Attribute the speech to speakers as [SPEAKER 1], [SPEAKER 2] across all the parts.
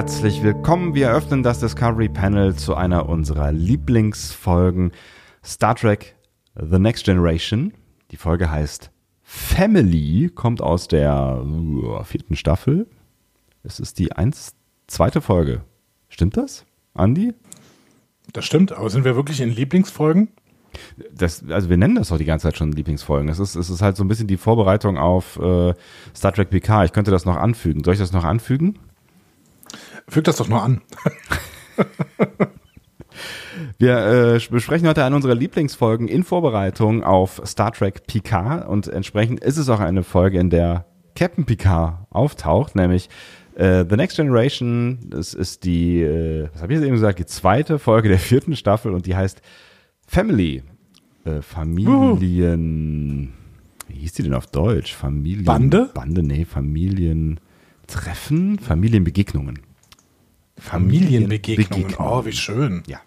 [SPEAKER 1] Herzlich willkommen. Wir eröffnen das Discovery Panel zu einer unserer Lieblingsfolgen Star Trek The Next Generation. Die Folge heißt Family, kommt aus der uh, vierten Staffel. Es ist die eins, zweite Folge. Stimmt das, Andi?
[SPEAKER 2] Das stimmt, aber sind wir wirklich in Lieblingsfolgen?
[SPEAKER 1] Das, also wir nennen das doch die ganze Zeit schon Lieblingsfolgen. Es ist, es ist halt so ein bisschen die Vorbereitung auf äh, Star Trek PK. Ich könnte das noch anfügen. Soll ich das noch anfügen?
[SPEAKER 2] Füg das doch nur an.
[SPEAKER 1] Wir äh, besprechen heute eine unserer Lieblingsfolgen in Vorbereitung auf Star Trek Picard und entsprechend ist es auch eine Folge, in der Captain Picard auftaucht, nämlich äh, The Next Generation. Das ist die, äh, was habe ich jetzt eben gesagt, die zweite Folge der vierten Staffel und die heißt Family. Äh, Familien. Wie hieß die denn auf Deutsch? Familien.
[SPEAKER 2] Bande?
[SPEAKER 1] Bande, nee, Familientreffen, Familienbegegnungen.
[SPEAKER 2] Familienbegegnungen. Oh, wie schön.
[SPEAKER 1] Ja.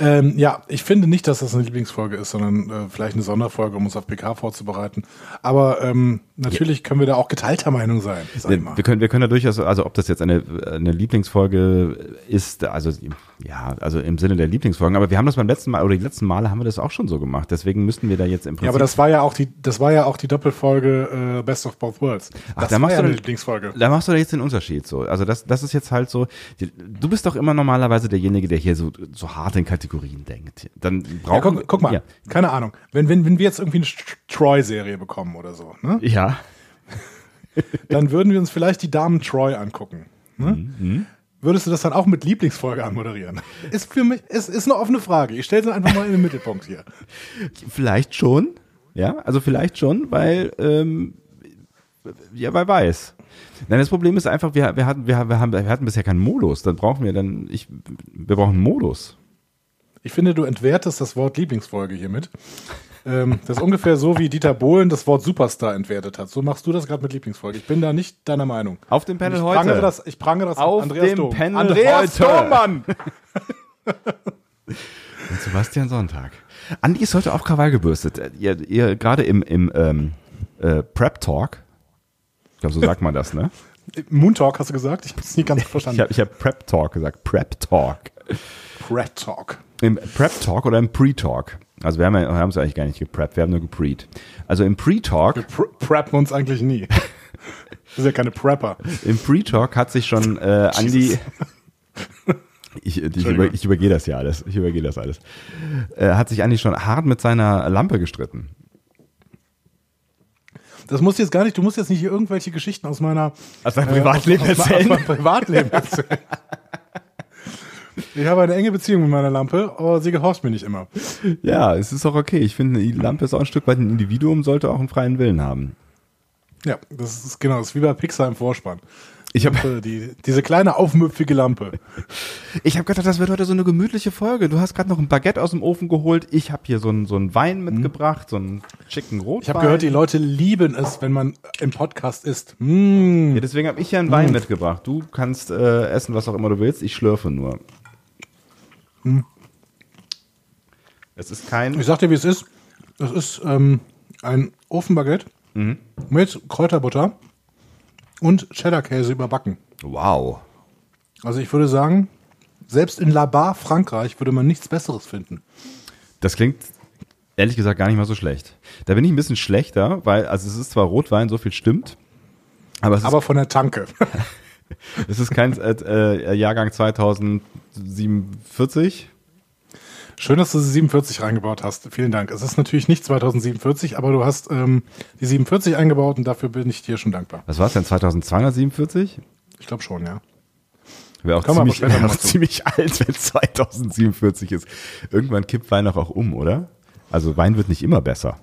[SPEAKER 2] Ähm, ja, ich finde nicht, dass das eine Lieblingsfolge ist, sondern äh, vielleicht eine Sonderfolge, um uns auf PK vorzubereiten. Aber ähm, natürlich können wir da auch geteilter Meinung sein.
[SPEAKER 1] Wir können, wir können da durchaus, also ob das jetzt eine, eine Lieblingsfolge ist, also ja, also im Sinne der Lieblingsfolgen, aber wir haben das beim letzten Mal oder die letzten Male haben wir das auch schon so gemacht. Deswegen müssten wir da jetzt im Prinzip.
[SPEAKER 2] Ja, aber das war ja auch die, das war ja auch die Doppelfolge äh, Best of Both Worlds.
[SPEAKER 1] Ach,
[SPEAKER 2] Das
[SPEAKER 1] da
[SPEAKER 2] war
[SPEAKER 1] machst
[SPEAKER 2] ja
[SPEAKER 1] du
[SPEAKER 2] eine Lieblingsfolge.
[SPEAKER 1] Da machst du da jetzt den Unterschied so. Also das, das ist jetzt halt so. Du bist doch immer normalerweise derjenige, der hier so, so hart in Kategorien denkt. Dann
[SPEAKER 2] Ja,
[SPEAKER 1] brauchen
[SPEAKER 2] guck, guck mal,
[SPEAKER 1] Ja.
[SPEAKER 2] keine Ahnung. Wenn, wenn, wenn wir jetzt irgendwie eine Troy-Serie bekommen oder so, ne?
[SPEAKER 1] ja.
[SPEAKER 2] dann würden wir uns vielleicht die Damen Troy angucken. Ne?
[SPEAKER 1] Mhm.
[SPEAKER 2] Würdest du das dann auch mit Lieblingsfolge anmoderieren? Ist für mich, ist, ist eine offene Frage. Ich stelle sie einfach mal in den Mittelpunkt hier.
[SPEAKER 1] Vielleicht schon. Ja, also vielleicht schon, weil, ähm, ja, wer weiß. Nein, das Problem ist einfach, wir, wir, hatten, wir, wir, haben, wir hatten bisher keinen Modus. Dann brauchen wir dann, ich, wir brauchen einen Modus.
[SPEAKER 2] Ich finde, du entwertest das Wort Lieblingsfolge hiermit. Ähm, das ist ungefähr so, wie Dieter Bohlen das Wort Superstar entwertet hat. So machst du das gerade mit Lieblingsfolge. Ich bin da nicht deiner Meinung.
[SPEAKER 1] Auf dem Panel
[SPEAKER 2] ich
[SPEAKER 1] heute.
[SPEAKER 2] prangere das, ich prangere das
[SPEAKER 1] Auf
[SPEAKER 2] Andreas
[SPEAKER 1] dem
[SPEAKER 2] Dom.
[SPEAKER 1] Panel
[SPEAKER 2] Andreas
[SPEAKER 1] heute. Und Sebastian Sonntag. Andi ist heute auf Krawall gebürstet. Ihr, ihr gerade im, im ähm, äh, Prep Talk, ich glaube, so sagt man das, ne?
[SPEAKER 2] Moon Talk hast du gesagt? Ich habe es nicht ganz verstanden.
[SPEAKER 1] Ich habe hab Prep Talk gesagt. Prep Talk.
[SPEAKER 2] Red Talk.
[SPEAKER 1] Im Prep Talk oder im Pre-Talk. Also wir haben ja- wir es eigentlich gar nicht gepreppt, wir haben nur gepreet. Also im Pre-Talk,
[SPEAKER 2] Wir pre preppen uns eigentlich nie. Das ist ja keine Prepper.
[SPEAKER 1] im Pre-Talk hat sich schon äh, Andi, ich, ich, über, ich übergehe das ja alles, ich übergehe das alles, äh, hat sich Andi schon hart mit seiner Lampe gestritten.
[SPEAKER 2] Das musst du jetzt gar nicht, du musst jetzt nicht hier irgendwelche Geschichten aus meiner
[SPEAKER 1] Aus deinem
[SPEAKER 2] äh,
[SPEAKER 1] Privatleben
[SPEAKER 2] aus, aus,
[SPEAKER 1] erzählen.
[SPEAKER 2] Aus meinem Privatleben erzählen. Ich habe eine enge Beziehung mit meiner Lampe, aber sie gehorcht mir nicht immer.
[SPEAKER 1] Ja, es ist auch okay. Ich finde, die Lampe ist auch ein Stück weit ein Individuum, sollte auch einen freien Willen haben.
[SPEAKER 2] Ja, das ist genau, das ist wie bei Pixar im Vorspann.
[SPEAKER 1] Ich habe
[SPEAKER 2] die, diese kleine aufmüpfige Lampe.
[SPEAKER 1] ich hab gedacht, das wird heute so eine gemütliche Folge. Du hast gerade noch ein Baguette aus dem Ofen geholt. Ich habe hier so einen so einen Wein mitgebracht, so einen schicken Rotwein.
[SPEAKER 2] Ich habe gehört, die Leute lieben es, wenn man im Podcast isst. Mm.
[SPEAKER 1] Ja, deswegen habe ich ja einen Wein mitgebracht. Du kannst äh, essen, was auch immer du willst. Ich schlürfe nur. Es ist kein.
[SPEAKER 2] Ich sag dir, wie es ist. Es ist ähm, ein Ofenbaguette mit Kräuterbutter und Cheddar-Käse überbacken.
[SPEAKER 1] Wow.
[SPEAKER 2] Also ich würde sagen, selbst in Labar, Frankreich, würde man nichts Besseres finden.
[SPEAKER 1] Das klingt ehrlich gesagt gar nicht mal so schlecht. Da bin ich ein bisschen schlechter, weil, also es ist zwar Rotwein, so viel stimmt, aber es ist,
[SPEAKER 2] Aber von der Tanke.
[SPEAKER 1] es ist kein äh, äh, Jahrgang 2047.
[SPEAKER 2] Schön, dass du die 47 reingebaut hast. Vielen Dank. Es ist natürlich nicht 2047, aber du hast ähm, die 47 eingebaut und dafür bin ich dir schon dankbar.
[SPEAKER 1] Was war es denn, 2247?
[SPEAKER 2] Ich glaube schon, ja.
[SPEAKER 1] Wäre auch, ziemlich, wär auch ziemlich alt, wenn es 2047 ist. Irgendwann kippt Wein auch um, oder? Also Wein wird nicht immer besser.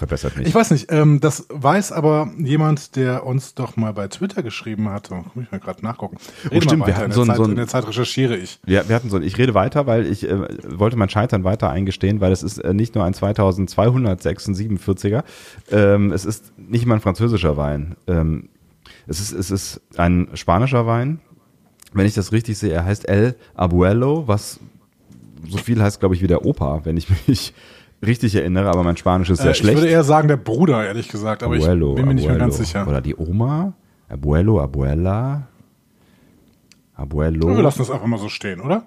[SPEAKER 1] Verbessert nicht.
[SPEAKER 2] Ich weiß nicht, ähm, das weiß aber jemand, der uns doch mal bei Twitter geschrieben hat. Oh, muss ich mal gerade nachgucken. Rede
[SPEAKER 1] stimmt,
[SPEAKER 2] mal
[SPEAKER 1] wir hatten
[SPEAKER 2] in,
[SPEAKER 1] so
[SPEAKER 2] der
[SPEAKER 1] ein-
[SPEAKER 2] Zeit,
[SPEAKER 1] so ein-
[SPEAKER 2] in der Zeit recherchiere ich.
[SPEAKER 1] Wir, wir hatten so, ich rede weiter, weil ich äh, wollte mein Scheitern weiter eingestehen, weil es ist äh, nicht nur ein 2247er, ähm, es ist nicht mal ein französischer Wein. Ähm, es, ist, es ist ein spanischer Wein. Wenn ich das richtig sehe, er heißt El Abuelo, was so viel heißt, glaube ich, wie der Opa, wenn ich mich richtig erinnere, aber mein Spanisch ist sehr
[SPEAKER 2] Äh, ich
[SPEAKER 1] schlecht.
[SPEAKER 2] würde eher sagen der Bruder, ehrlich gesagt, aber
[SPEAKER 1] Abuelo,
[SPEAKER 2] ich bin mir nicht mehr
[SPEAKER 1] Abuelo.
[SPEAKER 2] ganz sicher.
[SPEAKER 1] Oder die Oma, Abuelo, Abuela. Abuelo.
[SPEAKER 2] Wir lassen das einfach mal so stehen, oder?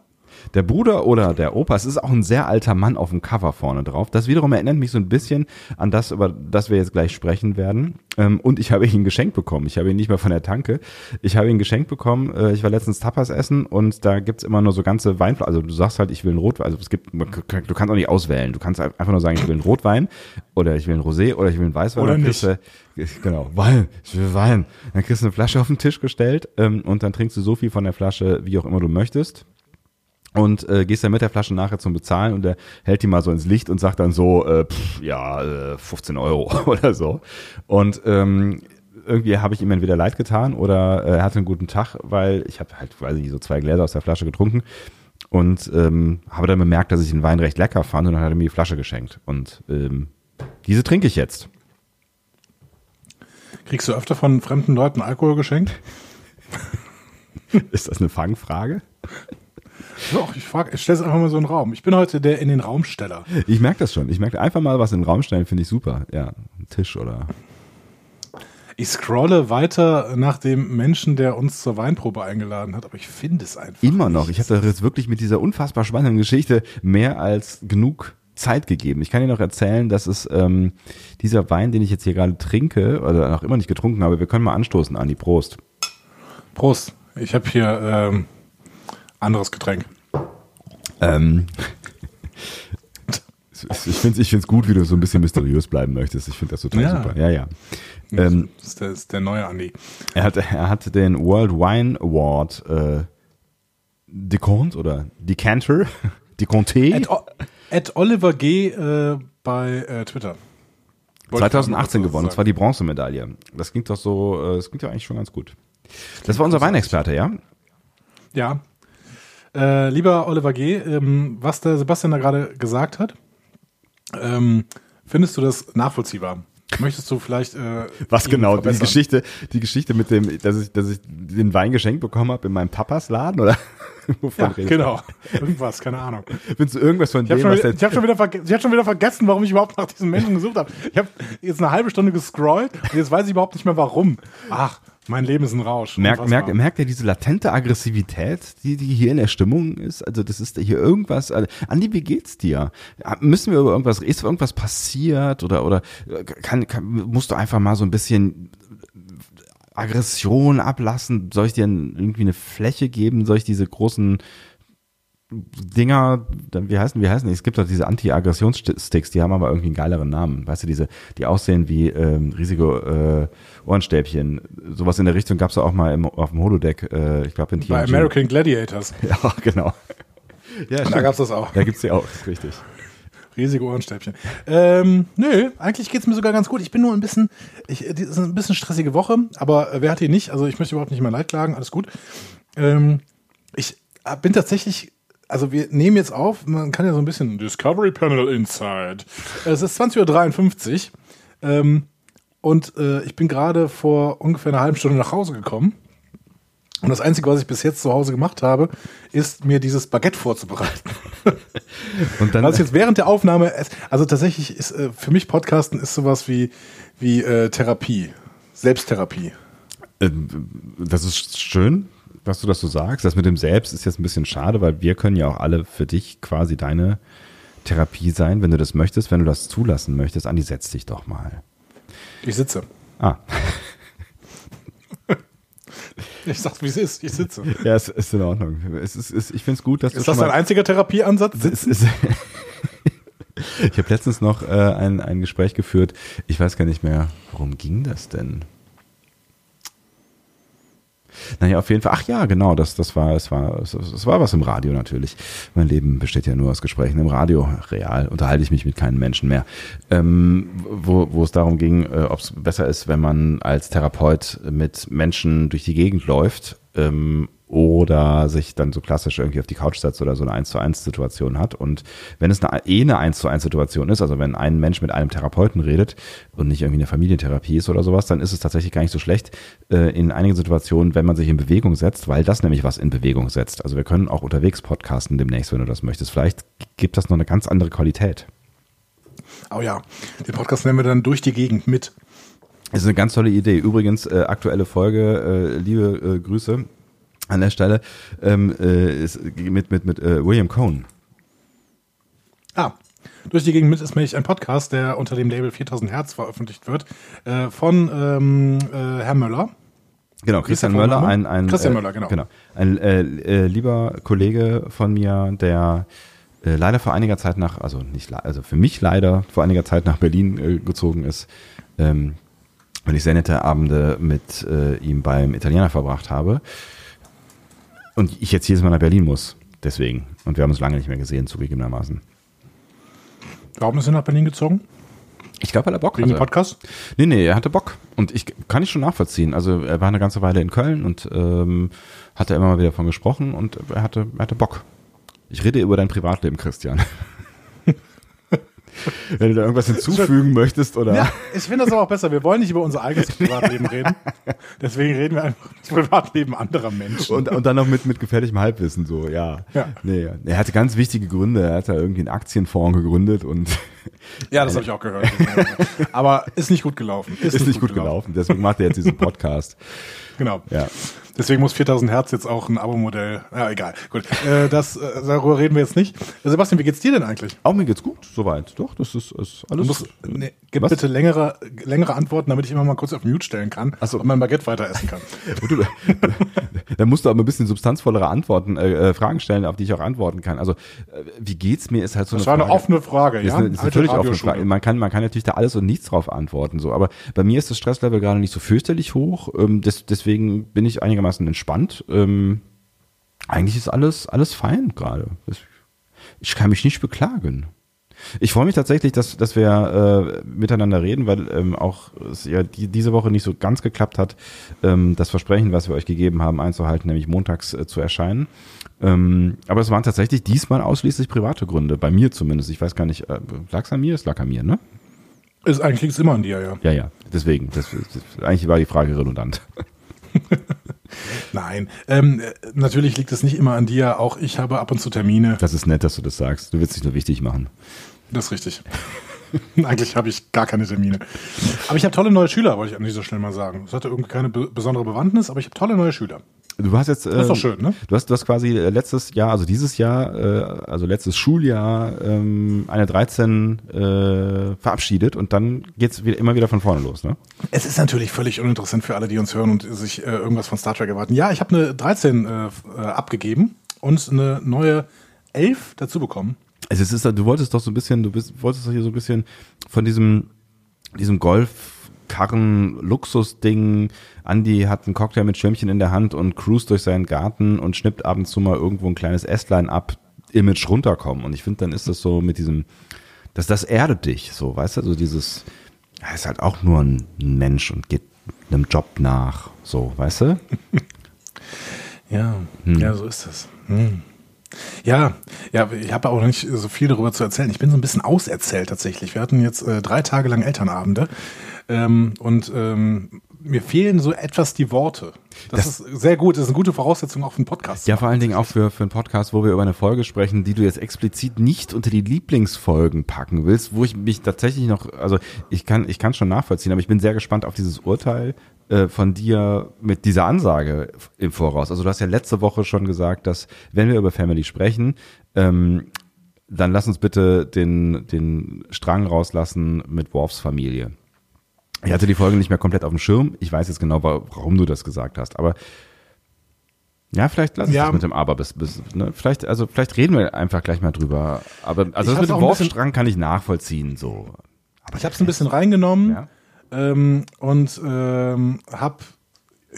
[SPEAKER 1] Der Bruder oder der Opa, es ist auch ein sehr alter Mann auf dem Cover vorne drauf. Das wiederum erinnert mich so ein bisschen an das, über das wir jetzt gleich sprechen werden. Ähm, und ich habe ihn geschenkt bekommen. Ich habe ihn nicht mehr von der Tanke. Ich habe ihn geschenkt bekommen. Äh, ich war letztens Tapas essen und da gibt's immer nur so ganze Weinflaschen. Also du sagst halt, ich will einen Rotwein. Also es gibt, du kannst auch nicht auswählen. Du kannst einfach nur sagen, ich will einen Rotwein oder ich will einen Rosé oder ich will einen Weißwein.
[SPEAKER 2] Oder nicht.
[SPEAKER 1] du- Genau, Wein, ich will Wein. Dann kriegst du eine Flasche auf den Tisch gestellt ähm, und dann trinkst du so viel von der Flasche, wie auch immer du möchtest und äh, gehst dann mit der Flasche nachher zum Bezahlen und er hält die mal so ins Licht und sagt dann so, äh, pff, ja, äh, 15 Euro oder so. Und ähm, irgendwie habe ich ihm entweder leid getan oder äh, er hatte einen guten Tag, weil ich habe halt, weiß ich, so zwei Gläser aus der Flasche getrunken und ähm, habe dann bemerkt, dass ich den Wein recht lecker fand und dann hat er mir die Flasche geschenkt. Und ähm, diese trinke ich jetzt.
[SPEAKER 2] Kriegst du öfter von fremden Leuten Alkohol geschenkt?
[SPEAKER 1] Ist das eine Fangfrage?
[SPEAKER 2] Doch, ich frage, ich stelle es einfach mal so in den Raum. Ich bin heute der in den Raumsteller.
[SPEAKER 1] Ich merke das schon. Ich merke einfach mal was in den Raum stellen, finde ich super. Ja, ein Tisch oder
[SPEAKER 2] Ich scrolle weiter nach dem Menschen, der uns zur Weinprobe eingeladen hat, aber ich finde es einfach.
[SPEAKER 1] Immer noch.
[SPEAKER 2] nicht.
[SPEAKER 1] Ich habe jetzt wirklich mit dieser unfassbar spannenden Geschichte mehr als genug Zeit gegeben. Ich kann dir noch erzählen, dass es ähm, dieser Wein, den ich jetzt hier gerade trinke, oder noch immer nicht getrunken habe, wir können mal anstoßen, Andi, Prost.
[SPEAKER 2] Prost. Ich habe hier ähm, anderes Getränk.
[SPEAKER 1] Ähm, ich finde es ich find's gut, wie du so ein bisschen mysteriös bleiben möchtest. Ich finde das total
[SPEAKER 2] Ja.
[SPEAKER 1] super. Ja, ja. Ähm,
[SPEAKER 2] das, ist der, das ist der neue Andi.
[SPEAKER 1] er, hat, er hat den World Wine Award äh, Decont oder Decanter, Deconté.
[SPEAKER 2] At, O- at Oliver G. Äh, bei äh, Twitter. Wollte ich
[SPEAKER 1] 2018
[SPEAKER 2] mal
[SPEAKER 1] gewonnen, und
[SPEAKER 2] sagen.
[SPEAKER 1] zwar die Bronzemedaille. Das klingt doch so, äh, das klingt ja eigentlich schon ganz gut. Das war unser Weinexperte, ja?
[SPEAKER 2] Ja. Äh, lieber Oliver G., ähm, was der Sebastian da gerade gesagt hat, ähm, findest du das nachvollziehbar? Möchtest du vielleicht äh,
[SPEAKER 1] Was genau? Die? Geschichte, die Geschichte mit dem, dass ich, dass ich den Wein geschenkt bekommen habe in meinem Papas Laden oder wovon
[SPEAKER 2] Ja,
[SPEAKER 1] redest
[SPEAKER 2] genau. Irgendwas, keine Ahnung.
[SPEAKER 1] Findest du irgendwas von
[SPEAKER 2] Ich habe
[SPEAKER 1] dem,
[SPEAKER 2] schon,
[SPEAKER 1] was
[SPEAKER 2] wieder- ich hab schon, wieder verge- ich schon wieder vergessen, warum ich überhaupt nach diesen Menschen gesucht habe. Ich habe jetzt eine halbe Stunde gescrollt und jetzt weiß ich überhaupt nicht mehr warum. Ach, mein Leben ist ein Rausch.
[SPEAKER 1] Merkt,
[SPEAKER 2] Unfassbar.
[SPEAKER 1] merkt, ihr diese latente Aggressivität, die, die hier in der Stimmung ist? Also das ist hier irgendwas. Also, Andi, wie geht's dir? Ja, Müssen wir über irgendwas, ist irgendwas passiert oder oder äh, kann, kann, musst du einfach mal so ein bisschen Aggression ablassen? Soll ich dir irgendwie eine Fläche geben? Soll ich diese großen Dinger, dann- wie heißen, wie heißen die? Es gibt doch diese Anti-Aggressionssticks, die haben aber irgendwie einen geileren Namen. Weißt du, diese, die aussehen wie ähm, riesige äh, Ohrenstäbchen. Sowas in der Richtung gab's ja auch mal im, auf dem Holodeck, äh, ich glaube in TNG.
[SPEAKER 2] Bei American Gladiators.
[SPEAKER 1] Ja, genau. Ja,
[SPEAKER 2] Da gab's das auch.
[SPEAKER 1] Da gibt's die auch, ist richtig.
[SPEAKER 2] Riesige Ohrenstäbchen. Ähm, nö, eigentlich geht's mir sogar ganz gut. Ich bin nur ein bisschen, ich, die ist eine bisschen stressige Woche, aber äh, wer hat die nicht? Also ich möchte überhaupt nicht mehr Leid klagen, alles gut. Ähm, ich äh, bin tatsächlich, also wir nehmen jetzt auf, man kann ja so ein bisschen Discovery Panel Inside. Es ist 20.53 Uhr ähm, und äh, ich bin gerade vor ungefähr einer halben Stunde nach Hause gekommen. Und das Einzige, was ich bis jetzt zu Hause gemacht habe, ist mir dieses Baguette vorzubereiten.
[SPEAKER 1] Und dann,
[SPEAKER 2] Was jetzt während der Aufnahme, also tatsächlich ist äh, für mich Podcasten ist sowas wie, wie äh, Therapie, Selbsttherapie.
[SPEAKER 1] äh, das ist schön, dass du das so sagst. Das mit dem Selbst ist jetzt ein bisschen schade, weil wir können ja auch alle für dich quasi deine Therapie sein, wenn du das möchtest, wenn du das zulassen möchtest. Andi, setz dich doch mal.
[SPEAKER 2] Ich sitze.
[SPEAKER 1] Ah,
[SPEAKER 2] Ich sag's, wie es ist. Ich sitze.
[SPEAKER 1] ja, es ist in Ordnung. Es ist, es, ich finde es gut, dass
[SPEAKER 2] Ist das dein einziger Therapieansatz?
[SPEAKER 1] es ist, Ich habe letztens noch äh, ein, ein Gespräch geführt. Ich weiß gar nicht mehr, worum ging das denn? Naja, auf jeden Fall. Ach ja, genau, das, das war, es war, es, war was im Radio natürlich. Mein Leben besteht ja nur aus Gesprächen im Radio. Real unterhalte ich mich mit keinen Menschen mehr. Ähm, wo, wo es darum ging, äh, ob es besser ist, wenn man als Therapeut mit Menschen durch die Gegend läuft ähm, oder sich dann so klassisch irgendwie auf die Couch setzt oder so eine 1 zu 1 Situation hat. Und wenn es eine, eh eine 1 zu 1 Situation ist, also wenn ein Mensch mit einem Therapeuten redet und nicht irgendwie eine Familientherapie ist oder sowas, dann ist es tatsächlich gar nicht so schlecht äh, in einigen Situationen, wenn man sich in Bewegung setzt, weil das nämlich was in Bewegung setzt. Also wir können auch unterwegs podcasten demnächst, wenn du das möchtest. Vielleicht gibt das noch eine ganz andere Qualität.
[SPEAKER 2] Oh ja, den Podcast nennen wir dann durch die Gegend mit.
[SPEAKER 1] Das ist eine ganz tolle Idee. Übrigens, äh, aktuelle Folge, äh, liebe äh, Grüße an der Stelle, ähm, äh, ist mit, mit, mit äh, William Cohn.
[SPEAKER 2] Ah, durch die Gegend mit ist nämlich ein Podcast, der unter dem Label 4000 Hertz veröffentlicht wird, äh, von ähm, äh, Herr Möller.
[SPEAKER 1] Genau, Christian Möller, ein, ein,
[SPEAKER 2] Christian
[SPEAKER 1] äh,
[SPEAKER 2] Möller, genau.
[SPEAKER 1] genau. Ein äh, äh, lieber Kollege von mir, der äh, leider vor einiger Zeit nach, also nicht, also für mich leider vor einiger Zeit nach Berlin äh, gezogen ist, ähm, weil ich sehr nette Abende mit äh, ihm beim Italiener verbracht habe. Und ich jetzt jedes Mal nach Berlin muss. Deswegen. Und wir haben uns lange nicht mehr gesehen, zugegebenermaßen.
[SPEAKER 2] Warum ist er nach Berlin gezogen?
[SPEAKER 1] Ich glaube, weil er Bock
[SPEAKER 2] Wegen
[SPEAKER 1] hatte.
[SPEAKER 2] Podcast?
[SPEAKER 1] Nee, nee, er hatte Bock. Und ich kann ich schon nachvollziehen. Also er war eine ganze Weile in Köln und ähm, hatte immer mal wieder von gesprochen und er hatte, er hatte Bock. Ich rede über dein Privatleben, Christian. Wenn du da irgendwas hinzufügen möchtest oder.
[SPEAKER 2] Ja, ich finde das aber auch besser. Wir wollen nicht über unser eigenes Privatleben reden. Deswegen reden wir einfach über das Privatleben anderer Menschen.
[SPEAKER 1] Und, und dann noch mit, mit gefährlichem Halbwissen, so, ja.
[SPEAKER 2] Ja.
[SPEAKER 1] Nee, er hatte ganz wichtige Gründe. Er hat da irgendwie einen Aktienfonds gegründet und
[SPEAKER 2] ja, das habe ich auch gehört. Aber ist nicht gut gelaufen.
[SPEAKER 1] ist nicht gut gelaufen. Deswegen macht er jetzt diesen Podcast.
[SPEAKER 2] Genau.
[SPEAKER 1] Ja.
[SPEAKER 2] Deswegen muss 4000 Hertz jetzt auch ein Abo-Modell. Ja, egal. Gut. Äh, das, äh, darüber reden wir jetzt nicht. Äh, Sebastian, wie geht's dir denn eigentlich?
[SPEAKER 1] Auch mir geht's gut, soweit. Doch, das ist, ist
[SPEAKER 2] Du
[SPEAKER 1] alles.
[SPEAKER 2] musst, nee, gib
[SPEAKER 1] Was?
[SPEAKER 2] bitte längere, längere Antworten, damit ich immer mal kurz auf Mute stellen kann
[SPEAKER 1] Ach so.
[SPEAKER 2] und mein Baguette weiter essen kann.
[SPEAKER 1] Da musst du aber ein bisschen substanzvollere Antworten, äh, äh, Fragen stellen, auf die ich auch antworten kann. Also, äh, wie geht's mir, ist halt so
[SPEAKER 2] Das
[SPEAKER 1] eine
[SPEAKER 2] war eine offene Frage,
[SPEAKER 1] Ist,
[SPEAKER 2] ja?
[SPEAKER 1] eine, ist natürlich offene. Frage. Man kann, man kann natürlich da alles und nichts drauf antworten, so. Aber bei mir ist das Stresslevel gerade nicht so fürchterlich hoch. Ähm, des, deswegen bin ich einigermaßen entspannt. Ähm, eigentlich ist alles, alles fein gerade. Das- Ich kann mich nicht beklagen. Ich freue mich tatsächlich, dass, dass wir äh, miteinander reden, weil ähm, auch es ja die, diese Woche nicht so ganz geklappt hat, ähm, das Versprechen, was wir euch gegeben haben, einzuhalten, nämlich montags äh, zu erscheinen. Ähm, aber es waren tatsächlich diesmal ausschließlich private Gründe, bei mir zumindest. Ich weiß gar nicht, äh, lag es an mir? Es lag an mir, ne?
[SPEAKER 2] Ist eigentlich liegt's immer an dir, ja.
[SPEAKER 1] Ja, ja, deswegen. Das, das, eigentlich war die Frage redundant.
[SPEAKER 2] Nein, ähm, äh, natürlich liegt es nicht immer an dir. Auch ich habe ab und zu Termine.
[SPEAKER 1] Das ist nett, dass du das sagst. Du willst dich nur wichtig machen.
[SPEAKER 2] Das ist richtig. Eigentlich habe ich gar keine Termine. Aber ich habe tolle neue Schüler, wollte ich an dieser Stelle mal sagen. Das hatte irgendwie keine be besondere Bewandtnis, aber ich habe tolle neue Schüler.
[SPEAKER 1] Du hast jetzt. Äh,
[SPEAKER 2] ist doch schön, ne?
[SPEAKER 1] Du hast, du hast quasi äh, letztes Jahr, also dieses Jahr, äh, also letztes Schuljahr, ähm, eine 13 äh, verabschiedet und dann geht's wieder, immer wieder von vorne los, ne?
[SPEAKER 2] Es ist natürlich völlig uninteressant für alle, die uns hören und sich äh, irgendwas von Star Trek erwarten. Ja, ich habe eine 13 äh, f- äh, abgegeben und eine neue 11 dazu bekommen.
[SPEAKER 1] Also es ist, du wolltest doch so ein bisschen, du bist, wolltest doch hier so ein bisschen von diesem, diesem Golfkarren-Luxus-Ding. Andy hat einen Cocktail mit Schirmchen in der Hand und cruist durch seinen Garten und schnippt ab und zu mal irgendwo ein kleines Ästlein ab, Image runterkommen. Und ich finde, dann ist das so mit diesem, das, das erdet dich, so, weißt du, so dieses, er ist halt auch nur ein Mensch und geht einem Job nach, so, weißt du?
[SPEAKER 2] Ja, ja, so ist das. Hm. Ja, ja, ich habe auch nicht so viel darüber zu erzählen. Ich bin so ein bisschen auserzählt tatsächlich. Wir hatten jetzt äh, drei Tage lang Elternabende ähm, und ähm, mir fehlen so etwas die Worte. Das,
[SPEAKER 1] Das-
[SPEAKER 2] ist sehr gut, das ist eine gute Voraussetzung auch für einen Podcast.
[SPEAKER 1] Ja, vor allen Dingen auch für, für einen Podcast, wo wir über eine Folge sprechen, die du jetzt explizit nicht unter die Lieblingsfolgen packen willst, wo ich mich tatsächlich noch, also ich kann, ich kann schon nachvollziehen, aber ich bin sehr gespannt auf dieses Urteil äh, von dir mit dieser Ansage im Voraus. Also du hast ja letzte Woche schon gesagt, dass wenn wir über Family sprechen, ähm, dann lass uns bitte den, den Strang rauslassen mit Worfs Familie. Ich hatte die Folge nicht mehr komplett auf dem Schirm. Ich weiß jetzt genau, wa- warum du das gesagt hast, aber ja, vielleicht lass ich
[SPEAKER 2] Ja.
[SPEAKER 1] das mit dem Aber bis, bis ne? vielleicht, also vielleicht reden wir einfach gleich mal drüber. Aber also
[SPEAKER 2] Ich
[SPEAKER 1] das mit dem
[SPEAKER 2] bisschen-
[SPEAKER 1] Worfstrang kann ich nachvollziehen, so. Aber
[SPEAKER 2] Ich habe es ein bisschen reingenommen
[SPEAKER 1] Ja.
[SPEAKER 2] Ähm, und ähm, habe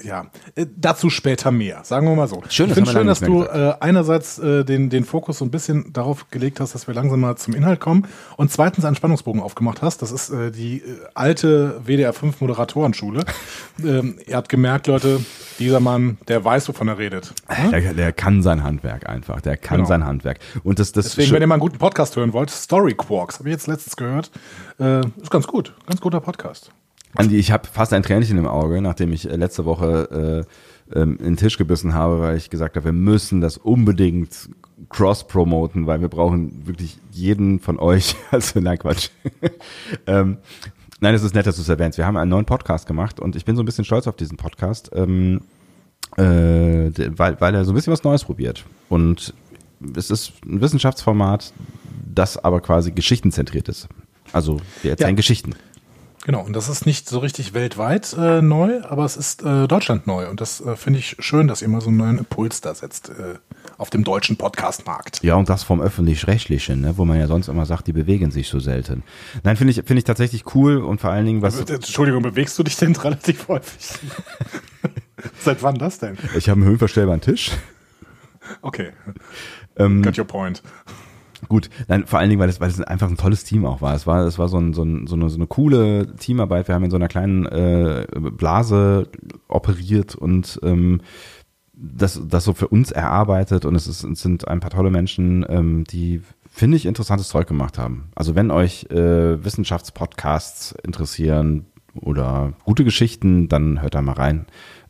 [SPEAKER 2] ja äh, dazu später mehr. Sagen wir mal so.
[SPEAKER 1] Schön,
[SPEAKER 2] ich finde schön, dass du äh, einerseits äh, den den Fokus so ein bisschen darauf gelegt hast, dass wir langsam mal zum Inhalt kommen und zweitens einen Spannungsbogen aufgemacht hast. Das ist äh, die äh, alte WDR 5 Moderatorenschule. ähm, ihr habt gemerkt, Leute, dieser Mann, der weiß, wovon er redet.
[SPEAKER 1] der, der kann sein Handwerk einfach. Der kann
[SPEAKER 2] Genau.
[SPEAKER 1] sein Handwerk. Und das, das
[SPEAKER 2] Deswegen, wenn ihr mal einen guten Podcast hören wollt, Story Quarks, habe ich jetzt letztens gehört, äh, ist ganz gut, ganz guter Podcast.
[SPEAKER 1] Andi, ich habe fast ein Tränchen im Auge, nachdem ich äh, letzte Woche äh, ähm, in den Tisch gebissen habe, weil ich gesagt habe, wir müssen das unbedingt cross-promoten, weil wir brauchen wirklich jeden von euch. Also, nein, Quatsch. ähm, nein, es ist nett, dass du es erwähnst. Wir haben einen neuen Podcast gemacht und ich bin so ein bisschen stolz auf diesen Podcast. Ähm, äh, weil, weil er so ein bisschen was Neues probiert. Und es ist ein Wissenschaftsformat, das aber quasi geschichtenzentriert ist. Also wir erzählen ja. Geschichten.
[SPEAKER 2] Genau, und das ist nicht so richtig weltweit äh, neu, aber es ist äh, Deutschland neu. Und das äh, finde ich schön, dass ihr mal so einen neuen Impuls da setzt äh, auf dem deutschen Podcast-Markt.
[SPEAKER 1] Ja, und das vom Öffentlich-Rechtlichen, ne, wo man ja sonst immer sagt, die bewegen sich so selten. Nein, finde ich, finde ich tatsächlich cool und vor allen Dingen was.
[SPEAKER 2] Äh, Entschuldigung, bewegst du dich denn relativ häufig? Seit wann das denn?
[SPEAKER 1] Ich habe einen höhenverstellbaren Tisch.
[SPEAKER 2] Okay. Ähm, Got your point.
[SPEAKER 1] Gut, nein, vor allen Dingen, weil es, weil es einfach ein tolles Team auch war. Es war, es war so, ein, so, ein, so, eine, so eine coole Teamarbeit. Wir haben in so einer kleinen äh, Blase operiert und ähm, das, das so für uns erarbeitet und es, ist, es sind ein paar tolle Menschen, ähm, die finde ich interessantes Zeug gemacht haben. Also wenn euch äh, Wissenschaftspodcasts interessieren oder gute Geschichten, dann hört da mal rein.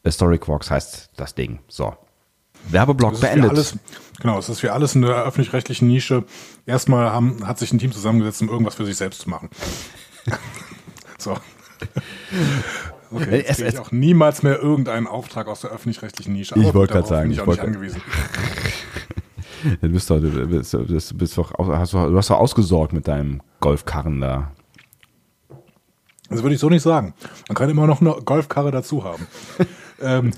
[SPEAKER 1] Story Quarks heißt das Ding. So. Werbeblock beendet.
[SPEAKER 2] Alles, genau, es ist für alles in der öffentlich-rechtlichen Nische. Erstmal haben, hat sich ein Team zusammengesetzt, um irgendwas für sich selbst zu machen. so. Okay, jetzt es, ich auch niemals mehr irgendeinen Auftrag aus der öffentlich-rechtlichen Nische.
[SPEAKER 1] ich wollte gerade sagen, ich auch nicht angewiesen. du bist doch, du bist, du bist doch, hast du, du hast doch ausgesorgt mit deinem Golfkarren da.
[SPEAKER 2] Das würde ich so nicht sagen. Man kann immer noch eine Golfkarre dazu haben. ähm,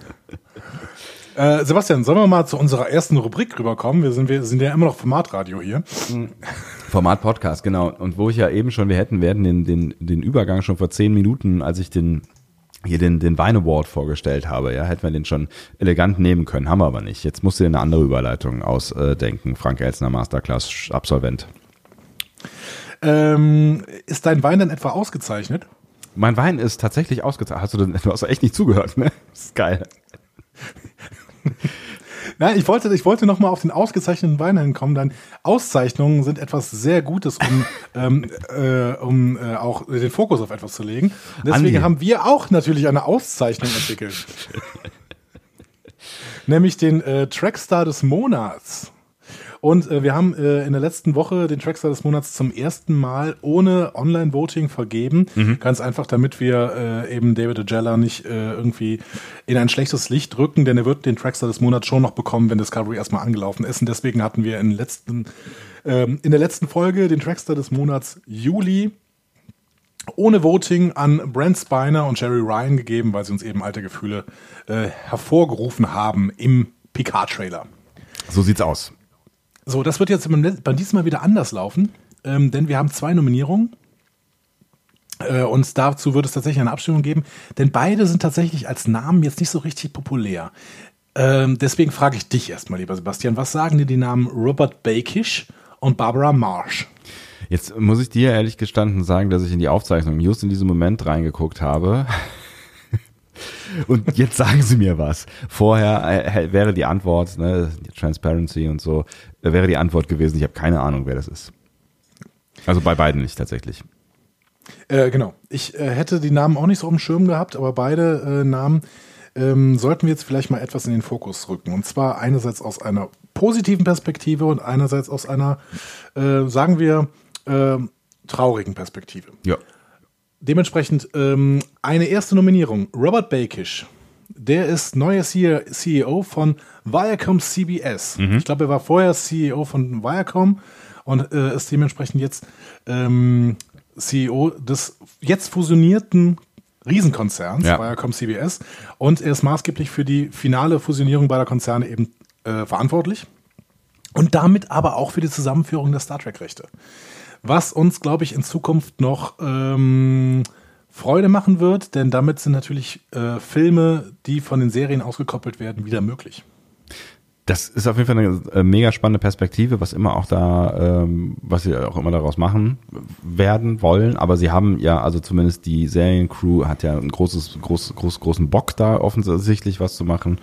[SPEAKER 2] äh, Sebastian, sollen wir mal zu unserer ersten Rubrik rüberkommen? Wir sind, wir sind ja immer noch Formatradio hier.
[SPEAKER 1] Format-Podcast, genau. Und wo ich ja eben schon, wir hätten, werden den, den, den Übergang schon vor zehn Minuten, als ich den hier den, den Wein Award vorgestellt habe, ja, hätten wir den schon elegant nehmen können, haben wir aber nicht. Jetzt musst du dir eine andere Überleitung ausdenken, Frank Elsner, Masterclass-Absolvent.
[SPEAKER 2] Ähm, ist dein Wein denn etwa ausgezeichnet?
[SPEAKER 1] Mein Wein ist tatsächlich ausgezeichnet. Hast du, denn, du hast echt nicht zugehört, ne? Das ist geil.
[SPEAKER 2] Nein, ich wollte, ich wollte noch mal auf den ausgezeichneten Wein hinkommen. Dann Auszeichnungen sind etwas sehr Gutes, um, ähm, äh, um äh, auch den Fokus auf etwas zu legen. Deswegen Andi. haben wir auch natürlich eine Auszeichnung entwickelt. Nämlich den äh, Trackstar des Monats. Und äh, wir haben äh, in der letzten Woche den Trackstar des Monats zum ersten Mal ohne Online-Voting vergeben. Mhm. Ganz einfach, damit wir äh, eben David Agella nicht äh, irgendwie in ein schlechtes Licht rücken, denn er wird den Trackstar des Monats schon noch bekommen, wenn Discovery erstmal angelaufen ist. Und deswegen hatten wir in, letzten, ähm, in der letzten Folge den Trackstar des Monats Juli ohne Voting an Brent Spiner und Jerry Ryan gegeben, weil sie uns eben alte Gefühle äh, hervorgerufen haben im Picard-Trailer.
[SPEAKER 1] So sieht's aus.
[SPEAKER 2] So, das wird jetzt beim, beim Mal wieder anders laufen, ähm, denn wir haben zwei Nominierungen. Äh, und dazu wird es tatsächlich eine Abstimmung geben, denn beide sind tatsächlich als Namen jetzt nicht so richtig populär. Ähm, deswegen frage ich dich erstmal, lieber Sebastian, was sagen dir die Namen Robert Bakish und Barbara Marsh?
[SPEAKER 1] Jetzt muss ich dir ehrlich gestanden sagen, dass ich in die Aufzeichnung just in diesem Moment reingeguckt habe. Und jetzt sagen Sie mir was. Vorher äh, wäre die Antwort, ne, Transparency und so, äh, wäre die Antwort gewesen, ich habe keine Ahnung, wer das ist. Also bei beiden nicht tatsächlich.
[SPEAKER 2] Äh, genau. Ich äh, hätte die Namen auch nicht so auf dem Schirm gehabt, aber beide äh, Namen ähm, sollten wir jetzt vielleicht mal etwas in den Fokus rücken. Und zwar einerseits aus einer positiven Perspektive und einerseits aus einer, äh, sagen wir, traurigen Perspektive.
[SPEAKER 1] Ja.
[SPEAKER 2] Dementsprechend ähm, eine erste Nominierung. Robert Bakish. Der ist neuer CEO von Viacom CBS. Mhm. Ich glaube, er war vorher CEO von Viacom und äh, ist dementsprechend jetzt ähm, CEO des jetzt fusionierten Riesenkonzerns, ja. Viacom CBS. Und er ist maßgeblich für die finale Fusionierung beider Konzerne eben äh, verantwortlich. Und damit aber auch für die Zusammenführung der Star Trek-Rechte was uns, glaube ich, in Zukunft noch ähm, Freude machen wird, denn damit sind natürlich äh, Filme, die von den Serien ausgekoppelt werden, wieder möglich.
[SPEAKER 1] Das ist auf jeden Fall eine äh, mega spannende Perspektive, was immer auch da, ähm, was sie auch immer daraus machen werden wollen. Aber sie haben ja, also zumindest die Seriencrew hat ja ein großes, groß, groß, großen Bock da offensichtlich was zu machen.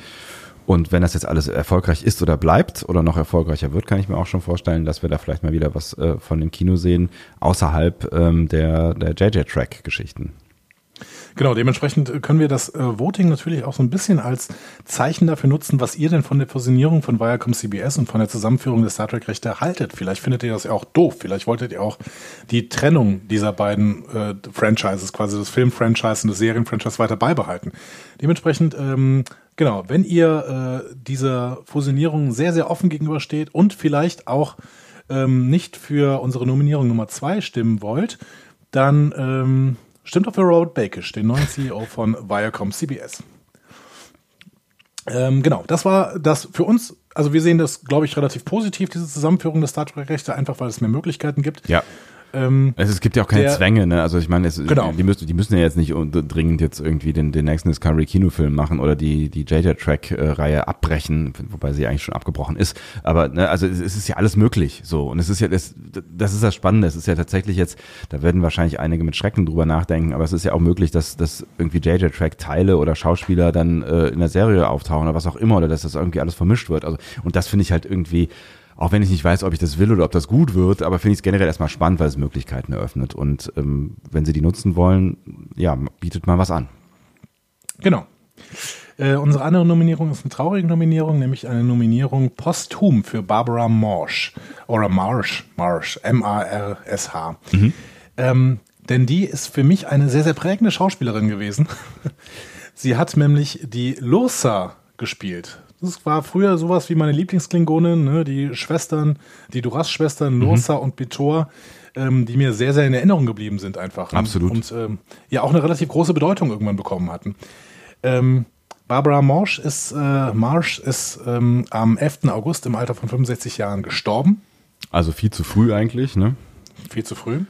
[SPEAKER 1] Und wenn das jetzt alles erfolgreich ist oder bleibt oder noch erfolgreicher wird, kann ich mir auch schon vorstellen, dass wir da vielleicht mal wieder was äh, von dem Kino sehen, außerhalb ähm, der, der JJ-Track-Geschichten.
[SPEAKER 2] Genau, dementsprechend können wir das äh, Voting natürlich auch so ein bisschen als Zeichen dafür nutzen, was ihr denn von der Fusionierung von Viacom CBS und von der Zusammenführung der Star Trek-Rechte haltet. Vielleicht findet ihr das ja auch doof. Vielleicht wolltet ihr auch die Trennung dieser beiden äh, Franchises, quasi das Film-Franchise und das Serien-Franchise weiter beibehalten. Dementsprechend ähm, Genau, wenn ihr äh, dieser Fusionierung sehr, sehr offen gegenübersteht und vielleicht auch ähm, nicht für unsere Nominierung Nummer zwei stimmen wollt, dann ähm, stimmt auf für Robert Bakish, den neuen CEO von Viacom CBS. Ähm, genau, das war das für uns. Also wir sehen das, glaube ich, relativ positiv, diese Zusammenführung der Star Trek-Rechte, einfach weil es mehr Möglichkeiten gibt.
[SPEAKER 1] Ja. Ähm, es, es, gibt ja auch keine
[SPEAKER 2] der,
[SPEAKER 1] Zwänge, ne? Also ich meine, es,
[SPEAKER 2] genau.
[SPEAKER 1] die, müssen, die müssen ja jetzt nicht dringend jetzt irgendwie den, den nächsten Discovery-Kinofilm machen oder die, die JJ-Track-Reihe abbrechen, wobei sie eigentlich schon abgebrochen ist. Aber ne, also es, es ist ja alles möglich so. Und es ist ja, das, das ist das Spannende. Es ist ja tatsächlich jetzt, da werden wahrscheinlich einige mit Schrecken drüber nachdenken, aber es ist ja auch möglich, dass, dass irgendwie JJ-Track-Teile oder Schauspieler dann äh, in der Serie auftauchen oder was auch immer, oder dass das irgendwie alles vermischt wird. Also, und das finde ich halt irgendwie auch wenn ich nicht weiß, ob ich das will oder ob das gut wird, aber finde ich es generell erstmal spannend, weil es Möglichkeiten eröffnet. Und ähm, wenn Sie die nutzen wollen, ja, bietet mal was an.
[SPEAKER 2] Genau. Äh, unsere andere Nominierung ist eine traurige Nominierung, nämlich eine Nominierung posthum für Barbara Marsh. Oder Marsh, Marsh, M-A-R-S-H. Mhm. Ähm, denn die ist für mich eine sehr, sehr prägende Schauspielerin gewesen. Sie hat nämlich die Losa gespielt. Das war früher sowas wie meine Lieblingsklingonen, ne? die Schwestern, die Duras-Schwestern, Losa mhm. und Bitor, ähm, die mir sehr, sehr in Erinnerung geblieben sind einfach.
[SPEAKER 1] Absolut.
[SPEAKER 2] Und, und ähm, ja auch eine relativ große Bedeutung irgendwann bekommen hatten. Ähm, Barbara Marsh ist, äh, Marsh ist ähm, am 11. August im Alter von 65 Jahren gestorben.
[SPEAKER 1] Also viel zu früh eigentlich, ne?
[SPEAKER 2] Viel zu früh.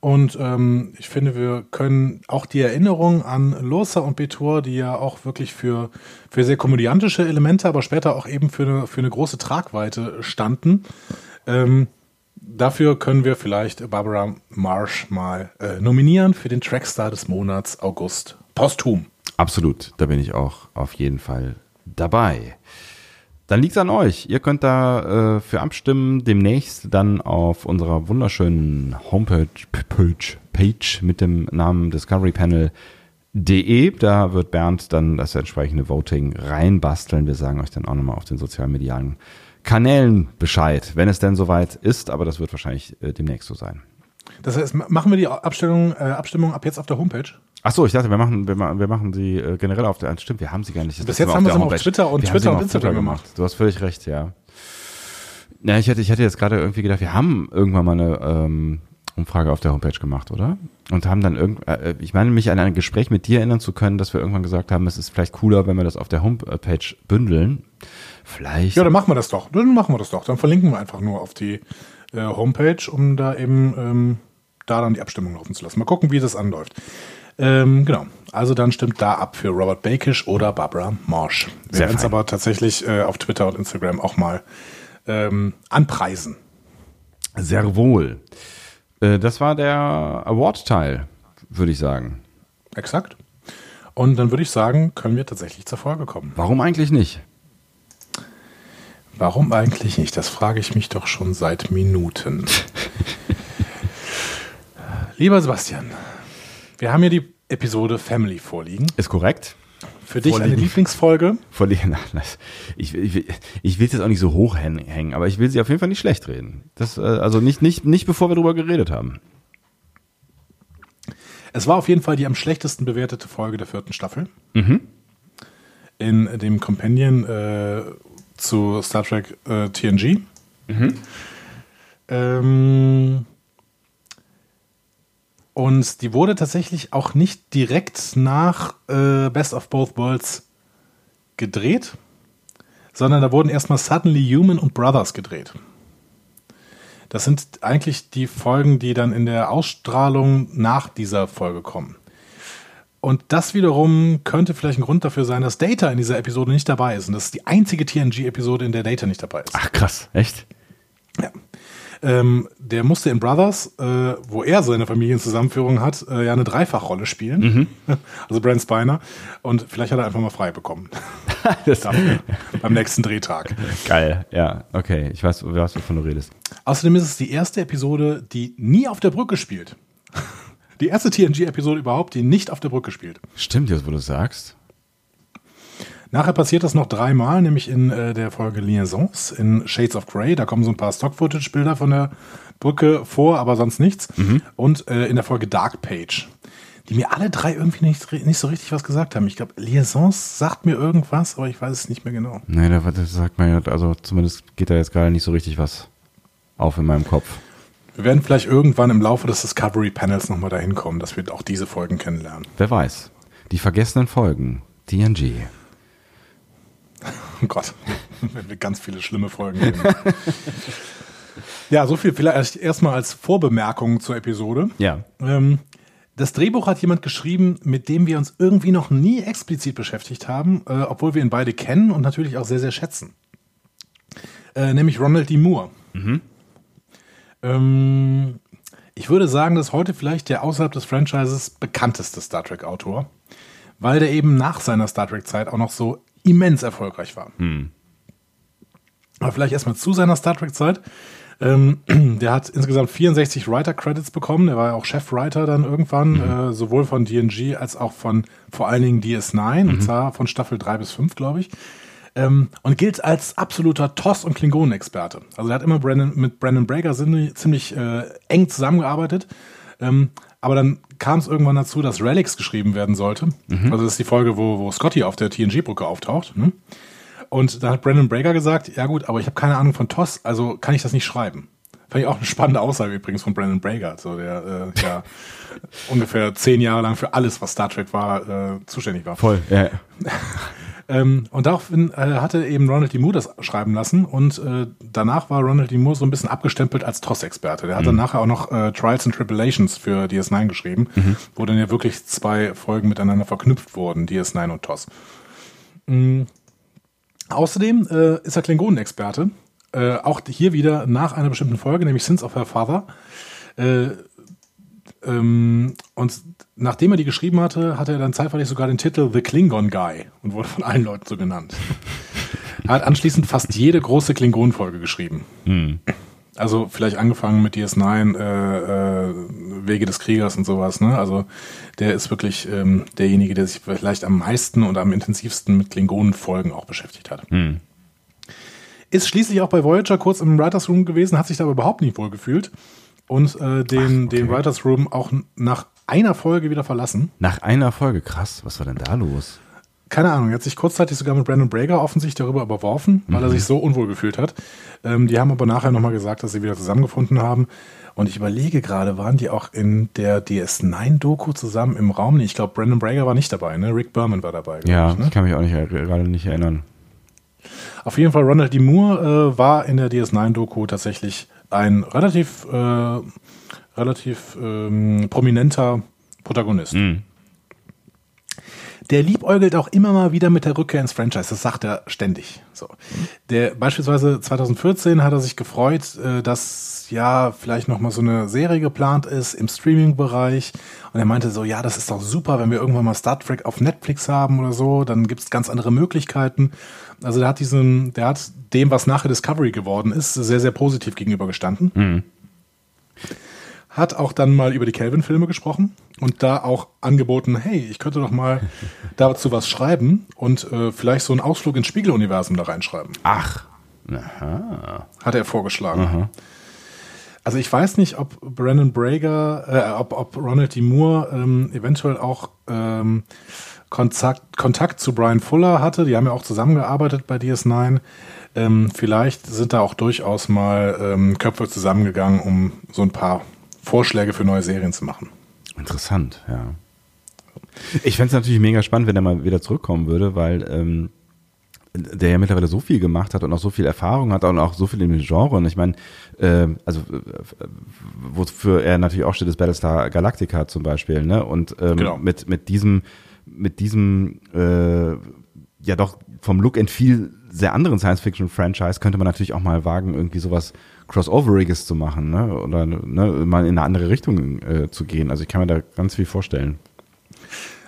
[SPEAKER 2] Und ähm, ich finde, wir können auch die Erinnerung an Losa und Betor, die ja auch wirklich für, für sehr komödiantische Elemente, aber später auch eben für eine, für eine große Tragweite standen, ähm, dafür können wir vielleicht Barbara Marsh mal äh, nominieren für den Trackstar des Monats August posthum.
[SPEAKER 1] Absolut, da bin ich auch auf jeden Fall dabei. Dann liegt es an euch. Ihr könnt da äh, für abstimmen. Demnächst dann auf unserer wunderschönen Homepage Page, Page mit dem Namen discoverypanel.de. Da wird Bernd dann das entsprechende Voting reinbasteln. Wir sagen euch dann auch nochmal auf den sozialen medialen Kanälen Bescheid, wenn es denn soweit ist. Aber das wird wahrscheinlich äh, demnächst so sein.
[SPEAKER 2] Das heißt, machen wir die Abstimmung, äh, Abstimmung ab jetzt auf der Homepage?
[SPEAKER 1] Ach so, ich dachte, wir machen, wir, wir machen sie äh, generell auf der. Stimmt, wir haben sie gar nicht.
[SPEAKER 2] Bis jetzt haben wir sie auf Twitter und
[SPEAKER 1] wir
[SPEAKER 2] Twitter und Instagram gemacht.
[SPEAKER 1] Du hast völlig recht, ja. Ja, ich hätte, ich hätte jetzt gerade irgendwie gedacht, wir haben irgendwann mal eine ähm, Umfrage auf der Homepage gemacht, oder? Und haben dann irgend, äh, ich meine mich an ein Gespräch mit dir erinnern zu können, dass wir irgendwann gesagt haben, es ist vielleicht cooler, wenn wir das auf der Homepage bündeln. Vielleicht.
[SPEAKER 2] Ja, dann machen wir das doch. Dann machen wir das doch. Dann verlinken wir einfach nur auf die äh, Homepage, um da eben ähm, da dann die Abstimmung laufen zu lassen. Mal gucken, wie das anläuft. Ähm, genau. Also dann stimmt da ab für Robert Bakish oder Barbara Marsh. Wir werden es aber tatsächlich äh, auf Twitter und Instagram auch mal ähm, anpreisen.
[SPEAKER 1] Sehr wohl. Äh, das war der Award-Teil, würde ich sagen.
[SPEAKER 2] Exakt. Und dann würde ich sagen, können wir tatsächlich zur Folge kommen.
[SPEAKER 1] Warum eigentlich nicht?
[SPEAKER 2] Warum eigentlich nicht? Das frage ich mich doch schon seit Minuten. Lieber Sebastian, wir haben hier die Episode Family vorliegen.
[SPEAKER 1] Ist korrekt.
[SPEAKER 2] Für dich vorliegen. eine Lieblingsfolge?
[SPEAKER 1] Vorliegen. Ich, ich, ich will es jetzt auch nicht so hoch hängen, aber ich will sie auf jeden Fall nicht schlecht reden. Das, äh, also nicht, nicht, nicht bevor wir darüber geredet haben.
[SPEAKER 2] Es war auf jeden Fall die am schlechtesten bewertete Folge der vierten Staffel. Mhm. In dem Companion äh, zu Star Trek äh, TNG. Mhm. Ähm, und die wurde tatsächlich auch nicht direkt nach äh, Best of Both Worlds gedreht, sondern da wurden erstmal Suddenly Human und Brothers gedreht. Das sind eigentlich die Folgen, die dann in der Ausstrahlung nach dieser Folge kommen. Und das wiederum könnte vielleicht ein Grund dafür sein, dass Data in dieser Episode nicht dabei ist. Und das ist die einzige TNG-Episode, in der Data nicht dabei ist.
[SPEAKER 1] Ach krass, echt?
[SPEAKER 2] Ja. Ähm, der musste in Brothers, äh, wo er seine Familienzusammenführung hat, äh, ja eine Dreifachrolle spielen. Mhm. Also Brent Spiner. Und vielleicht hat er einfach mal frei bekommen. Dafür, beim nächsten Drehtag.
[SPEAKER 1] Geil, ja, okay. Ich weiß, was wovon du redest.
[SPEAKER 2] Außerdem ist es die erste Episode, die nie auf der Brücke spielt. Die erste TNG-Episode überhaupt, die nicht auf der Brücke spielt.
[SPEAKER 1] Stimmt jetzt, wo du sagst.
[SPEAKER 2] Nachher passiert das noch dreimal, nämlich in äh, der Folge Liaisons in Shades of Grey. Da kommen so ein paar Stock-Footage-Bilder von der Brücke vor, aber sonst nichts. Mhm. Und äh, in der Folge Dark Page. die mir alle drei irgendwie nicht, nicht so richtig was gesagt haben. Ich glaube, Liaisons sagt mir irgendwas, aber ich weiß es nicht mehr genau.
[SPEAKER 1] Nee, das sagt man ja, also zumindest geht da jetzt gerade nicht so richtig was auf in meinem Kopf.
[SPEAKER 2] Wir werden vielleicht irgendwann im Laufe des Discovery Panels nochmal dahin kommen, dass wir auch diese Folgen kennenlernen.
[SPEAKER 1] Wer weiß. Die vergessenen Folgen. TNG.
[SPEAKER 2] Oh Gott, wenn wir ganz viele schlimme Folgen nehmen. ja, so viel vielleicht erstmal als Vorbemerkung zur Episode.
[SPEAKER 1] Ja.
[SPEAKER 2] Ähm, das Drehbuch hat jemand geschrieben, mit dem wir uns irgendwie noch nie explizit beschäftigt haben, äh, obwohl wir ihn beide kennen und natürlich auch sehr, sehr schätzen. Äh, nämlich Ronald D. Moore. Mhm. Ähm, ich würde sagen, dass heute vielleicht der außerhalb des Franchises bekannteste Star Trek-Autor, weil der eben nach seiner Star Trek-Zeit auch noch so immens erfolgreich war. Mhm. Aber vielleicht erstmal zu seiner Star Trek-Zeit. Ähm, der hat insgesamt 64 Writer-Credits bekommen. Der war ja auch Chefwriter dann irgendwann, mhm. äh, sowohl von DNG als auch von vor allen Dingen DS9, mhm. und zwar von Staffel 3 bis 5, glaube ich. Ähm, und gilt als absoluter TOS- und Klingonen-Experte. Also er hat immer Brandon, mit Brandon Brager ziemlich äh, eng zusammengearbeitet. Ähm, aber dann kam es irgendwann dazu, dass Relics geschrieben werden sollte. Mhm. Also das ist die Folge, wo, wo Scotty auf der TNG-Brücke auftaucht. Ne? Und da hat Brandon Brager gesagt, ja gut, aber ich habe keine Ahnung von TOS, also kann ich das nicht schreiben. Fand ich auch eine spannende Aussage übrigens von Brandon Brager, so der äh, ja ungefähr zehn Jahre lang für alles, was Star Trek war, äh, zuständig war.
[SPEAKER 1] Voll, ja.
[SPEAKER 2] ähm, und daraufhin äh, hatte eben Ronald D. Moore das schreiben lassen und äh, danach war Ronald D. Moore so ein bisschen abgestempelt als TOS-Experte. Der hat mhm. dann nachher auch noch äh, Trials and Tribulations für DS9 geschrieben, mhm. wo dann ja wirklich zwei Folgen miteinander verknüpft wurden, DS9 und TOS. Mhm. Außerdem äh, ist er Klingonen-Experte. Äh, auch hier wieder nach einer bestimmten Folge, nämlich Sins of Her Father. Äh, ähm, und nachdem er die geschrieben hatte, hatte er dann zeitweilig sogar den Titel The Klingon Guy und wurde von allen Leuten so genannt. er hat anschließend fast jede große Klingon-Folge geschrieben. Hm. Also vielleicht angefangen mit DS9, äh, äh, Wege des Kriegers und sowas. Ne? Also der ist wirklich ähm, derjenige, der sich vielleicht am meisten und am intensivsten mit Klingonen-Folgen auch beschäftigt hat. Hm. Ist schließlich auch bei Voyager kurz im Writers Room gewesen, hat sich da aber überhaupt nicht wohl gefühlt und äh, den, Ach, okay. den Writers Room auch nach einer Folge wieder verlassen.
[SPEAKER 1] Nach einer Folge, krass, was war denn da los?
[SPEAKER 2] keine Ahnung, er hat sich kurzzeitig sogar mit Brandon Brager offensichtlich darüber überworfen, weil mhm. er sich so unwohl gefühlt hat. Ähm, die haben aber nachher nochmal gesagt, dass sie wieder zusammengefunden haben. Und ich überlege gerade, waren die auch in der DS9-Doku zusammen im Raum? Nee, ich glaube, Brandon Brager war nicht dabei, ne? Rick Berman war dabei.
[SPEAKER 1] Ja,
[SPEAKER 2] ich, ne?
[SPEAKER 1] ich kann mich auch nicht, gerade nicht erinnern.
[SPEAKER 2] Auf jeden Fall, Ronald D. Moore äh, war in der DS9-Doku tatsächlich ein relativ, äh, relativ ähm, prominenter Protagonist. Mhm der liebäugelt auch immer mal wieder mit der Rückkehr ins Franchise. Das sagt er ständig. So. Der beispielsweise 2014 hat er sich gefreut, äh, dass ja vielleicht noch mal so eine Serie geplant ist im Streaming-Bereich. Und er meinte so, ja, das ist doch super, wenn wir irgendwann mal Star Trek auf Netflix haben oder so, dann gibt es ganz andere Möglichkeiten. Also der hat diesen, der hat dem, was nachher Discovery geworden ist, sehr, sehr positiv gegenübergestanden. Mhm hat auch dann mal über die Kelvin-Filme gesprochen und da auch angeboten, hey, ich könnte doch mal dazu was schreiben und äh, vielleicht so einen Ausflug ins Spiegeluniversum da reinschreiben.
[SPEAKER 1] Ach, aha.
[SPEAKER 2] Hat er vorgeschlagen. Aha. Also ich weiß nicht, ob Brandon Brager, äh, ob, ob Ronald D. Moore ähm, eventuell auch ähm, Kontakt, Kontakt zu Brian Fuller hatte. Die haben ja auch zusammengearbeitet bei DS9. Ähm, vielleicht sind da auch durchaus mal ähm, Köpfe zusammengegangen, um so ein paar Vorschläge für neue Serien zu machen.
[SPEAKER 1] Interessant, ja. Ich fände es natürlich mega spannend, wenn er mal wieder zurückkommen würde, weil ähm, der ja mittlerweile so viel gemacht hat und auch so viel Erfahrung hat und auch so viel im Genre. Und ich meine, äh, also äh, wofür er natürlich auch steht, ist Battlestar Galactica zum Beispiel, ne? Und ähm, genau. mit, mit diesem, mit diesem äh, ja doch vom Look and Feel sehr anderen Science-Fiction-Franchise könnte man natürlich auch mal wagen, irgendwie sowas Crossoveriges zu machen, ne? Oder ne, mal in eine andere Richtung äh, zu gehen. Also ich kann mir da ganz viel vorstellen.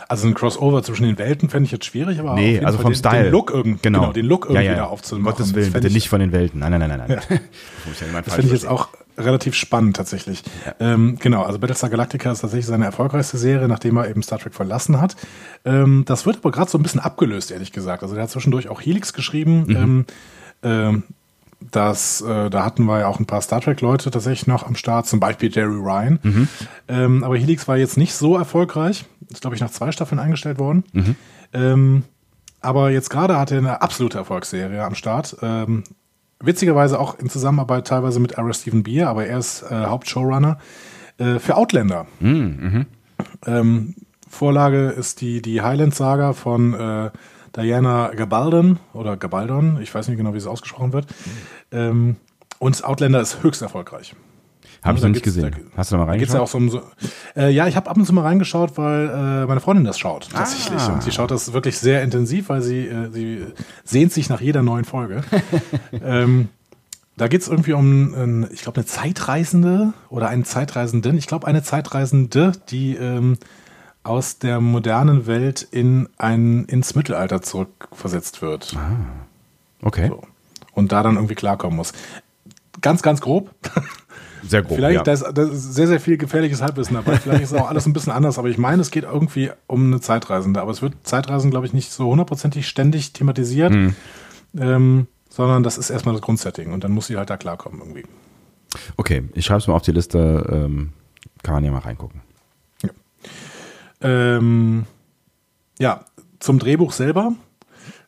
[SPEAKER 2] Also ein Crossover zwischen den Welten fände ich jetzt schwierig, aber
[SPEAKER 1] nee, also Fall vom
[SPEAKER 2] den,
[SPEAKER 1] Style.
[SPEAKER 2] Den Look irgendwie,
[SPEAKER 1] genau. genau
[SPEAKER 2] den Look irgendwie ja, ja. da aufzumachen.
[SPEAKER 1] Gottes Willen, bitte nicht von den Welten. Nein, nein, nein, nein. Ja.
[SPEAKER 2] das finde ich jetzt auch relativ spannend tatsächlich. Ja. Ähm, genau, also Battlestar Galactica ist tatsächlich seine erfolgreichste Serie, nachdem er eben Star Trek verlassen hat. Ähm, das wird aber gerade so ein bisschen abgelöst, ehrlich gesagt. Also der hat zwischendurch auch Helix geschrieben. Mhm. Ähm, ähm dass äh, da hatten wir ja auch ein paar Star Trek-Leute tatsächlich noch am Start, zum Beispiel Jerry Ryan. Mhm. Ähm, aber Helix war jetzt nicht so erfolgreich. Ist, glaube ich, nach zwei Staffeln eingestellt worden. Mhm. Ähm, aber jetzt gerade hat er eine absolute Erfolgsserie am Start. Witzigerweise auch in Zusammenarbeit teilweise mit Ara Stephen Beer, aber er ist äh, Hauptshowrunner äh, für Outlander. Mhm. Ähm, Vorlage ist die, die Highland-Saga von äh, Diana Gabaldon oder Gabaldon, ich weiß nicht genau, wie es ausgesprochen wird. Ähm, und Outlander ist höchst erfolgreich.
[SPEAKER 1] Habe ich noch nicht gesehen.
[SPEAKER 2] Da, Hast du da mal reingeschaut? Ja, auch um so, äh, ja, ich habe ab und zu mal reingeschaut, weil äh, meine Freundin das schaut tatsächlich. Ah. Und sie schaut das wirklich sehr intensiv, weil sie, äh, sie sehnt sich nach jeder neuen Folge. ähm, da geht es irgendwie um, ich glaube, eine Zeitreisende oder einen Zeitreisenden. Ich glaube, eine Zeitreisende, die ähm, aus der modernen Welt in ein, ins Mittelalter zurückversetzt wird. Ah,
[SPEAKER 1] okay. So.
[SPEAKER 2] Und da dann irgendwie klarkommen muss. Ganz, ganz grob.
[SPEAKER 1] Sehr grob.
[SPEAKER 2] Vielleicht, ja. da, ist, da ist sehr, sehr viel gefährliches Halbwissen dabei. Vielleicht ist auch alles ein bisschen anders, aber ich meine, es geht irgendwie um eine Zeitreisende. Aber es wird Zeitreisen, glaube ich, nicht so hundertprozentig ständig thematisiert, hm. ähm, sondern das ist erstmal das Grundsetting und dann muss sie halt da klarkommen irgendwie.
[SPEAKER 1] Okay, ich schreibe es mal auf die Liste. Ähm, kann man ja mal reingucken.
[SPEAKER 2] Ähm, ja, zum Drehbuch selber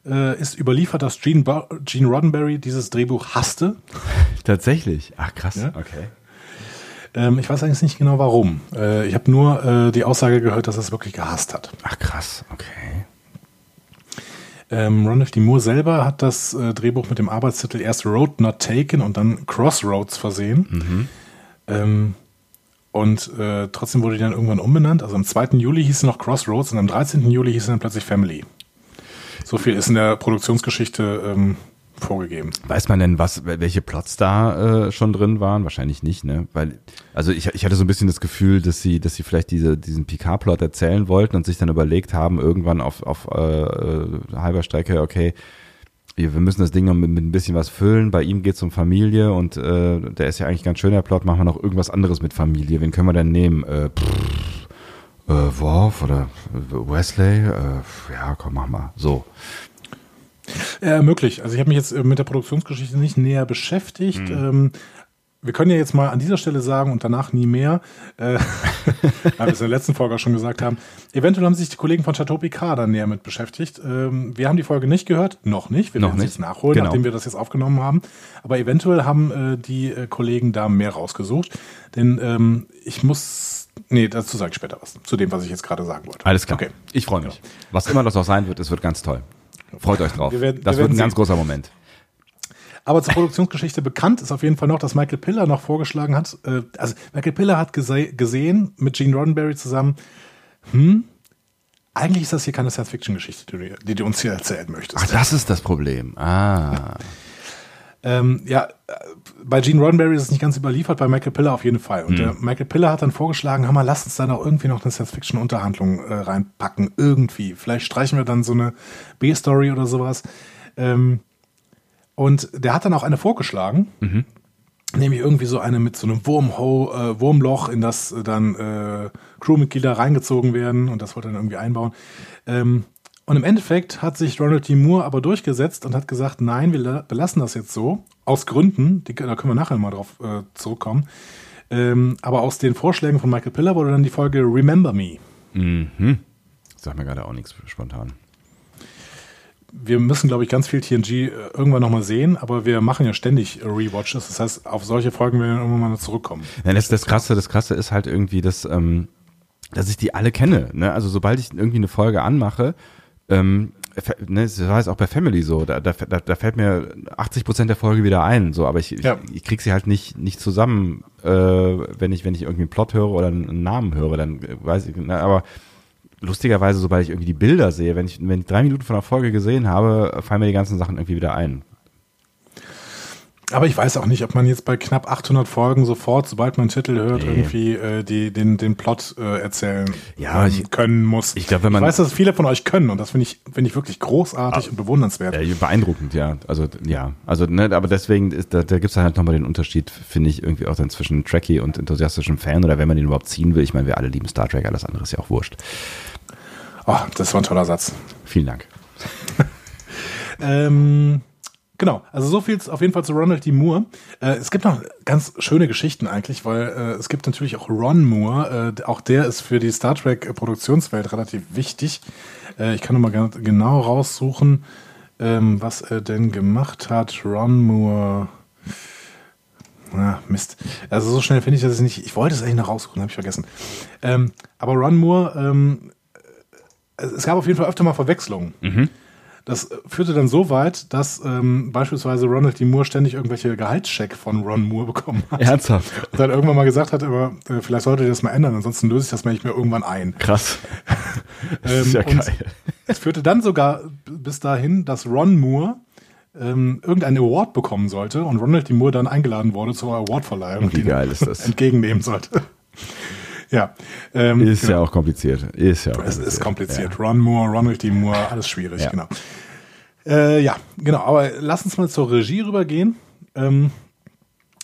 [SPEAKER 2] äh, ist überliefert, dass Gene, Gene Roddenberry dieses Drehbuch hasste.
[SPEAKER 1] Tatsächlich? Ach krass, ja?
[SPEAKER 2] okay. Ähm, ich weiß eigentlich nicht genau warum. Äh, ich habe nur äh, die Aussage gehört, dass er es wirklich gehasst hat.
[SPEAKER 1] Ach krass, okay.
[SPEAKER 2] Ähm, Ron F. D. Moore selber hat das äh, Drehbuch mit dem Arbeitstitel erst Road Not Taken und dann Crossroads versehen. Mhm. Ähm, und äh, trotzdem wurde die dann irgendwann umbenannt. Also am 2. Juli hieß sie noch Crossroads und am 13. Juli hieß sie dann plötzlich Family. So viel ist in der Produktionsgeschichte ähm, vorgegeben.
[SPEAKER 1] Weiß man denn, was, welche Plots da äh, schon drin waren? Wahrscheinlich nicht, ne? Weil, also ich, ich hatte so ein bisschen das Gefühl, dass sie, dass sie vielleicht diese, diesen Picard-Plot erzählen wollten und sich dann überlegt haben, irgendwann auf, auf äh, äh halber Strecke, okay, wir müssen das Ding noch mit, mit ein bisschen was füllen. Bei ihm geht es um Familie und äh, der ist ja eigentlich ganz schön, der Plot. Machen wir noch irgendwas anderes mit Familie. Wen können wir denn nehmen? Äh, pff, äh, Worf oder Wesley? Äh, ja, komm, mach mal. So.
[SPEAKER 2] Ja, möglich. Also ich habe mich jetzt äh, mit der Produktionsgeschichte nicht näher beschäftigt. Mhm. Ähm, wir können ja jetzt mal an dieser Stelle sagen und danach nie mehr, äh, weil wir es in der letzten Folge auch schon gesagt haben, eventuell haben sich die Kollegen von Chateau Picard dann näher mit beschäftigt. Ähm, wir haben die Folge nicht gehört, noch nicht, wir noch werden es jetzt nachholen, genau. nachdem wir das jetzt aufgenommen haben. Aber eventuell haben äh, die äh, Kollegen da mehr rausgesucht, denn ähm, ich muss, nee, dazu sage ich später was, zu dem, was ich jetzt gerade sagen wollte.
[SPEAKER 1] Alles klar, okay. ich freue mich. Was immer das auch sein wird, es wird ganz toll. Freut euch drauf. Werden, das wird ein ganz großer Moment.
[SPEAKER 2] Aber zur Produktionsgeschichte bekannt ist auf jeden Fall noch, dass Michael Piller noch vorgeschlagen hat, äh, also Michael Piller hat gese gesehen mit Gene Roddenberry zusammen, hm, eigentlich ist das hier keine Science-Fiction-Geschichte, die, die, du uns hier erzählen möchtest.
[SPEAKER 1] Ach, das ist das Problem. Ah.
[SPEAKER 2] Ähm, ja, bei Gene Roddenberry ist es nicht ganz überliefert, bei Michael Piller auf jeden Fall. Und hm. Michael Piller hat dann vorgeschlagen, mal, lass uns da noch irgendwie noch eine Science-Fiction-Unterhandlung äh, reinpacken. Irgendwie. Vielleicht streichen wir dann so eine B-Story oder sowas. Ähm, und der hat dann auch eine vorgeschlagen. Mhm. Nämlich irgendwie so eine mit so einem Wurmho äh, Wurmloch, in das äh, dann äh, Crewmitglieder reingezogen werden und das wollte er dann irgendwie einbauen. Ähm, und im Endeffekt hat sich Ronald D. Moore aber durchgesetzt und hat gesagt, nein, wir belassen das jetzt so. Aus Gründen, die, da können wir nachher mal drauf äh, zurückkommen. Ähm, aber aus den Vorschlägen von Michael Piller wurde dann die Folge Remember Me.
[SPEAKER 1] Mhm. Sag mir gerade auch nichts spontan
[SPEAKER 2] wir müssen, glaube ich, ganz viel TNG äh, irgendwann nochmal sehen, aber wir machen ja ständig Rewatches. Das heißt, auf solche Folgen werden wir irgendwann mal zurückkommen.
[SPEAKER 1] Ja, das, das Krasse, das Krasse ist halt irgendwie, dass, ähm, dass ich die alle kenne. Ne? Also sobald ich irgendwie eine Folge anmache, ähm, ne, das heißt auch bei Family so, da, da, da fällt mir 80 Prozent der Folge wieder ein, so, aber ich, ja. ich, ich krieg sie halt nicht, nicht zusammen, äh, wenn ich, wenn ich irgendwie einen Plot höre oder einen Namen höre, dann weiß ich, ne, aber lustigerweise, sobald ich irgendwie die Bilder sehe, wenn ich, wenn ich drei Minuten von der Folge gesehen habe, fallen mir die ganzen Sachen irgendwie wieder ein.
[SPEAKER 2] Aber ich weiß auch nicht, ob man jetzt bei knapp 800 Folgen sofort, sobald man einen Titel hört, nee. irgendwie äh, die, den, den Plot äh, erzählen
[SPEAKER 1] ja, ich,
[SPEAKER 2] können muss.
[SPEAKER 1] Ich, glaub, wenn man,
[SPEAKER 2] ich weiß, dass viele von euch können und das finde ich, finde ich wirklich großartig ah, und bewundernswert.
[SPEAKER 1] Ja, beeindruckend, ja. Also ja, also ne, aber deswegen ist, da, da gibt es halt nochmal den Unterschied, finde ich, irgendwie auch dann zwischen Trekkie und enthusiastischem Fan oder wenn man den überhaupt ziehen will. Ich meine, wir alle lieben Star Trek, alles andere ist ja auch wurscht.
[SPEAKER 2] Oh, das war ein toller Satz.
[SPEAKER 1] Vielen Dank.
[SPEAKER 2] ähm, Genau, also so viel auf jeden Fall zu Ronald D. Moore. Äh, es gibt noch ganz schöne Geschichten eigentlich, weil äh, es gibt natürlich auch Ron Moore. Äh, auch der ist für die Star Trek Produktionswelt relativ wichtig. Äh, ich kann nochmal genau raussuchen, ähm, was er denn gemacht hat. Ron Moore. Ah, Mist. Also so schnell finde ich das nicht. Ich wollte es eigentlich noch raussuchen, habe ich vergessen. Ähm, aber Ron Moore, ähm, es gab auf jeden Fall öfter mal Verwechslungen.
[SPEAKER 1] Mhm.
[SPEAKER 2] Das führte dann so weit, dass ähm, beispielsweise Ronald D. Moore ständig irgendwelche Gehaltscheck von Ron Moore bekommen hat.
[SPEAKER 1] Ernsthaft?
[SPEAKER 2] Und dann irgendwann mal gesagt hat, aber äh, vielleicht solltet ihr das mal ändern, ansonsten löse ich das mal nicht mehr irgendwann ein.
[SPEAKER 1] Krass.
[SPEAKER 2] Das ist ja geil. Es führte dann sogar bis dahin, dass Ron Moore ähm, irgendeinen Award bekommen sollte und Ronald D. Moore dann eingeladen wurde zur Awardverleihung.
[SPEAKER 1] Wie geil ist das?
[SPEAKER 2] Entgegennehmen sollte. Ja.
[SPEAKER 1] Ähm, ist genau. ja auch kompliziert. Ist ja auch
[SPEAKER 2] es ist kompliziert. Ja. Ron Moore, Ronald D. Moore, alles schwierig, ja. genau. Äh, ja, genau. Aber lass uns mal zur Regie rübergehen. Ähm,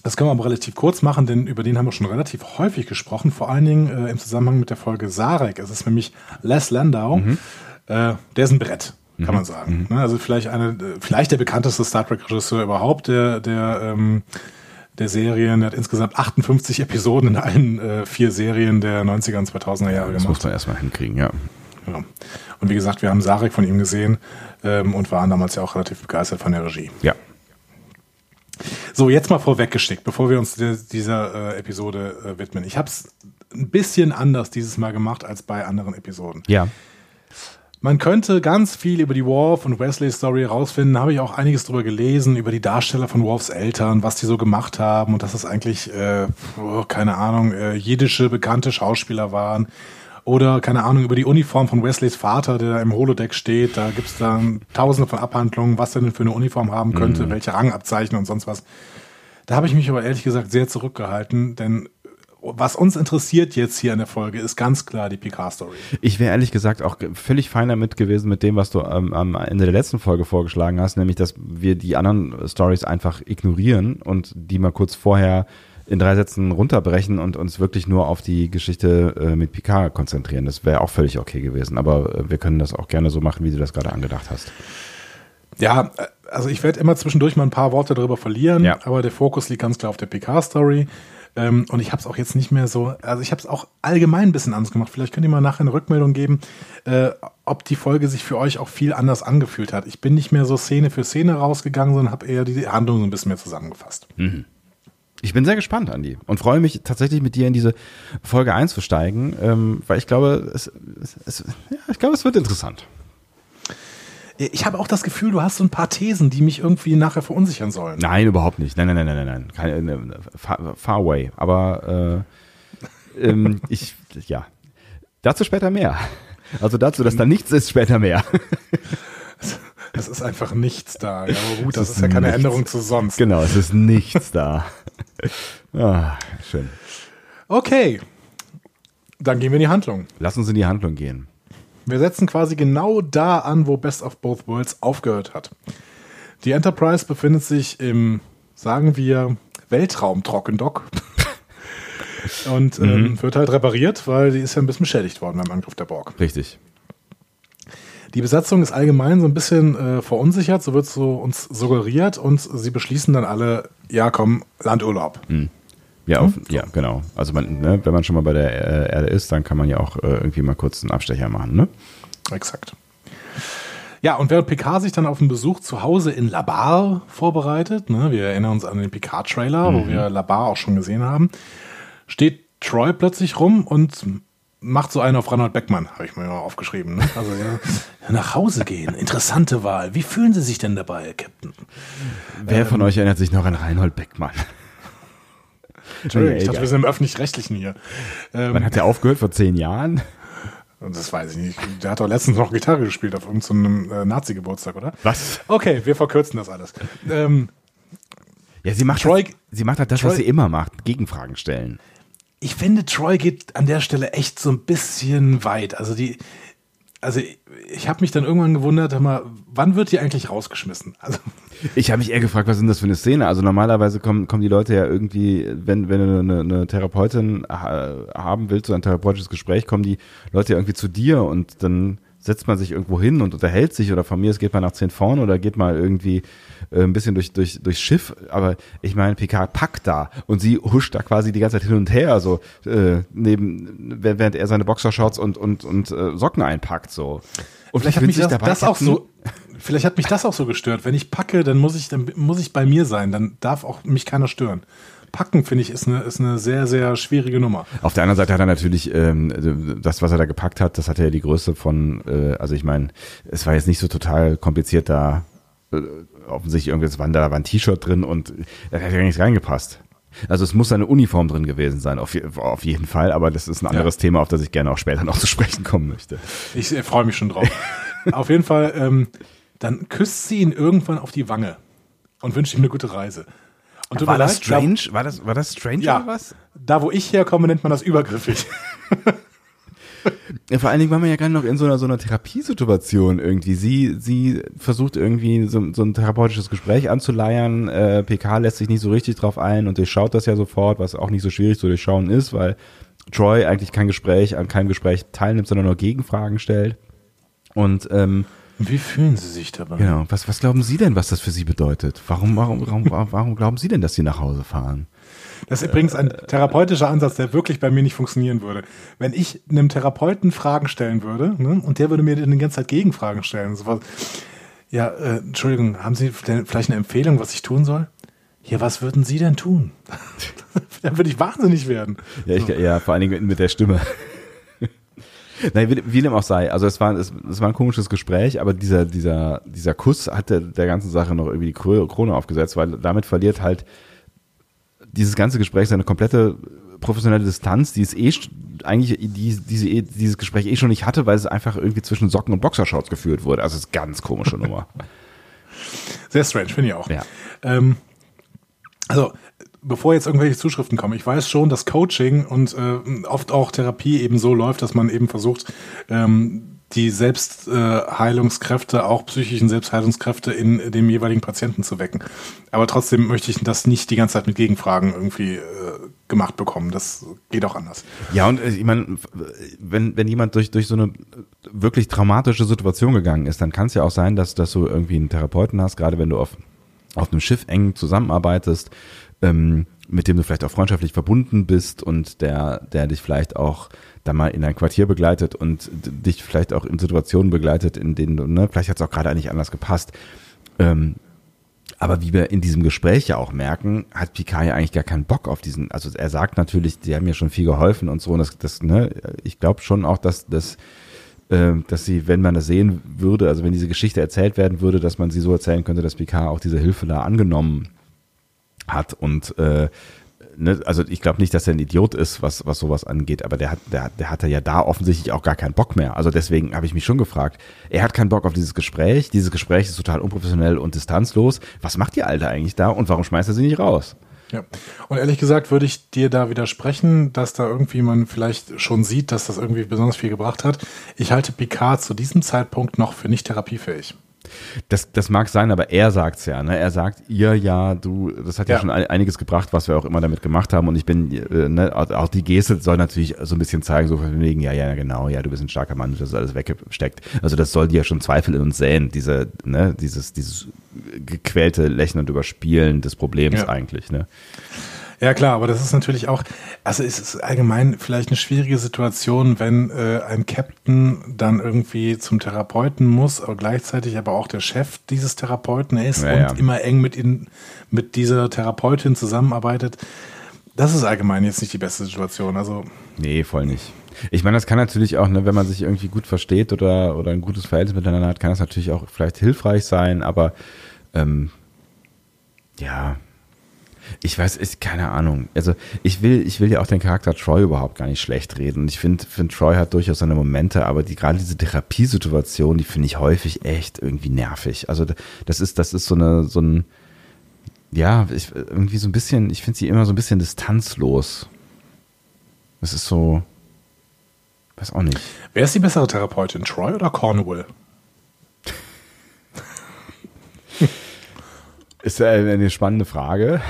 [SPEAKER 2] das können wir aber relativ kurz machen, denn über den haben wir schon relativ häufig gesprochen, vor allen Dingen äh, im Zusammenhang mit der Folge Sarek. Es ist nämlich Les Landau. Mhm. Äh, der ist ein Brett kann man mhm. sagen. Mhm. Also vielleicht eine, vielleicht der bekannteste Star Trek-Regisseur überhaupt, der, der, ähm, der Serien. Der hat insgesamt 58 Episoden in allen äh, vier Serien der 90er und 2000er Jahre ja, das gemacht.
[SPEAKER 1] Das muss man erstmal hinkriegen, ja.
[SPEAKER 2] ja. Und wie gesagt, wir haben Sarek von ihm gesehen ähm, und waren damals ja auch relativ begeistert von der Regie.
[SPEAKER 1] Ja.
[SPEAKER 2] So, jetzt mal vorweggeschickt, bevor wir uns dieser äh, Episode äh, widmen. Ich habe es ein bisschen anders dieses Mal gemacht als bei anderen Episoden.
[SPEAKER 1] Ja.
[SPEAKER 2] Man könnte ganz viel über die Worf und Wesley Story herausfinden. Habe ich auch einiges drüber gelesen, über die Darsteller von Worfs Eltern, was die so gemacht haben und dass es eigentlich, äh, oh, keine Ahnung, äh, jiddische bekannte Schauspieler waren. Oder, keine Ahnung, über die Uniform von Wesleys Vater, der da im Holodeck steht. Da gibt es dann tausende von Abhandlungen, was er denn für eine Uniform haben könnte, mhm. welche Rangabzeichen und sonst was. Da habe ich mich aber ehrlich gesagt sehr zurückgehalten, denn was uns interessiert jetzt hier in der Folge, ist ganz klar die Picard-Story.
[SPEAKER 1] Ich wäre ehrlich gesagt auch völlig fein damit gewesen mit dem, was du ähm, am Ende der letzten Folge vorgeschlagen hast, nämlich, dass wir die anderen Stories einfach ignorieren und die mal kurz vorher in drei Sätzen runterbrechen und uns wirklich nur auf die Geschichte äh, mit Picard konzentrieren. Das wäre auch völlig okay gewesen. Aber äh, wir können das auch gerne so machen, wie du das gerade angedacht hast.
[SPEAKER 2] Ja, äh, also ich werde immer zwischendurch mal ein paar Worte darüber verlieren, ja. aber der Fokus liegt ganz klar auf der Picard-Story. Ähm, und ich habe es auch jetzt nicht mehr so, also ich habe es auch allgemein ein bisschen anders gemacht. Vielleicht könnt ihr mal nachher eine Rückmeldung geben, äh, ob die Folge sich für euch auch viel anders angefühlt hat. Ich bin nicht mehr so Szene für Szene rausgegangen, sondern habe eher die Handlung so ein bisschen mehr zusammengefasst.
[SPEAKER 1] Mhm. Ich bin sehr gespannt, Andi, und freue mich tatsächlich mit dir in diese Folge einzusteigen, ähm, weil ich glaube, es, es, es, ja, ich glaube, es wird interessant.
[SPEAKER 2] Ich habe auch das Gefühl, du hast so ein paar Thesen, die mich irgendwie nachher verunsichern sollen.
[SPEAKER 1] Nein, überhaupt nicht. Nein, nein, nein, nein, nein, nein. Keine, ne, far, far away. Aber äh, ähm, ich, ja. Dazu später mehr. Also dazu, dass da nichts ist, später mehr.
[SPEAKER 2] Es ist einfach nichts da. Ja, aber gut, das ist, ist, ja keine nichts. Änderung zu sonst.
[SPEAKER 1] Genau, es ist nichts da. Ah, schön.
[SPEAKER 2] Okay. Dann gehen wir in die Handlung.
[SPEAKER 1] Lass uns in die Handlung gehen.
[SPEAKER 2] Wir setzen quasi genau da an, wo Best of Both Worlds aufgehört hat. Die Enterprise befindet sich im, sagen wir, Weltraum-Trockendock. und ähm, mhm. wird halt repariert, weil die ist ja ein bisschen beschädigt worden beim Angriff der Borg.
[SPEAKER 1] Richtig.
[SPEAKER 2] Die Besatzung ist allgemein so ein bisschen äh, verunsichert, so wird so uns suggeriert und sie beschließen dann alle, ja komm, Landurlaub. Mhm.
[SPEAKER 1] Ja, auf, ja, genau. Also man, ne, wenn man schon mal bei der Erde ist, dann kann man ja auch äh, irgendwie mal kurz einen Abstecher machen, ne?
[SPEAKER 2] Exakt. Ja, und während Picard sich dann auf einen Besuch zu Hause in Labar vorbereitet, ne, wir erinnern uns an den Picard-Trailer, mhm. wo wir Labar auch schon gesehen haben, steht Troy plötzlich rum und macht so einen auf Ronald Beckmann, habe ich mir mal aufgeschrieben. Ne? Also ja, nach Hause gehen, interessante Wahl. Wie fühlen Sie sich denn dabei, Captain?
[SPEAKER 1] Wer ähm, von euch erinnert sich noch an Reinhold Beckmann?
[SPEAKER 2] Entschuldigung, ich dachte, wir sind im Öffentlich-Rechtlichen hier.
[SPEAKER 1] Ähm, Wann hat der aufgehört? Vor zehn Jahren?
[SPEAKER 2] Das weiß ich nicht. Der hat doch letztens noch Gitarre gespielt auf irgendeinem äh, Nazi-Geburtstag, oder?
[SPEAKER 1] Was?
[SPEAKER 2] Okay, wir verkürzen das alles. Ähm,
[SPEAKER 1] ja, sie macht, Troy, das, sie macht halt das, Troy, was sie immer macht, Gegenfragen stellen.
[SPEAKER 2] Ich finde, Troy geht an der Stelle echt so ein bisschen weit. Also die, also ich, ich habe mich dann irgendwann gewundert, mal, wann wird die eigentlich rausgeschmissen? Also
[SPEAKER 1] ich habe mich eher gefragt, was ist das für eine Szene? Also normalerweise kommen, kommen die Leute ja irgendwie, wenn, wenn du eine, eine Therapeutin haben willst, so ein therapeutisches Gespräch, kommen die Leute ja irgendwie zu dir und dann setzt man sich irgendwo hin und unterhält sich oder von mir es geht man nach zehn vorne oder geht mal irgendwie äh, ein bisschen durch, durch, durchs Schiff. Aber ich meine, Picard packt da und sie huscht da quasi die ganze Zeit hin und her, so äh, neben, während er seine Boxershorts und, und, und äh, Socken einpackt. so.
[SPEAKER 2] Und vielleicht hat mich das, das auch so, vielleicht hat mich das auch so gestört. Wenn ich packe, dann muss ich, dann muss ich bei mir sein. Dann darf auch mich keiner stören. Packen, finde ich, ist eine, ist eine sehr, sehr schwierige Nummer.
[SPEAKER 1] Auf der anderen Seite hat er natürlich ähm, das, was er da gepackt hat, das hatte ja die Größe von, äh, also ich meine, es war jetzt nicht so total kompliziert da, äh, offensichtlich irgendwas war da war ein T-Shirt drin und da hat ja nichts reingepasst. Also es muss eine Uniform drin gewesen sein, auf, auf jeden Fall, aber das ist ein anderes ja. Thema, auf das ich gerne auch später noch zu sprechen kommen möchte.
[SPEAKER 2] Ich äh, freue mich schon drauf. auf jeden Fall, ähm, dann küsst sie ihn irgendwann auf die Wange und wünscht ihm eine gute Reise.
[SPEAKER 1] Und war das leid, strange? Da, war, das, war das strange
[SPEAKER 2] ja, oder was? Da, wo ich herkomme, nennt man das übergriffig.
[SPEAKER 1] Ja, vor allen Dingen war man ja gerade noch in so einer, so einer Therapiesituation irgendwie. Sie, sie versucht irgendwie so, so ein therapeutisches Gespräch anzuleiern. Äh, PK lässt sich nicht so richtig drauf ein und durchschaut das ja sofort, was auch nicht so schwierig zu durchschauen ist, weil Troy eigentlich kein Gespräch, an keinem Gespräch teilnimmt, sondern nur Gegenfragen stellt. Und ähm,
[SPEAKER 2] wie fühlen Sie sich dabei?
[SPEAKER 1] Genau. Was, was glauben Sie denn, was das für Sie bedeutet? Warum, warum, warum, warum glauben Sie denn, dass Sie nach Hause fahren?
[SPEAKER 2] Das ist übrigens ein therapeutischer Ansatz, der wirklich bei mir nicht funktionieren würde. Wenn ich einem Therapeuten Fragen stellen würde ne, und der würde mir die ganze Zeit Gegenfragen stellen, so ja, äh, Entschuldigung, haben Sie vielleicht eine Empfehlung, was ich tun soll? Ja, was würden Sie denn tun? Dann würde ich wahnsinnig werden.
[SPEAKER 1] Ja, ich, ja, vor allen Dingen mit der Stimme. Nein, wie, wie dem auch sei. Also es war, es, es war ein komisches Gespräch, aber dieser, dieser, dieser Kuss hat der, ganzen Sache noch irgendwie die Krone aufgesetzt, weil damit verliert halt dieses ganze Gespräch seine komplette professionelle Distanz, die es eh eigentlich die, diese, dieses Gespräch eh schon nicht hatte, weil es einfach irgendwie zwischen Socken und Boxershorts geführt wurde. Also es ist ganz komische Nummer.
[SPEAKER 2] Sehr strange, finde ich auch.
[SPEAKER 1] Ja.
[SPEAKER 2] Ähm, also bevor jetzt irgendwelche Zuschriften kommen, ich weiß schon, dass Coaching und äh, oft auch Therapie eben so läuft, dass man eben versucht, ähm, die Selbstheilungskräfte, äh, auch psychischen Selbstheilungskräfte in dem jeweiligen Patienten zu wecken. Aber trotzdem möchte ich das nicht die ganze Zeit mit Gegenfragen irgendwie äh, gemacht bekommen. Das geht auch anders.
[SPEAKER 1] Ja, und äh, ich meine, wenn, wenn jemand durch, durch so eine wirklich traumatische Situation gegangen ist, dann kann es ja auch sein, dass, dass du irgendwie einen Therapeuten hast, gerade wenn du auf, auf einem Schiff eng zusammenarbeitest, ähm, mit dem du vielleicht auch freundschaftlich verbunden bist und der, der dich vielleicht auch da mal in ein Quartier begleitet und dich vielleicht auch in Situationen begleitet, in denen du, ne, vielleicht hat es auch gerade eigentlich anders gepasst. Ähm, aber wie wir in diesem Gespräch ja auch merken, hat Picard ja eigentlich gar keinen Bock auf diesen, also er sagt natürlich, die haben mir schon viel geholfen und so, und das, das ne, ich glaube schon auch, dass, dass, äh, dass sie, wenn man das sehen würde, also wenn diese Geschichte erzählt werden würde, dass man sie so erzählen könnte, dass Picard auch diese Hilfe da angenommen hat und äh, ne, also ich glaube nicht, dass er ein Idiot ist, was, was sowas angeht, aber der hat, der, der hatte ja da offensichtlich auch gar keinen Bock mehr. Also deswegen habe ich mich schon gefragt, er hat keinen Bock auf dieses Gespräch, dieses Gespräch ist total unprofessionell und distanzlos. Was macht die Alte eigentlich da und warum schmeißt er sie nicht raus?
[SPEAKER 2] Ja, und ehrlich gesagt würde ich dir da widersprechen, dass da irgendwie man vielleicht schon sieht, dass das irgendwie besonders viel gebracht hat. Ich halte Picard zu diesem Zeitpunkt noch für nicht therapiefähig.
[SPEAKER 1] Das, das mag sein, aber er sagt's ja. Ne? Er sagt, ihr ja, du, das hat ja, ja schon einiges gebracht, was wir auch immer damit gemacht haben. Und ich bin, äh, ne, auch die Geste soll natürlich so ein bisschen zeigen, so von wegen, ja, ja, genau, ja, du bist ein starker Mann, du hast alles weggesteckt. Also das soll dir ja schon Zweifel in uns säen, diese, ne, dieses, dieses gequälte Lächeln und Überspielen des Problems ja. eigentlich. Ne?
[SPEAKER 2] Ja klar, aber das ist natürlich auch, also es ist allgemein vielleicht eine schwierige Situation, wenn äh, ein Captain dann irgendwie zum Therapeuten muss, aber gleichzeitig aber auch der Chef dieses Therapeuten ist ja, und ja. immer eng mit, ihn, mit dieser Therapeutin zusammenarbeitet. Das ist allgemein jetzt nicht die beste Situation. Also
[SPEAKER 1] nee, voll nicht. Ich meine, das kann natürlich auch, ne, wenn man sich irgendwie gut versteht oder, oder ein gutes Verhältnis miteinander hat, kann das natürlich auch vielleicht hilfreich sein, aber ähm, ja, ich weiß, ist keine Ahnung. Also ich will, ich will ja auch den Charakter Troy überhaupt gar nicht schlecht reden. Und ich finde, find, Troy hat durchaus seine Momente, aber die gerade diese Therapiesituation, die finde ich häufig echt irgendwie nervig. Also das ist, das ist so eine, so ein, ja, ich, irgendwie so ein bisschen, ich finde sie immer so ein bisschen distanzlos. Das ist so, weiß auch nicht.
[SPEAKER 2] Wer ist die bessere Therapeutin, Troy oder Cornwall?
[SPEAKER 1] ist eine spannende Frage.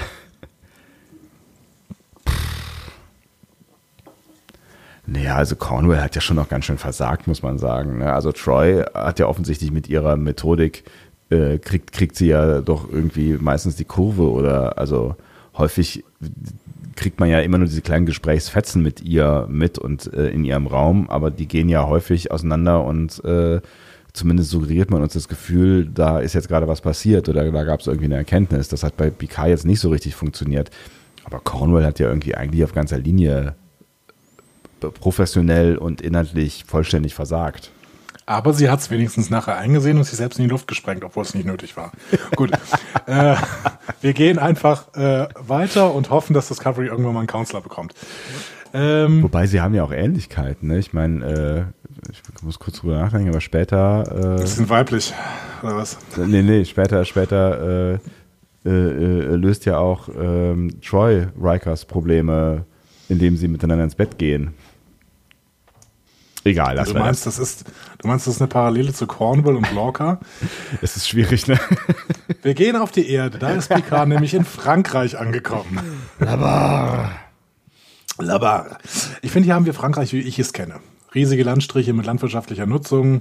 [SPEAKER 1] Naja, also Cornwell hat ja schon noch ganz schön versagt, muss man sagen. Ne? Also Troy hat ja offensichtlich mit ihrer Methodik, äh, kriegt, kriegt sie ja doch irgendwie meistens die Kurve oder also häufig kriegt man ja immer nur diese kleinen Gesprächsfetzen mit ihr mit und äh, in ihrem Raum, aber die gehen ja häufig auseinander und äh, zumindest suggeriert man uns das Gefühl, da ist jetzt gerade was passiert oder da gab es irgendwie eine Erkenntnis. Das hat bei Picard jetzt nicht so richtig funktioniert. Aber Cornwell hat ja irgendwie eigentlich auf ganzer Linie professionell und inhaltlich vollständig versagt.
[SPEAKER 2] Aber sie hat es wenigstens nachher eingesehen und sich selbst in die Luft gesprengt, obwohl es nicht nötig war. Gut. äh, wir gehen einfach äh, weiter und hoffen, dass Discovery irgendwann mal einen Counselor bekommt.
[SPEAKER 1] Ähm, Wobei sie haben ja auch Ähnlichkeiten. Ne? Ich meine, äh, ich muss kurz drüber nachdenken, aber später.
[SPEAKER 2] Äh, Bisschen weiblich, oder was?
[SPEAKER 1] Nee, nee, später, später äh, äh, äh, löst ja auch ähm, Troy Rikers Probleme, indem sie miteinander ins Bett gehen. Egal,
[SPEAKER 2] lass du meinst, das. das ist, du meinst, das ist eine Parallele zu Cornwall und Lorca?
[SPEAKER 1] es ist schwierig, ne?
[SPEAKER 2] Wir gehen auf die Erde. Da ist Picard nämlich in Frankreich angekommen.
[SPEAKER 1] Labar.
[SPEAKER 2] Labar. Ich finde, hier haben wir Frankreich, wie ich es kenne. Riesige Landstriche mit landwirtschaftlicher Nutzung.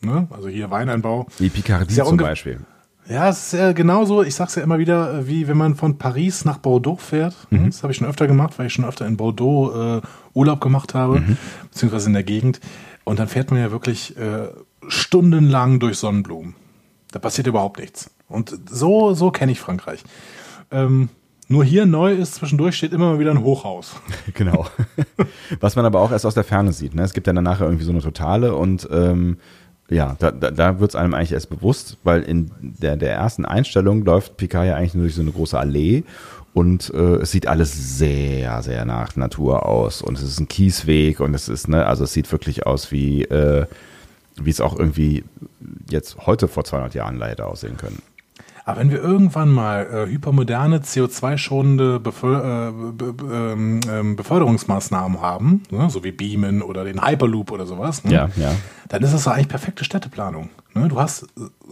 [SPEAKER 2] Ne? Also hier Weineinbau.
[SPEAKER 1] Wie Picardie zum Beispiel.
[SPEAKER 2] Ja, es ist ja genauso, ich sag's ja immer wieder, wie wenn man von Paris nach Bordeaux fährt. Mhm. Das habe ich schon öfter gemacht, weil ich schon öfter in Bordeaux äh, Urlaub gemacht habe, mhm. beziehungsweise in der Gegend. Und dann fährt man ja wirklich äh, stundenlang durch Sonnenblumen. Da passiert überhaupt nichts. Und so, so kenne ich Frankreich. Ähm, nur hier neu ist, zwischendurch steht immer mal wieder ein Hochhaus.
[SPEAKER 1] Genau. Was man aber auch erst aus der Ferne sieht. Ne? Es gibt ja dann nachher irgendwie so eine Totale und ähm, ja, da, da, da wird es einem eigentlich erst bewusst, weil in der, der ersten Einstellung läuft Picard ja eigentlich nur durch so eine große Allee und äh, es sieht alles sehr, sehr nach Natur aus und es ist ein Kiesweg und es ist, ne, also es sieht wirklich aus wie, äh, wie es auch irgendwie jetzt heute vor 200 Jahren leider aussehen können.
[SPEAKER 2] Aber wenn wir irgendwann mal äh, hypermoderne, CO2-schonende Beför äh, be ähm, ähm, Beförderungsmaßnahmen haben, ne, so wie Beamen oder den Hyperloop oder sowas,
[SPEAKER 1] ne, ja, ja.
[SPEAKER 2] dann ist das doch eigentlich perfekte Städteplanung. Ne? Du hast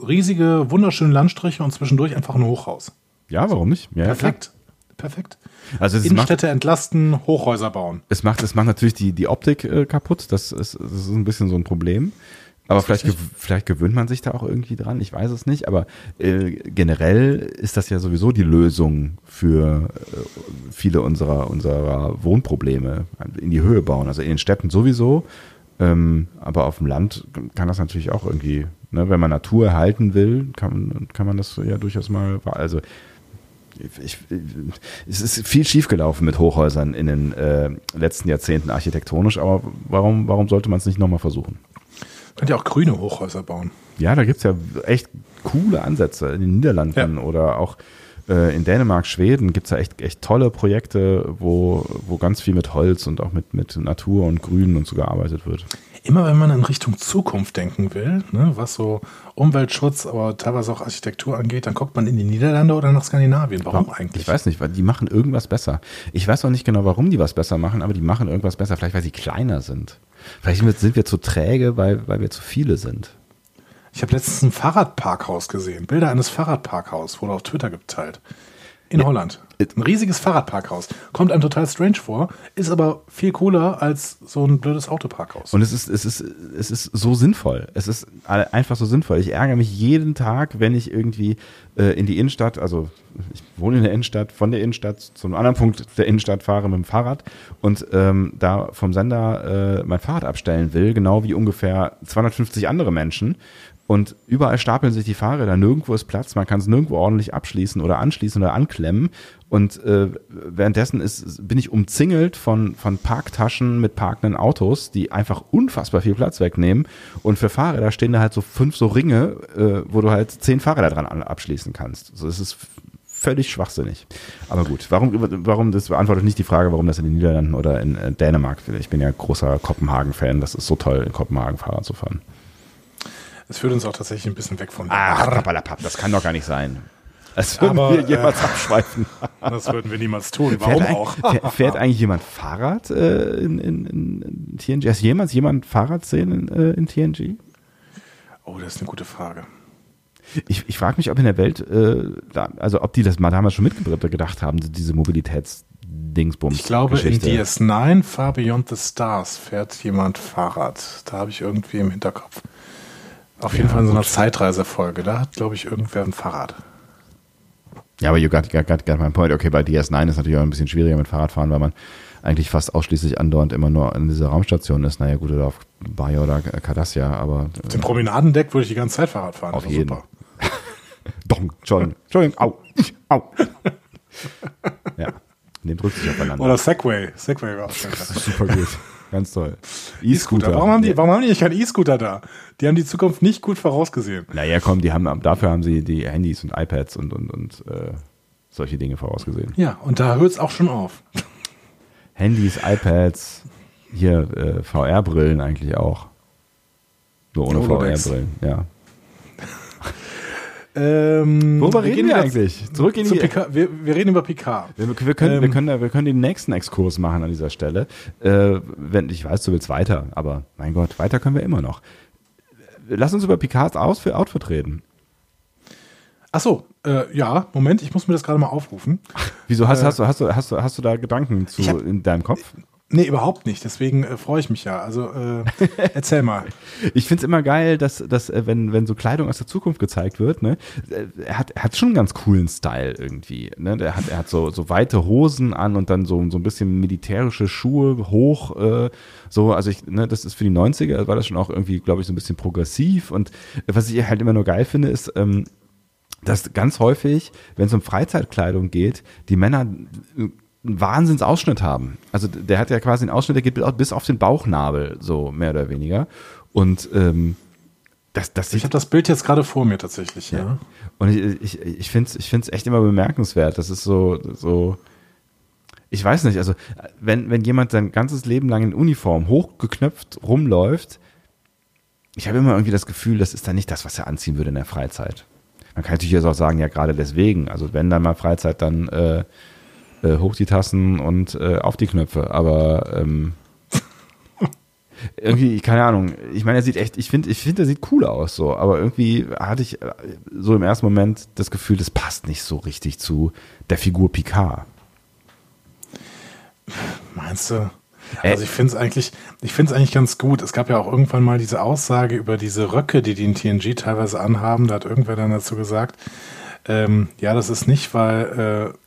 [SPEAKER 2] riesige, wunderschöne Landstriche und zwischendurch einfach ein Hochhaus.
[SPEAKER 1] Ja, warum nicht? Ja,
[SPEAKER 2] Perfekt. Perfekt.
[SPEAKER 1] Also
[SPEAKER 2] Innenstädte macht, entlasten, Hochhäuser bauen.
[SPEAKER 1] Es macht, es macht natürlich die, die Optik äh, kaputt. Das ist, das ist ein bisschen so ein Problem. Aber vielleicht, gew vielleicht gewöhnt man sich da auch irgendwie dran, ich weiß es nicht. Aber äh, generell ist das ja sowieso die Lösung für äh, viele unserer, unserer Wohnprobleme. In die Höhe bauen. Also in den Städten sowieso. Ähm, aber auf dem Land kann das natürlich auch irgendwie, ne, wenn man Natur erhalten will, kann, kann man das ja durchaus mal. Also ich, es ist viel schiefgelaufen mit Hochhäusern in den äh, letzten Jahrzehnten architektonisch, aber warum, warum sollte man es nicht nochmal versuchen?
[SPEAKER 2] Könnt ihr auch grüne Hochhäuser bauen.
[SPEAKER 1] Ja, da gibt es ja echt coole Ansätze in den Niederlanden ja. oder auch äh, in Dänemark, Schweden gibt es ja echt, echt tolle Projekte, wo, wo ganz viel mit Holz und auch mit, mit Natur und Grün und so gearbeitet wird.
[SPEAKER 2] Immer wenn man in Richtung Zukunft denken will, ne, was so Umweltschutz, aber teilweise auch Architektur angeht, dann guckt man in die Niederlande oder nach Skandinavien. Warum eigentlich?
[SPEAKER 1] Ich weiß nicht, weil die machen irgendwas besser. Ich weiß auch nicht genau, warum die was besser machen, aber die machen irgendwas besser. Vielleicht, weil sie kleiner sind. Vielleicht sind wir zu träge, weil, weil wir zu viele sind.
[SPEAKER 2] Ich habe letztens ein Fahrradparkhaus gesehen. Bilder eines Fahrradparkhaus wurde auf Twitter geteilt. In. Holland. Ein riesiges Fahrradparkhaus. Kommt einem total strange vor, ist aber viel cooler als so ein blödes Autoparkhaus.
[SPEAKER 1] Und es ist, es ist, es ist so sinnvoll. Es ist einfach so sinnvoll. Ich ärgere mich jeden Tag, wenn ich irgendwie äh, in die Innenstadt, also ich wohne in der Innenstadt, von der Innenstadt zum anderen Punkt der Innenstadt fahre mit dem Fahrrad und ähm, da vom Sender äh, mein Fahrrad abstellen will, genau wie ungefähr 250 andere Menschen und überall stapeln sich die Fahrräder, nirgendwo ist Platz, man kann es nirgendwo ordentlich abschließen oder anschließen oder anklemmen. Und äh, währenddessen ist, bin ich umzingelt von, von Parktaschen mit parkenden Autos, die einfach unfassbar viel Platz wegnehmen. Und für Fahrräder stehen da halt so fünf so Ringe, äh, wo du halt zehn Fahrräder dran abschließen kannst. Also es ist völlig schwachsinnig. Aber gut, warum, warum, das beantwortet nicht die Frage, warum das in den Niederlanden oder in äh, Dänemark, ich bin ja großer Kopenhagen-Fan, das ist so toll, in Kopenhagen Fahrrad zu fahren.
[SPEAKER 2] Das führt uns auch tatsächlich ein bisschen weg von
[SPEAKER 1] Ach, das kann doch gar nicht sein. Als würden Aber, wir jemals äh, abschweifen.
[SPEAKER 2] Das würden wir niemals tun. Warum
[SPEAKER 1] fährt
[SPEAKER 2] auch?
[SPEAKER 1] Fährt, fährt eigentlich jemand Fahrrad äh, in, in, in, TNG? Hast jemals jemand Fahrrad sehen in, äh, in TNG?
[SPEAKER 2] Oh, das ist eine gute Frage.
[SPEAKER 1] Ich, ich frage mich, ob in der Welt, äh, da, also ob die das mal damals schon mitgedacht haben, diese Mobilitätsdingsbums.
[SPEAKER 2] Ich glaube, in
[SPEAKER 1] Geschichte.
[SPEAKER 2] DS9 Far Beyond the Stars fährt jemand Fahrrad. Da habe ich irgendwie im Hinterkopf. Auf jeden
[SPEAKER 1] Ja,
[SPEAKER 2] Fall in so einer. Zeitreisefolge. Da hat, glaube ich, irgendwer ein Fahrrad.
[SPEAKER 1] Ja, aber you got, got, got, got my point. Okay, bei DS9 ist natürlich auch ein bisschen schwieriger mit Fahrradfahren, weil man eigentlich fast ausschließlich andauernd immer nur an dieser Raumstation ist. Naja, gut, oder auf Bayer oder Cardassia, aber
[SPEAKER 2] Auf dem Promenadendeck würde ich die ganze Zeit Fahrrad fahren.
[SPEAKER 1] Auf jeden. Dong, Entschuldigung, Entschuldigung, au, au. ja, dem drückt sich aufeinander.
[SPEAKER 2] Oder Segway. Segway war auch.
[SPEAKER 1] Super gut, ganz toll.
[SPEAKER 2] E-Scooter. Warum haben die, warum haben die nicht keinen E-Scooter da? Die haben die Zukunft nicht gut vorausgesehen.
[SPEAKER 1] Naja, komm, die haben, dafür haben sie die Handys und iPads und, und, und äh, solche Dinge vorausgesehen.
[SPEAKER 2] Ja, und da hört es auch schon auf.
[SPEAKER 1] Handys, iPads, hier äh, VR-Brillen eigentlich auch. Nur ohne. VR-Brillen, ja.
[SPEAKER 2] Ähm,
[SPEAKER 1] Worüber
[SPEAKER 2] wir
[SPEAKER 1] reden
[SPEAKER 2] gehen
[SPEAKER 1] wir eigentlich? Zurück in
[SPEAKER 2] Zu
[SPEAKER 1] die.
[SPEAKER 2] Picard. Wir, wir reden über Picard.
[SPEAKER 1] Wir, wir, können, wir,
[SPEAKER 2] Ähm,
[SPEAKER 1] können, wir können den nächsten Exkurs machen an dieser Stelle. Äh, wenn ich weiß, du willst weiter, aber mein Gott, weiter können wir immer noch. Lass uns über Picards Aus für Outfit reden.
[SPEAKER 2] Ach so, äh, ja, Moment, ich muss mir das gerade mal aufrufen.
[SPEAKER 1] Wieso hast,
[SPEAKER 2] Äh,
[SPEAKER 1] hast, du, hast, du, hast, du, hast du da Gedanken zu
[SPEAKER 2] hab-
[SPEAKER 1] in deinem Kopf?
[SPEAKER 2] Nee, überhaupt nicht. Deswegen äh, freue ich mich ja. Also äh, erzähl mal.
[SPEAKER 1] Ich finde es immer geil, dass, dass äh, wenn, wenn so Kleidung aus der Zukunft gezeigt wird, ne, äh, er hat, er hat schon einen ganz coolen Style irgendwie. Ne? Der hat, er hat so, so weite Hosen an und dann so, so ein bisschen militärische Schuhe hoch. Äh, so, also ich, ne, das ist für die 90er, war das schon auch irgendwie, glaube ich, so ein bisschen progressiv. Und was ich halt immer nur geil finde, ist, ähm, dass ganz häufig, wenn es um Freizeitkleidung geht, die Männer einen Wahnsinnsausschnitt haben. Also der hat ja quasi einen Ausschnitt, der geht bis- bis auf den Bauchnabel, so mehr oder weniger. Und ähm, das, das
[SPEAKER 2] Ich habe das Bild jetzt gerade vor mir tatsächlich. Ja.
[SPEAKER 1] ja. Und ich, ich, ich finde es ich find's echt immer bemerkenswert. Das ist so, so, ich weiß nicht, also wenn, wenn jemand sein ganzes Leben lang in Uniform hochgeknöpft rumläuft, ich habe immer irgendwie das Gefühl, das ist dann nicht das, was er anziehen würde in der Freizeit. Man kann natürlich jetzt auch sagen, ja, gerade deswegen, also wenn dann mal Freizeit, dann äh, äh, hoch die Tassen und äh, auf die Knöpfe, aber ähm, irgendwie, keine Ahnung, ich meine, er sieht echt, ich finde, ich finde, er sieht cool aus, so, aber irgendwie hatte ich äh, so im ersten Moment das Gefühl, das passt nicht so richtig zu der Figur Picard.
[SPEAKER 2] Meinst du?
[SPEAKER 1] Äh,
[SPEAKER 2] Also ich finde es eigentlich, ich finde es eigentlich ganz gut. Es gab ja auch irgendwann mal diese Aussage über diese Röcke, die die in TNG teilweise anhaben. Da hat irgendwer dann dazu gesagt, ähm, ja, das ist nicht, weil, äh,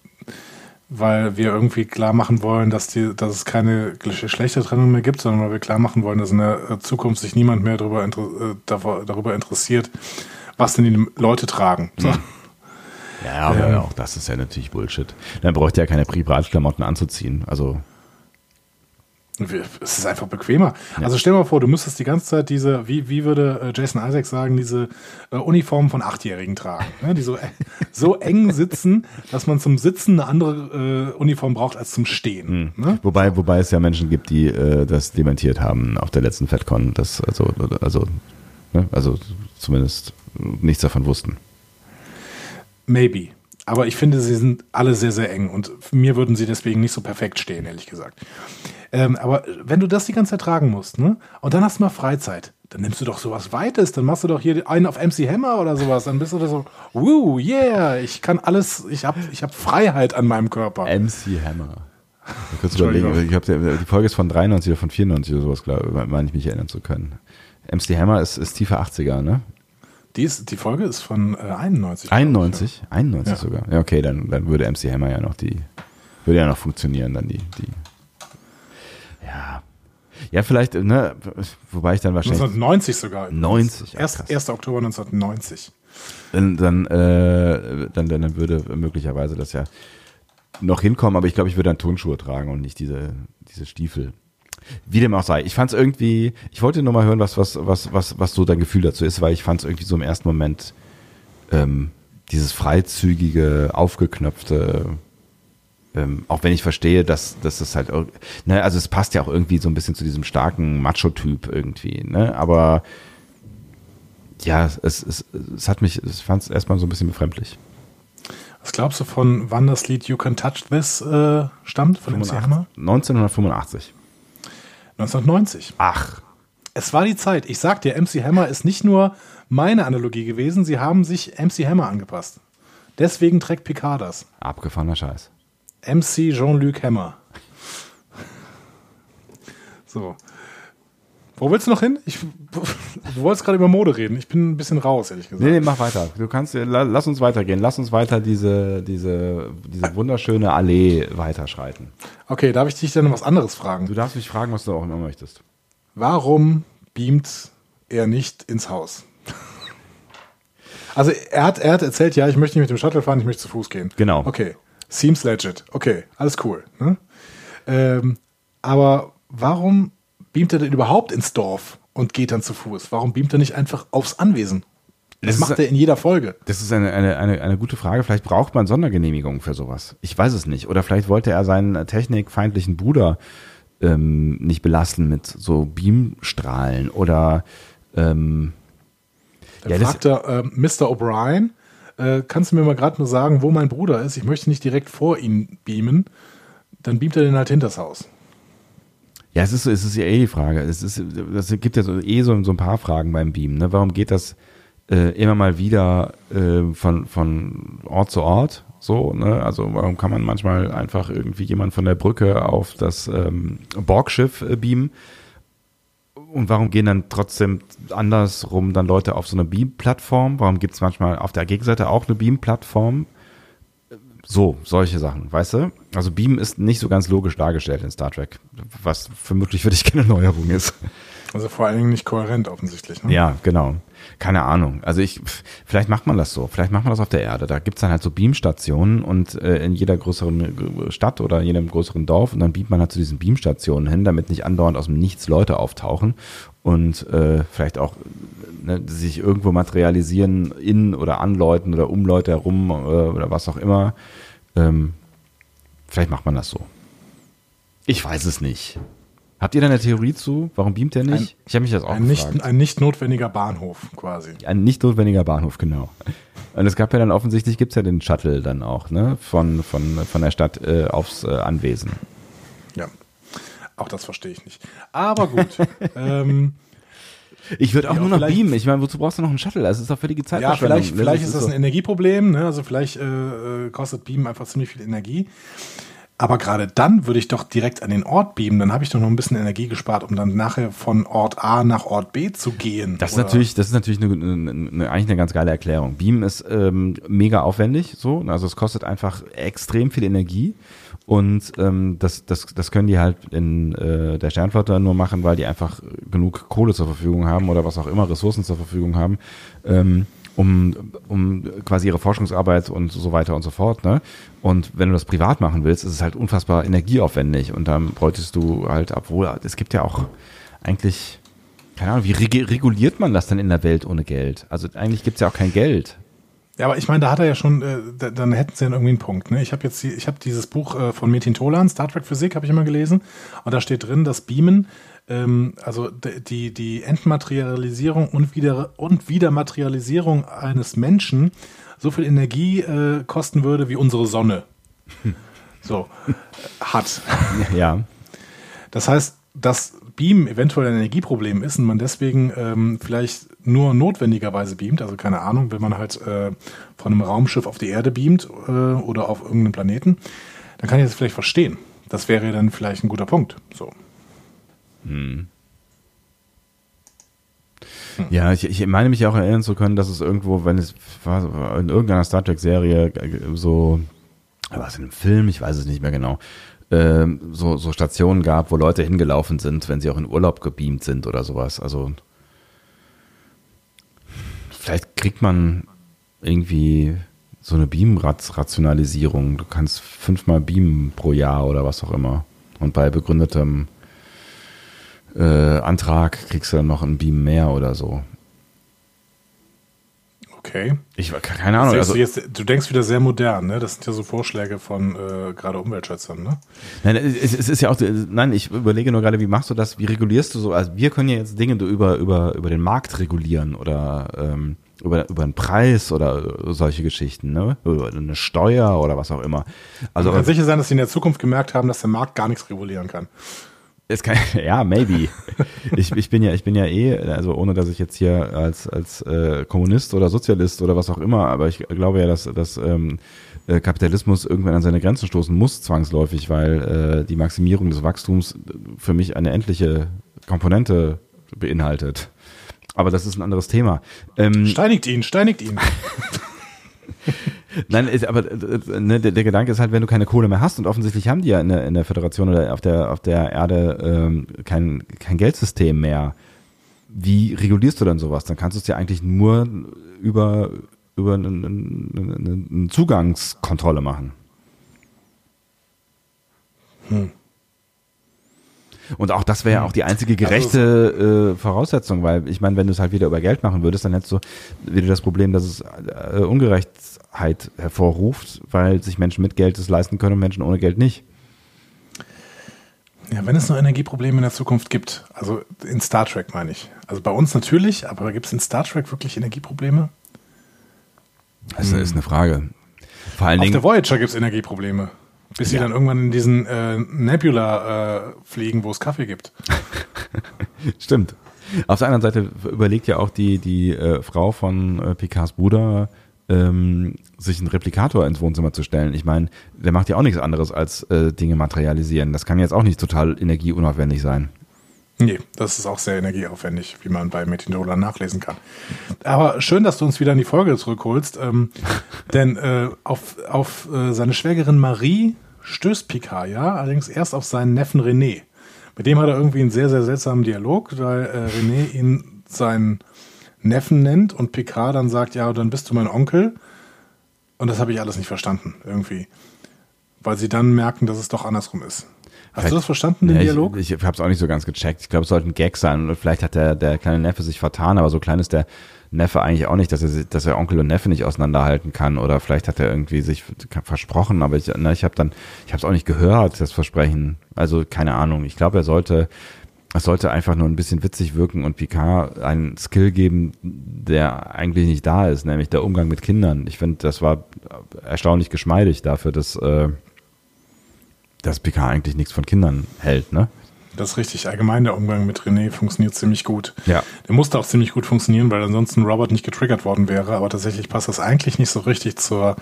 [SPEAKER 2] weil wir irgendwie klar machen wollen, dass, die, dass es keine Geschlechtertrennung mehr gibt, sondern weil wir klar machen wollen, dass in der äh, Zukunft sich niemand mehr darüber, äh, darüber interessiert, was denn die Leute tragen. So.
[SPEAKER 1] Ja, aber
[SPEAKER 2] Ähm.
[SPEAKER 1] auch das ist ja natürlich Bullshit. Dann bräuchte ja keine Privatklamotten anzuziehen. Also,
[SPEAKER 2] Es ist einfach bequemer. Also stell dir mal vor, du müsstest die ganze Zeit diese, wie, wie würde äh, Jason Isaacs sagen, diese äh, Uniformen von Achtjährigen tragen, ne? die so, äh, so eng sitzen, dass man zum Sitzen eine andere äh, Uniform braucht als zum Stehen. Ne?
[SPEAKER 1] wobei, wobei es ja Menschen gibt, die äh, das dementiert haben auf der letzten FedCon, das also, also, ne, also zumindest nichts davon wussten.
[SPEAKER 2] Maybe. Aber ich finde, sie sind alle sehr, sehr eng und mir würden sie deswegen nicht so perfekt stehen, ehrlich gesagt. Ähm, aber wenn du das die ganze Zeit tragen musst, ne? Und dann hast du mal Freizeit, dann nimmst du doch sowas Weites, dann machst du doch hier einen auf MC Hammer oder sowas, dann bist du da so, woo, yeah, ich kann alles, ich habe ich hab Freiheit an meinem Körper.
[SPEAKER 1] MC Hammer. Da kurz überlegen, ich habe die Folge ist von 93 oder von 94 oder sowas, glaube meine ich mich erinnern zu können. MC Hammer ist, ist tiefe 80er, ne?
[SPEAKER 2] Die, ist, die Folge ist von äh, 91.
[SPEAKER 1] 91? 91
[SPEAKER 2] Ja.
[SPEAKER 1] sogar. Ja, okay, dann, dann würde MC Hammer ja noch die, würde ja noch funktionieren, dann die, die. Ja. Ja, vielleicht, ne, wobei ich dann wahrscheinlich,
[SPEAKER 2] 1990 sogar.
[SPEAKER 1] 90, ja,
[SPEAKER 2] Erst,
[SPEAKER 1] krass.
[SPEAKER 2] 1. Oktober 1990.
[SPEAKER 1] dann, dann, äh, dann, dann, dann würde möglicherweise das ja noch hinkommen, aber ich glaube, ich würde dann Turnschuhe tragen und nicht diese, diese Stiefel. Wie dem auch sei. Ich fand es irgendwie, ich wollte nur mal hören, was, was, was, was, was so dein Gefühl dazu ist, weil ich fand es irgendwie so im ersten Moment ähm, dieses freizügige, aufgeknöpfte, ähm, auch wenn ich verstehe, dass, dass das halt, ne, also es passt ja auch irgendwie so ein bisschen zu diesem starken Macho-Typ irgendwie, ne, aber ja, es, es, es hat mich, ich fand es erstmal so ein bisschen befremdlich.
[SPEAKER 2] Was glaubst du von wann das Lied You Can Touch This äh, stammt? Von MC Hammer?
[SPEAKER 1] 1985.
[SPEAKER 2] 1990.
[SPEAKER 1] Ach,
[SPEAKER 2] Es war die Zeit. Ich sag dir, MC Hammer ist nicht nur meine Analogie gewesen. Sie haben sich MC Hammer angepasst. Deswegen trägt Picard das.
[SPEAKER 1] Abgefahrener Scheiß.
[SPEAKER 2] MC Jean-Luc Hammer. So. Wo willst du noch hin? Ich, du wolltest gerade über Mode reden. Ich bin ein bisschen raus, ehrlich gesagt.
[SPEAKER 1] Nee, nee, mach weiter. Du kannst, la- lass uns weitergehen. Lass uns weiter diese, diese, diese wunderschöne Allee weiterschreiten.
[SPEAKER 2] Okay, darf ich dich dann was anderes fragen?
[SPEAKER 1] Du darfst mich fragen, was du auch immer möchtest.
[SPEAKER 2] Warum beamt er nicht ins Haus? Also er hat, er hat erzählt, ja, ich möchte nicht mit dem Shuttle fahren, ich möchte zu Fuß gehen.
[SPEAKER 1] Genau.
[SPEAKER 2] Okay. Seems legit. Okay, alles cool. Ne? Ähm, aber warum beamt er denn überhaupt ins Dorf und geht dann zu Fuß? Warum beamt er nicht einfach aufs Anwesen? Das,
[SPEAKER 1] Das
[SPEAKER 2] macht er in jeder Folge.
[SPEAKER 1] Das ist eine, eine, eine, eine gute Frage. Vielleicht braucht man Sondergenehmigungen für sowas. Ich weiß es nicht. Oder vielleicht wollte er seinen technikfeindlichen Bruder ähm, nicht belasten mit so Beamstrahlen oder ähm,
[SPEAKER 2] Dann
[SPEAKER 1] Ja,
[SPEAKER 2] fragt er, äh, Mr. O'Brien, äh, kannst du mir mal gerade nur sagen, wo mein Bruder ist? Ich möchte nicht direkt vor ihn beamen. Dann beamt er den halt hinters Haus.
[SPEAKER 1] Ja, es ist, es ist ja eh die Frage. Es ist, das gibt ja so, eh so, so ein paar Fragen beim Beamen. Ne? Warum geht das äh, immer mal wieder äh, von, von Ort zu Ort? So, ne? Also warum kann man manchmal einfach irgendwie jemand von der Brücke auf das ähm, Borgschiff äh, beamen? Und warum gehen dann trotzdem andersrum dann Leute auf so eine Beam-Plattform? Warum gibt es manchmal auf der Gegenseite auch eine Beam-Plattform? So, solche Sachen, weißt du? Also Beam ist nicht so ganz logisch dargestellt in Star Trek, was vermutlich für dich keine Neuerung ist.
[SPEAKER 2] Also vor allen Dingen nicht kohärent offensichtlich. Ne?
[SPEAKER 1] Ja, genau. Keine Ahnung. Also ich, vielleicht macht man das so. Vielleicht macht man das auf der Erde. Da gibt's dann halt so Beamstationen und äh, in jeder größeren äh, Stadt oder in jedem größeren Dorf und dann beamt man halt zu diesen Beamstationen hin, damit nicht andauernd aus dem Nichts Leute auftauchen und äh, vielleicht auch ne, sich irgendwo materialisieren in oder an Leuten oder um Leute herum äh, oder was auch immer. Ähm, vielleicht macht man das so. Ich weiß es nicht. Habt ihr da eine Theorie zu? Warum beamt er nicht?
[SPEAKER 2] Ein-
[SPEAKER 1] ich habe mich das auch
[SPEAKER 2] Ein
[SPEAKER 1] gefragt.
[SPEAKER 2] nicht, ein nicht notwendiger Bahnhof quasi.
[SPEAKER 1] Ein nicht notwendiger Bahnhof, genau. Und es gab ja dann offensichtlich gibt's ja den Shuttle dann auch, ne? Von, von, von der Stadt äh, aufs äh, Anwesen.
[SPEAKER 2] Ja. Auch das verstehe ich nicht. Aber gut. ähm,
[SPEAKER 1] Ich würde auch
[SPEAKER 2] Ja,
[SPEAKER 1] nur noch beamen. Ich meine, wozu brauchst du noch einen Shuttle? Das ist doch völlige
[SPEAKER 2] ja,
[SPEAKER 1] Zeitverschwendung.
[SPEAKER 2] vielleicht, vielleicht ist das ein
[SPEAKER 1] so.
[SPEAKER 2] Energieproblem. Ne? Also vielleicht äh, äh, kostet Beamen einfach ziemlich viel Energie. Aber gerade dann würde ich doch direkt an den Ort beamen. Dann habe ich doch noch ein bisschen Energie gespart, um dann nachher von Ort A nach Ort B zu gehen.
[SPEAKER 1] Das ist
[SPEAKER 2] Oder-
[SPEAKER 1] natürlich, das ist natürlich eine, eine, eine, eigentlich eine ganz geile Erklärung. Beam ist ähm, mega aufwendig, so, also es kostet einfach extrem viel Energie und ähm, das, das, das können die halt in äh, der Sternflotte nur machen, weil die einfach genug Kohle zur Verfügung haben oder was auch immer Ressourcen zur Verfügung haben, ähm, um, um quasi ihre Forschungsarbeit und so weiter und so fort. Ne? Und wenn du das privat machen willst, ist es halt unfassbar energieaufwendig und dann bräuchtest du halt, obwohl es gibt ja auch eigentlich keine Ahnung, wie reg reguliert man das denn in der Welt ohne Geld? Also eigentlich gibt's ja auch kein Geld.
[SPEAKER 2] Ja, aber ich meine, da hat er ja schon, äh, da, dann hätten sie ja irgendwie einen Punkt. Ne? Ich habe jetzt, ich habe dieses Buch äh, von Metin Tolan, Star Trek Physik, habe ich immer gelesen, und da steht drin, dass Beamen, ähm, also die die Entmaterialisierung und wieder und Wiedermaterialisierung eines Menschen so viel Energie äh, kosten würde wie unsere Sonne. So hat.
[SPEAKER 1] Ja.
[SPEAKER 2] Das heißt, dass Beam eventuell ein Energieproblem ist und man deswegen ähm, vielleicht nur notwendigerweise beamt, also keine Ahnung, wenn man halt äh, von einem Raumschiff auf die Erde beamt äh, oder auf irgendeinen Planeten, dann kann ich das vielleicht verstehen. Das wäre dann vielleicht ein guter Punkt. So.
[SPEAKER 1] Ja, ich, ich meine mich auch erinnern zu können, dass es irgendwo, wenn es war in irgendeiner Star Trek-Serie so, war es in einem Film, ich weiß es nicht mehr genau, ähm, so, so Stationen gab, wo Leute hingelaufen sind, wenn sie auch in Urlaub gebeamt sind oder sowas. Also vielleicht kriegt man irgendwie so eine Beam-Rationalisierung. Du kannst fünfmal beamen pro Jahr oder was auch immer. Und bei begründetem äh, Antrag kriegst du dann noch ein Beam mehr oder so.
[SPEAKER 2] Okay.
[SPEAKER 1] Ich keine Ahnung. Also,
[SPEAKER 2] du, jetzt, du denkst wieder sehr modern, ne? Das sind ja so Vorschläge von äh, gerade Umweltschützern, ne?
[SPEAKER 1] nein, es, es ist ja auch, nein, ich überlege nur gerade, wie machst du das? Wie regulierst du so? Also wir können ja jetzt Dinge über über über den Markt regulieren oder ähm, über über einen Preis oder solche Geschichten, ne? Über eine Steuer oder was auch immer. Also
[SPEAKER 2] Man kann sicher sein, dass sie in der Zukunft gemerkt haben, dass der Markt gar nichts regulieren kann.
[SPEAKER 1] Es kann, ja, maybe. Ich, ich bin ja, ich bin ja eh, also ohne dass ich jetzt hier als, als äh, Kommunist oder Sozialist oder was auch immer, aber ich glaube ja, dass, dass ähm, äh, Kapitalismus irgendwann an seine Grenzen stoßen muss, zwangsläufig, weil äh, die Maximierung des Wachstums für mich eine endliche Komponente beinhaltet. Aber das ist ein anderes Thema.
[SPEAKER 2] Ähm, steinigt ihn, steinigt ihn.
[SPEAKER 1] Nein, ist, aber äh, ne, der, der, Gedanke ist halt, wenn du keine Kohle mehr hast und offensichtlich haben die ja in der, in der Föderation oder auf der, auf der Erde ähm, kein, kein Geldsystem mehr. Wie regulierst du dann sowas? Dann kannst du es ja eigentlich nur über, über eine, eine, eine Zugangskontrolle machen. Hm. Und auch das wäre ja hm. auch die einzige gerechte also, äh, Voraussetzung, weil ich meine, wenn du es halt wieder über Geld machen würdest, dann hättest du wieder das Problem, dass es äh, Ungerechtheit hervorruft, weil sich Menschen mit Geld es leisten können und Menschen ohne Geld nicht.
[SPEAKER 2] Ja, wenn es noch Energieprobleme in der Zukunft gibt, also in Star Trek meine ich. Also bei uns natürlich, aber gibt es in Star Trek wirklich Energieprobleme?
[SPEAKER 1] Das hm. ist eine Frage.
[SPEAKER 2] Vor allen Auf Dingen, der Voyager gibt es Energieprobleme. Bis ja. sie dann irgendwann in diesen äh, Nebula äh, fliegen, wo es Kaffee gibt.
[SPEAKER 1] Stimmt. Auf der anderen Seite überlegt ja auch die, die äh, Frau von äh, Picards Bruder, ähm, sich einen Replikator ins Wohnzimmer zu stellen. Ich meine, der macht ja auch nichts anderes als äh, Dinge materialisieren. Das kann jetzt auch nicht total energieunaufwendig sein.
[SPEAKER 2] Nee, das ist auch sehr energieaufwendig, wie man bei Metinola nachlesen kann. Aber schön, dass du uns wieder in die Folge zurückholst, ähm, denn äh, auf, auf äh, seine Schwägerin Marie stößt Picard ja, allerdings erst auf seinen Neffen René. Mit dem hat er irgendwie einen sehr, sehr seltsamen Dialog, weil äh, René ihn seinen Neffen nennt und Picard dann sagt, ja, dann bist du mein Onkel. Und das habe ich alles nicht verstanden, irgendwie. Weil sie dann merken, dass es doch andersrum ist. Hast vielleicht, du das verstanden, den ja, Dialog?
[SPEAKER 1] Ich, ich habe es auch nicht so ganz gecheckt. Ich glaube, es sollte ein Gag sein. Und vielleicht hat der, der kleine Neffe sich vertan, aber so klein ist der Neffe eigentlich auch nicht, dass er, dass er Onkel und Neffe nicht auseinanderhalten kann. Oder vielleicht hat er irgendwie sich versprochen, aber ich, na, ich habe dann, ich habe es auch nicht gehört, das Versprechen. Also keine Ahnung. Ich glaube, er sollte, es sollte einfach nur ein bisschen witzig wirken und Picard einen Skill geben, der eigentlich nicht da ist, nämlich der Umgang mit Kindern. Ich finde, das war erstaunlich geschmeidig dafür, dass äh, dass Picard eigentlich nichts von Kindern hält, ne?
[SPEAKER 2] Das ist richtig. Allgemein der Umgang mit René funktioniert ziemlich gut.
[SPEAKER 1] Ja.
[SPEAKER 2] Der musste auch ziemlich gut funktionieren, weil ansonsten Robert nicht getriggert worden wäre. Aber tatsächlich passt das eigentlich nicht so richtig zur,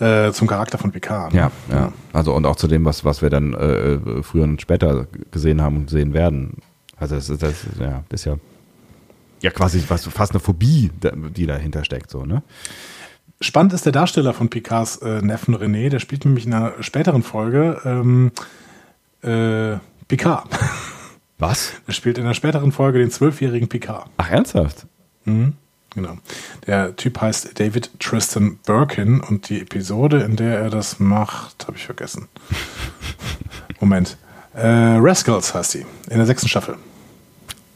[SPEAKER 2] äh, zum Charakter von Picard.
[SPEAKER 1] Ne? Ja, ja. Also und auch zu dem, was, was wir dann äh, früher und später gesehen haben und sehen werden. Also das ist, das ist ja, ist ja, ja quasi was, fast eine Phobie, die dahinter steckt, so, ne?
[SPEAKER 2] Spannend ist der Darsteller von Picards äh, Neffen René, der spielt nämlich in einer späteren Folge ähm, äh, Picard.
[SPEAKER 1] Was?
[SPEAKER 2] Er spielt in einer späteren Folge den zwölfjährigen Picard.
[SPEAKER 1] Ach, ernsthaft?
[SPEAKER 2] Mhm, genau. Der Typ heißt David Tristan Birkin und die Episode, in der er das macht, habe ich vergessen. Moment. Äh, Rascals heißt sie, in der sechsten Staffel.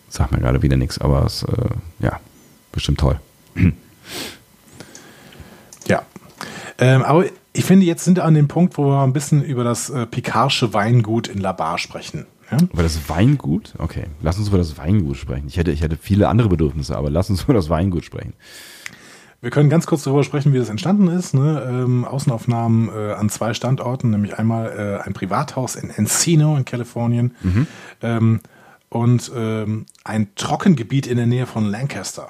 [SPEAKER 1] Sag mir gerade wieder nichts, aber es, äh, ja, bestimmt toll.
[SPEAKER 2] Ähm, aber ich finde, jetzt sind wir an dem Punkt, wo wir ein bisschen über das äh, Picarsche Weingut in Labar sprechen.
[SPEAKER 1] Ja? Über das Weingut? Okay, lass uns über das Weingut sprechen. Ich hätte, ich hätte viele andere Bedürfnisse, aber lass uns über das Weingut sprechen.
[SPEAKER 2] Wir können ganz kurz darüber sprechen, wie das entstanden ist. Ne? Ähm, Außenaufnahmen äh, an zwei Standorten, nämlich einmal äh, ein Privathaus in Encino in Kalifornien mhm. ähm, und ähm, ein Trockengebiet in der Nähe von Lancaster.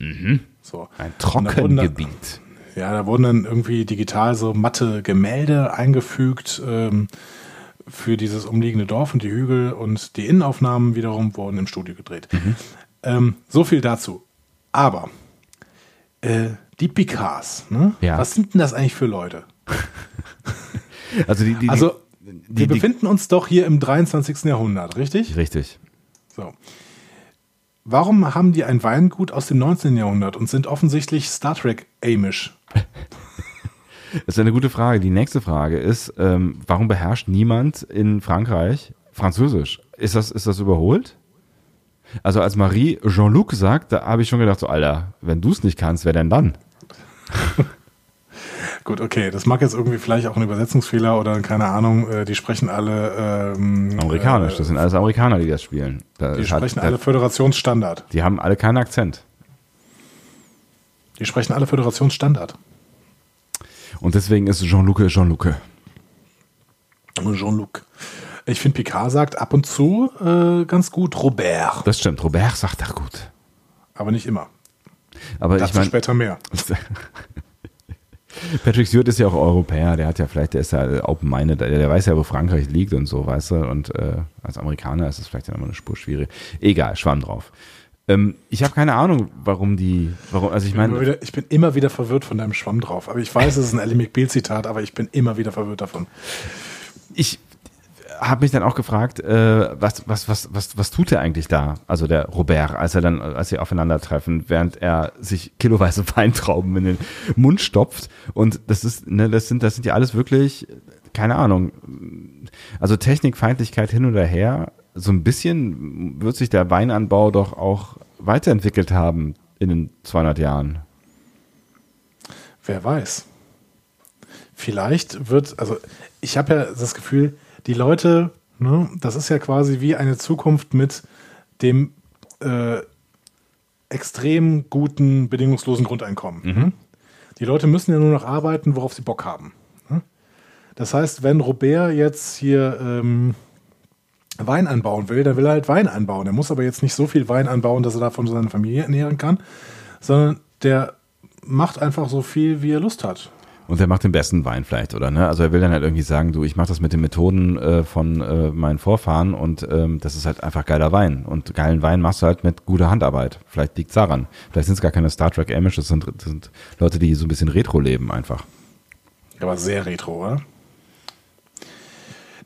[SPEAKER 1] Mhm. So. Ein Trockengebiet.
[SPEAKER 2] Ja, da wurden dann irgendwie digital so matte Gemälde eingefügt ähm, für dieses umliegende Dorf und die Hügel und die Innenaufnahmen wiederum wurden im Studio gedreht. Mhm. Ähm, so viel dazu. Aber äh, die Picards, ne?
[SPEAKER 1] ja.
[SPEAKER 2] was sind denn das eigentlich für Leute?
[SPEAKER 1] also, die, die,
[SPEAKER 2] also die, wir befinden uns doch hier im 23. Jahrhundert, richtig?
[SPEAKER 1] Richtig.
[SPEAKER 2] So. Warum haben die ein Weingut aus dem 19. Jahrhundert und sind offensichtlich Star Trek-amisch?
[SPEAKER 1] Das ist eine gute Frage. Die nächste Frage ist, ähm, warum beherrscht niemand in Frankreich Französisch? Ist das, ist das überholt? Also als Marie Jean-Luc sagt, da habe ich schon gedacht, so Alter, wenn du es nicht kannst, wer denn dann?
[SPEAKER 2] Gut, okay, das mag jetzt irgendwie vielleicht auch ein Übersetzungsfehler oder keine Ahnung, äh, die sprechen alle
[SPEAKER 1] ähm, Amerikanisch, äh, das sind alles Amerikaner, die das spielen.
[SPEAKER 2] Da die sprechen hat, alle Föderationsstandard.
[SPEAKER 1] Die haben alle keinen Akzent.
[SPEAKER 2] Die sprechen alle Föderationsstandard.
[SPEAKER 1] Und deswegen ist Jean-Luc Jean-Luc.
[SPEAKER 2] Jean-Luc. Ich finde, Picard sagt ab und zu äh, ganz gut Robert.
[SPEAKER 1] Das stimmt, Robert sagt er gut.
[SPEAKER 2] Aber nicht immer.
[SPEAKER 1] Aber
[SPEAKER 2] Dazu
[SPEAKER 1] ich meine,
[SPEAKER 2] später mehr.
[SPEAKER 1] Patrick Stewart ist ja auch Europäer, der hat ja vielleicht, der ist ja open-minded, der, der weiß ja, wo Frankreich liegt und so, weißt du, und äh, als Amerikaner ist es vielleicht dann immer eine Spur schwierig. Egal, schwamm drauf. Ähm, ich habe keine Ahnung, warum die, warum, also ich
[SPEAKER 2] Immer
[SPEAKER 1] meine,
[SPEAKER 2] ich bin immer wieder verwirrt von deinem Schwamm drauf. Aber ich weiß, es ist ein Ellie McBeal-Zitat, aber ich bin immer wieder verwirrt davon.
[SPEAKER 1] ich habe mich dann auch gefragt, äh, was, was, was, was, was tut er eigentlich da? Also der Robert, als er dann, als sie aufeinandertreffen, während er sich kiloweise Weintrauben in den Mund stopft. Und das ist, ne, das sind, das sind ja alles wirklich, keine Ahnung. Also Technikfeindlichkeit hin oder her. So ein bisschen wird sich der Weinanbau doch auch weiterentwickelt haben in den 200 Jahren.
[SPEAKER 2] Wer weiß. Vielleicht wird, also ich habe ja das Gefühl, die Leute, ne, das ist ja quasi wie eine Zukunft mit dem äh, extrem guten, bedingungslosen Grundeinkommen. Die Leute müssen ja nur noch arbeiten, worauf sie Bock haben. ne? Das heißt, wenn Robert jetzt hier ähm, Wein anbauen will, dann will er halt Wein anbauen. Er muss aber jetzt nicht so viel Wein anbauen, dass er davon seine Familie ernähren kann, sondern der macht einfach so viel, wie er Lust hat.
[SPEAKER 1] Und er macht den besten Wein vielleicht, oder? Ne? Also er will dann halt irgendwie sagen, du, ich mache das mit den Methoden äh, von äh, meinen Vorfahren und ähm, das ist halt einfach geiler Wein. Und geilen Wein machst du halt mit guter Handarbeit. Vielleicht liegt's daran. Vielleicht sind es gar keine Star Trek Amish, das sind, das sind Leute, die so ein bisschen Retro leben einfach.
[SPEAKER 2] Aber sehr retro, oder?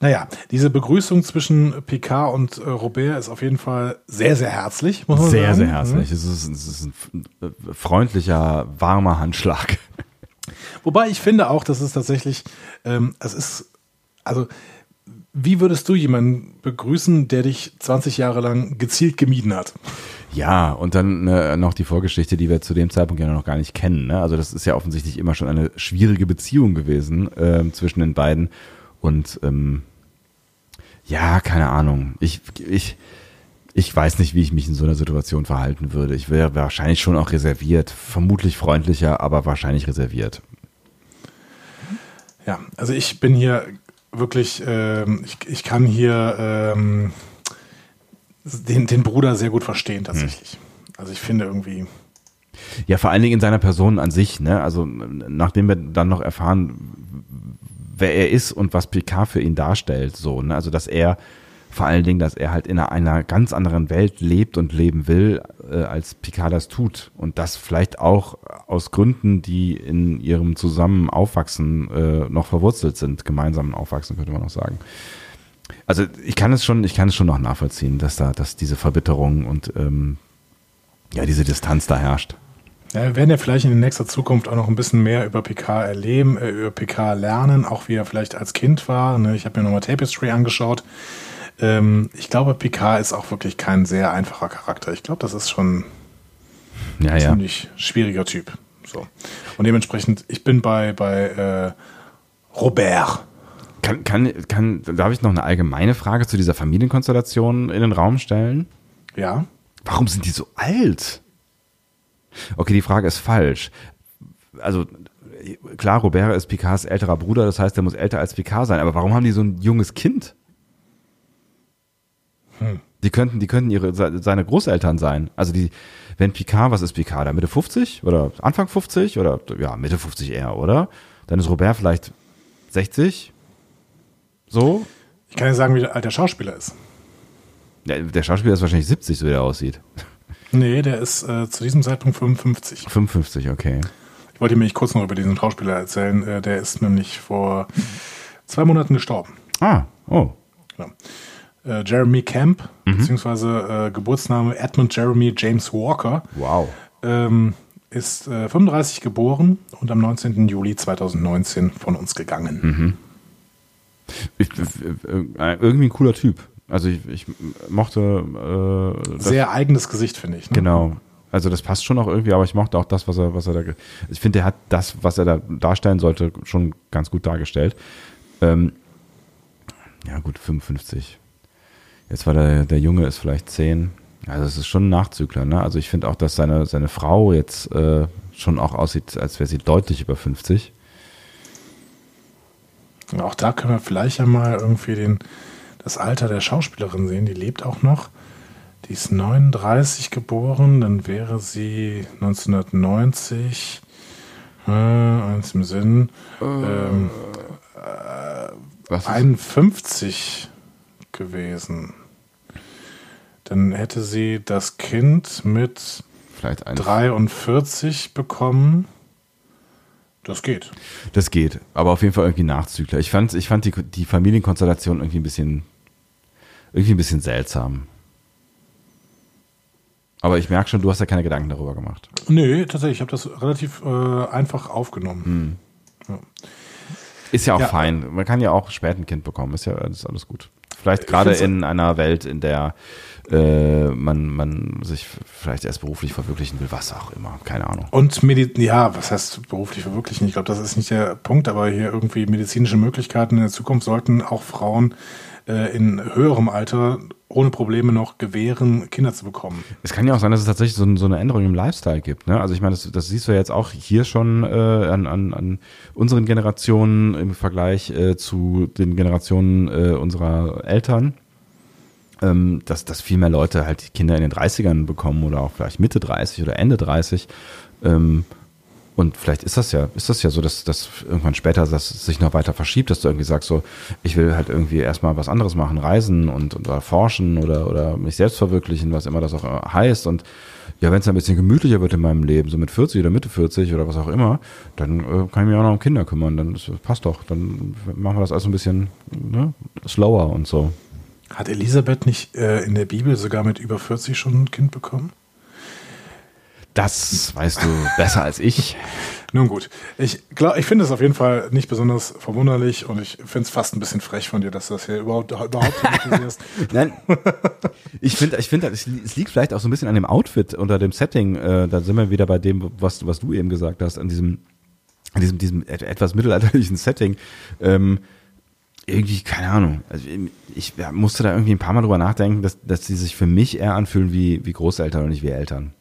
[SPEAKER 2] Naja, diese Begrüßung zwischen Picard und äh, Robert ist auf jeden Fall sehr, sehr herzlich, muss man
[SPEAKER 1] Sehr,
[SPEAKER 2] sagen.
[SPEAKER 1] sehr herzlich. Es, ist, es ist ein äh, freundlicher, warmer Handschlag.
[SPEAKER 2] Wobei ich finde auch, dass es tatsächlich, ähm, es ist, also, wie würdest du jemanden begrüßen, der dich 20 Jahre lang gezielt gemieden hat?
[SPEAKER 1] Ja, und dann äh, noch die Vorgeschichte, die wir zu dem Zeitpunkt ja noch gar nicht kennen. Ne? Also das ist ja offensichtlich immer schon eine schwierige Beziehung gewesen ähm, zwischen den beiden. Und ähm, ja, keine Ahnung. Ich, ich, ich weiß nicht, wie ich mich in so einer Situation verhalten würde. Ich wäre wahrscheinlich schon auch reserviert. Vermutlich freundlicher, aber wahrscheinlich reserviert.
[SPEAKER 2] Ja, also ich bin hier wirklich, ähm, ich, ich kann hier ähm, den, den Bruder sehr gut verstehen tatsächlich. Also ich finde irgendwie,
[SPEAKER 1] Ja, vor allen Dingen in seiner Person an sich, ne? Also nachdem wir dann noch erfahren, wer er ist und was Picard für ihn darstellt, so, ne? Also dass er vor allen Dingen, dass er halt in einer, ganz anderen Welt lebt und leben will, äh, als Picard das tut. Und das vielleicht auch aus Gründen, die in ihrem zusammen Aufwachsen äh, noch verwurzelt sind, gemeinsamen Aufwachsen, könnte man noch sagen. Also ich kann es schon, ich kann es schon noch nachvollziehen, dass da, dass diese Verbitterung und ähm, ja, diese Distanz da herrscht.
[SPEAKER 2] Ja, wir werden ja vielleicht in nächster Zukunft auch noch ein bisschen mehr über PK erleben, äh, über PK lernen, auch wie er vielleicht als Kind war. Ne? Ich habe mir nochmal Tapestry angeschaut. Ähm, ich glaube, PK ist auch wirklich kein sehr einfacher Charakter. Ich glaube, das ist schon
[SPEAKER 1] Ja,
[SPEAKER 2] ein
[SPEAKER 1] ja.
[SPEAKER 2] ziemlich schwieriger Typ. So. Und dementsprechend, ich bin bei, bei äh, Robert.
[SPEAKER 1] Kann, kann, kann, darf ich noch eine allgemeine Frage zu dieser Familienkonstellation in den Raum stellen?
[SPEAKER 2] Ja.
[SPEAKER 1] Warum sind die so alt? Okay, die Frage ist falsch. Also, klar, Robert ist Picards älterer Bruder, das heißt, er muss älter als Picard sein, aber warum haben die so ein junges Kind? Die könnten, die könnten ihre, se- seine Großeltern sein. Also die, wenn Picard, was ist Picard da? Mitte 50 oder Anfang 50 oder ja, Mitte 50 eher, oder? Dann ist Robert vielleicht 60. So?
[SPEAKER 2] Ich kann ja sagen, wie alt der Schauspieler ist.
[SPEAKER 1] Ja, der Schauspieler ist wahrscheinlich 70, so wie der aussieht.
[SPEAKER 2] Nee, der ist äh, zu diesem Zeitpunkt 55.
[SPEAKER 1] 55, okay.
[SPEAKER 2] Ich wollte mir kurz noch über diesen Schauspieler erzählen. Äh, der ist nämlich vor zwei Monaten gestorben.
[SPEAKER 1] Ah, oh.
[SPEAKER 2] Ja. Äh, Jeremy Camp, beziehungsweise äh, Geburtsname Edmund Jeremy James Walker,
[SPEAKER 1] Wow.
[SPEAKER 2] ähm, ist äh, 35 geboren und am 19. Juli 2019 von uns gegangen.
[SPEAKER 1] Ich, äh, irgendwie ein cooler Typ. Also ich, ich mochte äh, das,
[SPEAKER 2] Sehr eigenes Gesicht, finde ich. Ne?
[SPEAKER 1] genau. Also das passt schon auch irgendwie, aber ich mochte auch das, was er, was er da. Ich finde, er hat das, was er da darstellen sollte, schon ganz gut dargestellt. Ähm, ja gut, 55. Jetzt war der, der Junge ist vielleicht 10. Also es ist schon ein Nachzügler, ne? Also ich finde auch, dass seine, seine Frau jetzt äh, schon auch aussieht, als wäre sie deutlich über 50.
[SPEAKER 2] Und Auch da können wir vielleicht ja mal irgendwie den das Alter der Schauspielerin sehen. Die lebt auch noch. Die ist 39 geboren, dann wäre sie 1990, äh, eins im Sinn, ähm,
[SPEAKER 1] Was ist,
[SPEAKER 2] 51 gewesen. Dann hätte sie das Kind mit
[SPEAKER 1] vielleicht ein,
[SPEAKER 2] 43 bekommen. Das geht.
[SPEAKER 1] Das geht, aber auf jeden Fall irgendwie Nachzügler. Ich fand, ich fand die, die Familienkonstellation irgendwie ein bisschen, irgendwie ein bisschen seltsam. Aber ich merke schon, du hast ja keine Gedanken darüber gemacht.
[SPEAKER 2] Nö, tatsächlich, ich habe das relativ äh, einfach aufgenommen.
[SPEAKER 1] Ist ja auch
[SPEAKER 2] Ja.
[SPEAKER 1] fein. Man kann ja auch spät ein Kind bekommen. Ist ja ist alles gut. Vielleicht gerade in einer Welt, in der äh, man, man sich vielleicht erst beruflich verwirklichen will, was auch immer. Keine Ahnung.
[SPEAKER 2] Und Medi ja, was heißt beruflich verwirklichen? Ich glaube, das ist nicht der Punkt, aber hier irgendwie medizinische Möglichkeiten in der Zukunft sollten auch Frauen äh, in höherem Alter ohne Probleme noch gewähren, Kinder zu bekommen.
[SPEAKER 1] Es kann ja auch sein, dass es tatsächlich so, so eine Änderung im Lifestyle gibt. Ne? Also ich meine, das, das siehst du ja jetzt auch hier schon äh, an, an, an unseren Generationen im Vergleich äh, zu den Generationen äh, unserer Eltern. Ähm, dass, dass viel mehr Leute halt die Kinder in den 30ern bekommen oder auch vielleicht Mitte 30 oder Ende 30. Ähm, und vielleicht ist das ja, ist das ja so, dass, dass irgendwann später das sich noch weiter verschiebt, dass du irgendwie sagst, so, ich will halt irgendwie erstmal was anderes machen, reisen und, oder forschen oder, oder mich selbst verwirklichen, was immer das auch äh, heißt. Und ja, wenn es ein bisschen gemütlicher wird in meinem Leben, so mit 40 oder Mitte 40 oder was auch immer, dann äh, kann ich mich auch noch um Kinder kümmern. Dann ist, passt doch. Dann machen wir das alles ein bisschen ne, slower und so.
[SPEAKER 2] Hat Elisabeth nicht äh, in der Bibel sogar mit über 40 schon ein Kind bekommen?
[SPEAKER 1] Das weißt du besser als ich.
[SPEAKER 2] Nun gut, ich glaube, ich finde es auf jeden Fall nicht besonders verwunderlich und ich finde es fast ein bisschen frech von dir, dass du das hier überhaupt, überhaupt kritisierst.
[SPEAKER 1] Nein, ich finde, ich finde, es li- es liegt vielleicht auch so ein bisschen an dem Outfit unter dem Setting. Äh, da sind wir wieder bei dem, was, was du eben gesagt hast, an diesem, an diesem, diesem et- etwas mittelalterlichen Setting. Ähm, irgendwie, keine Ahnung. Also ich musste da irgendwie ein paar Mal drüber nachdenken, dass, dass die sich für mich eher anfühlen wie, wie Großeltern und nicht wie Eltern.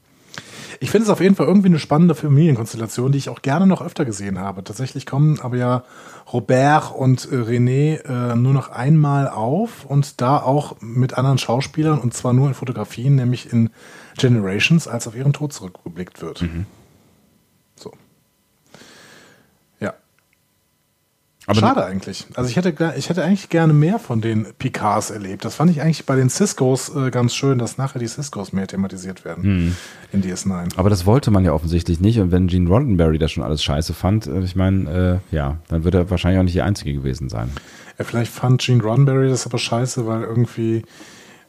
[SPEAKER 2] Ich finde es auf jeden Fall irgendwie eine spannende Familienkonstellation, die ich auch gerne noch öfter gesehen habe. Tatsächlich kommen aber ja Robert und äh, René äh, nur noch einmal auf und da auch mit anderen Schauspielern und zwar nur in Fotografien, nämlich in Generations, als auf ihren Tod zurückgeblickt wird. So.
[SPEAKER 1] Aber
[SPEAKER 2] Schade eigentlich. Also ich hätte, ich hätte eigentlich gerne mehr von den Picards erlebt. Das fand ich eigentlich bei den Ciscos äh, ganz schön, dass nachher die Ciscos mehr thematisiert werden in DS9.
[SPEAKER 1] Aber das wollte man ja offensichtlich nicht. Und wenn Gene Roddenberry das schon alles scheiße fand, äh, ich meine, äh, ja, dann wird er wahrscheinlich auch nicht die Einzige gewesen sein.
[SPEAKER 2] Ja, vielleicht fand Gene Roddenberry das aber scheiße, weil irgendwie,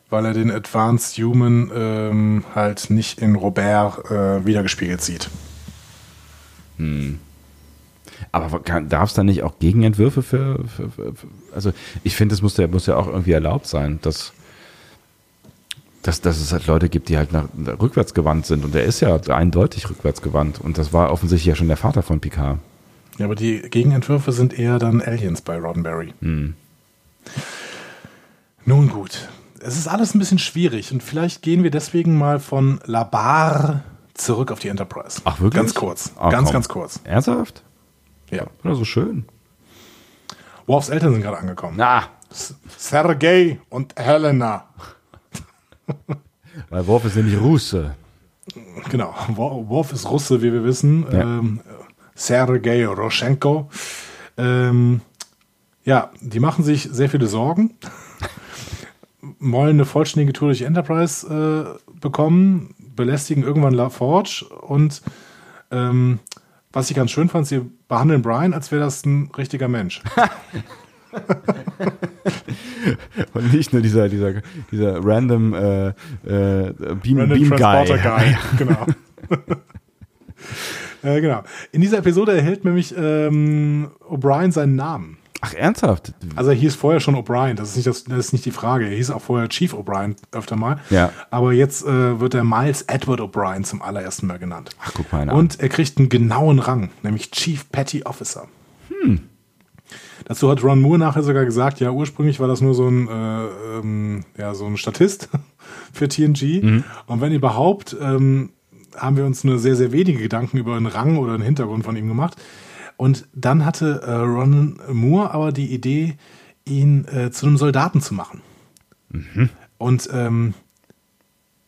[SPEAKER 2] weil er den Advanced Human ähm, halt nicht in Robert äh, wiedergespiegelt sieht.
[SPEAKER 1] Aber darf es da nicht auch Gegenentwürfe für, für, für, für also ich finde, es muss ja, muss ja auch irgendwie erlaubt sein, dass, dass, dass es halt Leute gibt, die halt nach, rückwärts gewandt sind. Und der ist ja eindeutig rückwärts gewandt. Und das war offensichtlich ja schon der Vater von Picard.
[SPEAKER 2] Ja, aber die Gegenentwürfe sind eher dann Aliens bei Roddenberry. Nun gut. Es ist alles ein bisschen schwierig und vielleicht gehen wir deswegen mal von La Barre zurück auf die Enterprise.
[SPEAKER 1] Ach, wirklich?
[SPEAKER 2] Ganz kurz.
[SPEAKER 1] Ah,
[SPEAKER 2] ganz,
[SPEAKER 1] komm.
[SPEAKER 2] ganz kurz.
[SPEAKER 1] Ernsthaft?
[SPEAKER 2] Ja.
[SPEAKER 1] Oder so schön.
[SPEAKER 2] Worfs Eltern sind gerade angekommen.
[SPEAKER 1] Na,
[SPEAKER 2] Sergei und Helena.
[SPEAKER 1] weil Worf ist nämlich Russe.
[SPEAKER 2] Genau. Wo- Worf ist Russe, wie wir wissen.
[SPEAKER 1] Ja.
[SPEAKER 2] Ähm, Sergei Roschenko. Ähm, ja, die machen sich sehr viele Sorgen. Wollen eine vollständige Tour durch Enterprise äh, bekommen, belästigen irgendwann LaForge und ähm, was ich ganz schön fand, sie behandeln Brian, als wäre das ein richtiger Mensch.
[SPEAKER 1] Und nicht nur dieser, dieser, dieser random äh, äh, Beam,
[SPEAKER 2] Random
[SPEAKER 1] Beam
[SPEAKER 2] Transporter
[SPEAKER 1] Guy.
[SPEAKER 2] Guy. Genau. äh, genau. In dieser Episode erhält nämlich ähm, O'Brien seinen Namen.
[SPEAKER 1] Ach, ernsthaft?
[SPEAKER 2] Also er hieß vorher schon O'Brien, das ist, nicht das, das ist nicht die Frage. Er hieß auch vorher Chief O'Brien öfter mal.
[SPEAKER 1] Ja.
[SPEAKER 2] Aber jetzt äh, wird er Miles Edward O'Brien zum allerersten Mal genannt.
[SPEAKER 1] Ach, guck mal einer.
[SPEAKER 2] Und er kriegt einen genauen Rang, nämlich Chief Petty Officer.
[SPEAKER 1] Hm.
[SPEAKER 2] Dazu hat Ron Moore nachher sogar gesagt, ja, ursprünglich war das nur so ein, äh, ähm, ja, so ein Statist für TNG.
[SPEAKER 1] Mhm.
[SPEAKER 2] Und wenn überhaupt, ähm, haben wir uns nur sehr, sehr wenige Gedanken über einen Rang oder einen Hintergrund von ihm gemacht. Und dann hatte äh, Ron Moore aber die Idee, ihn äh, zu einem Soldaten zu machen. Und ähm,